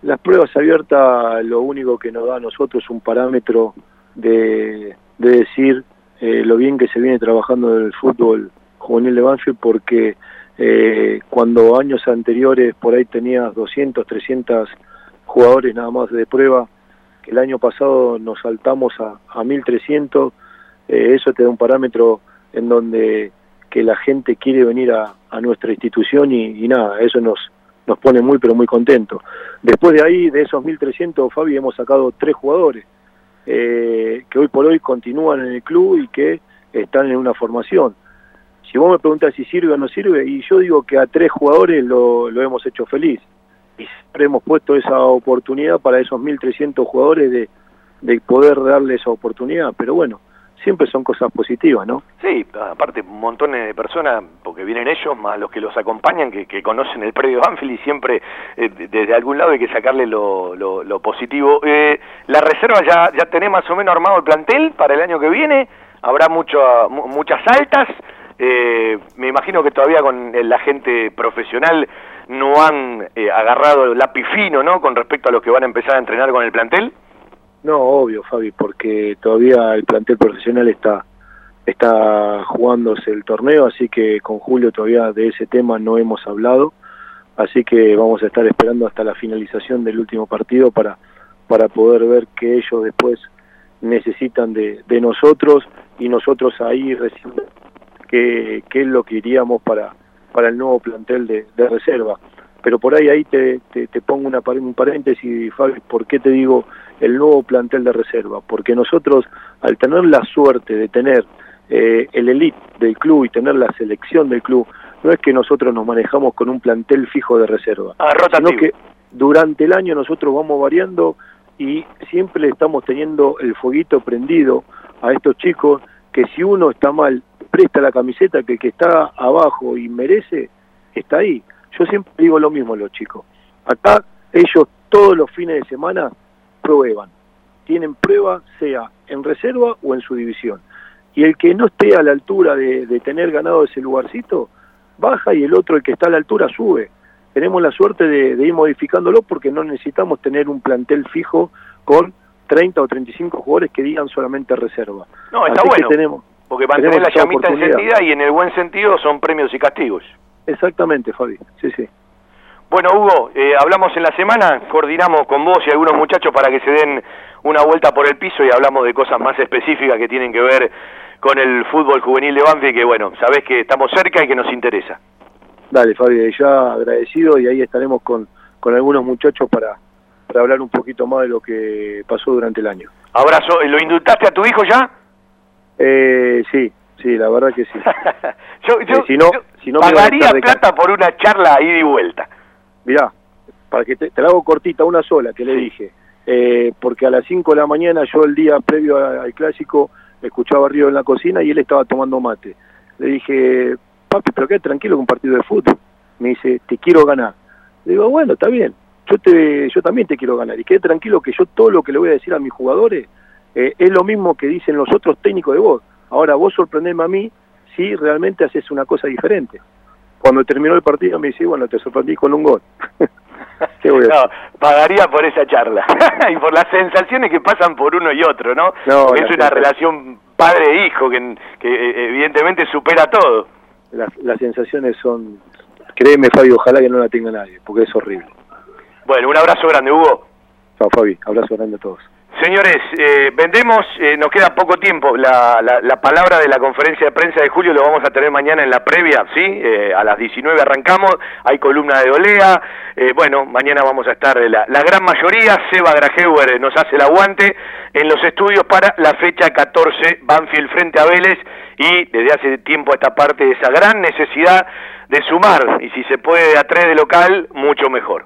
O: Las pruebas abiertas lo único que nos da a nosotros es un parámetro de, de decir eh, lo bien que se viene trabajando en el fútbol juvenil de Banfield porque eh, cuando años anteriores por ahí tenías 200, 300 jugadores nada más de prueba, que el año pasado nos saltamos a, a 1300, eh, eso te da un parámetro en donde que la gente quiere venir a, a nuestra institución y, nada, eso nos, nos pone muy pero muy contentos. Después de ahí, de esos 1.300, Fabi, hemos sacado tres jugadores eh, que hoy por hoy continúan en el club y que están en una formación. Si vos me preguntas si sirve o no sirve, y yo digo que a tres jugadores lo, lo hemos hecho feliz. Y siempre hemos puesto esa oportunidad para esos 1.300 jugadores de, de poder darle esa oportunidad. Pero bueno, siempre son cosas positivas, ¿no?
D: Sí, aparte montones de personas, porque vienen ellos, más los que los acompañan, que, que conocen el predio Banfield y siempre eh, desde algún lado hay que sacarle lo, lo, positivo. Eh, la reserva ya, ya tenés más o menos armado el plantel para el año que viene, habrá mucho, muchas altas, eh, me imagino que todavía con la gente profesional no han eh, agarrado el lápiz fino, ¿no? Con respecto a los que van a empezar a entrenar con el plantel.
O: No, obvio, Fabi, porque todavía el plantel profesional está está jugándose el torneo, así que con Julio todavía de ese tema no hemos hablado, así que vamos a estar esperando hasta la finalización del último partido para, para poder ver que ellos después necesitan de, de nosotros y nosotros ahí recién qué, qué es lo que iríamos para, para el nuevo plantel de, de reserva. Pero por ahí ahí te, te, te pongo una, un paréntesis, Fabi, ¿por qué te digo el nuevo plantel de reserva? Porque nosotros, al tener la suerte de tener eh, el elite del club y tener la selección del club, no es que nosotros nos manejamos con un plantel fijo de reserva,
D: ah,
O: sino que durante el año nosotros vamos variando y siempre estamos teniendo el fueguito prendido a estos chicos que si uno está mal, presta la camiseta que el que está abajo y merece, está ahí. Yo siempre digo lo mismo a los chicos. Acá ellos todos los fines de semana prueban. Tienen prueba sea en reserva o en su división. Y el que no esté a la altura de, de, tener ganado ese lugarcito, baja y el otro, el que está a la altura, sube. Tenemos la suerte de, de ir modificándolo porque no necesitamos tener un plantel fijo con 30 o 35 jugadores que digan solamente reserva.
D: No, está
O: Así
D: bueno.
O: Que tenemos,
D: porque mantener la llamita encendida y en el buen sentido son premios y castigos.
O: Exactamente, Fabi. Sí, sí.
D: Bueno, Hugo, eh, hablamos en la semana, coordinamos con vos y algunos muchachos para que se den una vuelta por el piso y hablamos de cosas más específicas que tienen que ver con el fútbol juvenil de Banfield, que bueno, sabés que estamos cerca y que nos interesa.
O: Dale, Fabi, ya agradecido y ahí estaremos con, con algunos muchachos para, para hablar un poquito más de lo que pasó durante el año.
D: Abrazo, ¿lo indultaste a tu hijo ya?
O: Eh, sí, sí, la verdad que sí.
D: yo, yo,
O: si no,
D: yo
O: si no
D: pagaría plata por una charla ida y vuelta.
O: Mirá, para que te, te la hago cortita, una sola que le dije, eh, porque a las 5 de la mañana yo el día previo a, al clásico escuchaba a Río en la cocina y él estaba tomando mate. Le dije, papi, pero quédate tranquilo con un partido de fútbol. Me dice, te quiero ganar. Le digo, bueno, está bien, yo, te, yo también te quiero ganar. Y quede tranquilo que yo todo lo que le voy a decir a mis jugadores eh, es lo mismo que dicen los otros técnicos de vos. Ahora vos sorprendeme a mí si realmente haces una cosa diferente. Cuando terminó el partido me dice, bueno, te sorprendí con un gol. ¿Qué voy a
D: No, pagaría por esa charla y por las sensaciones que pasan por uno y otro, ¿no?
O: No,
D: es una relación padre-hijo que, que eh, evidentemente supera todo.
O: Las, las sensaciones son, créeme Fabi, ojalá que no la tenga nadie, porque es horrible.
D: Bueno, un abrazo grande, Hugo.
O: Chao Fabi, abrazo grande a todos.
D: Señores, eh, vendemos, eh, nos queda poco tiempo. La, la- la palabra de la conferencia de prensa de julio lo vamos a tener mañana en la previa, ¿sí? Eh, a las 19 arrancamos, hay columna de Olea. Eh, bueno, mañana vamos a estar la, la gran mayoría. Seba Grajeuer nos hace el aguante en los estudios para la fecha 14, Banfield frente a Vélez. Y desde hace tiempo a esta parte esa gran necesidad de sumar. Y si se puede de a tres de local, mucho mejor.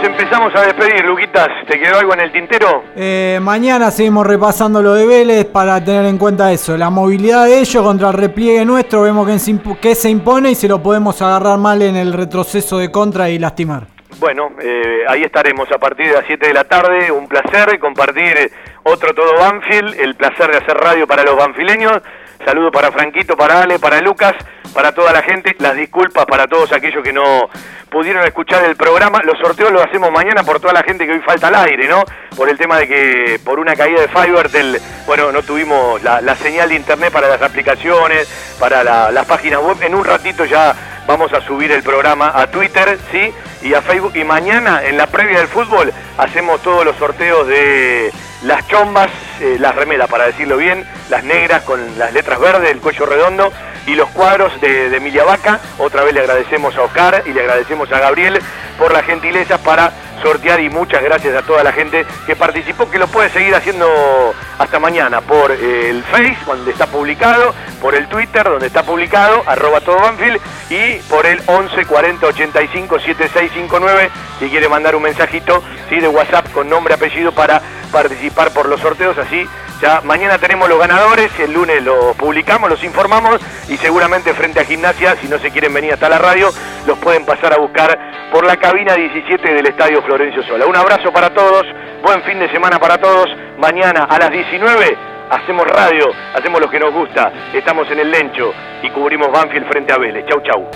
D: Nos empezamos a despedir, Luquitas. ¿Te quedó algo en el tintero?
F: Eh, mañana seguimos repasando lo de Vélez para tener en cuenta eso. La movilidad de ellos contra el repliegue nuestro. Vemos que se, que se impone y se lo podemos agarrar mal en el retroceso de contra y lastimar.
D: Bueno, eh, ahí estaremos a partir de las 7 de la tarde. Un placer compartir otro Todo Banfield. El placer de hacer radio para los banfileños. Saludo para Franquito, para Ale, para Lucas, para toda la gente. Las disculpas para todos aquellos que no pudieron escuchar el programa. Los sorteos los hacemos mañana por toda la gente que hoy falta al aire, ¿no? Por el tema de que por una caída de Fivertel, bueno, no tuvimos la, señal de internet para las aplicaciones, para la- las páginas web. En un ratito ya vamos a subir el programa a Twitter, ¿sí? Y a Facebook. Y mañana, en la previa del fútbol, hacemos todos los sorteos de las chombas, eh, las remeras, para decirlo bien, las negras con las letras verdes, el cuello redondo y los cuadros de, de Emilia Vaca. Otra vez le agradecemos a Oscar y le agradecemos a Gabriel por la gentileza para sortear y muchas gracias a toda la gente que participó, que lo puede seguir haciendo hasta mañana por eh, el Face, donde está publicado, por el Twitter, donde está publicado, arroba todo Banfield, y por el 11 40 85 7659, si quiere mandar un mensajito ¿sí? de WhatsApp con nombre, apellido para participar por los sorteos, así ya mañana tenemos los ganadores, el lunes los publicamos, los informamos y seguramente frente a gimnasia, si no se quieren venir hasta la radio, los pueden pasar a buscar por la cabina 17 del Estadio Florencio Sola. Un abrazo para todos, buen fin de semana para todos. Mañana a las 19 hacemos radio, hacemos lo que nos gusta. Estamos en el Lencho y cubrimos Banfield frente a Vélez. Chau, chau.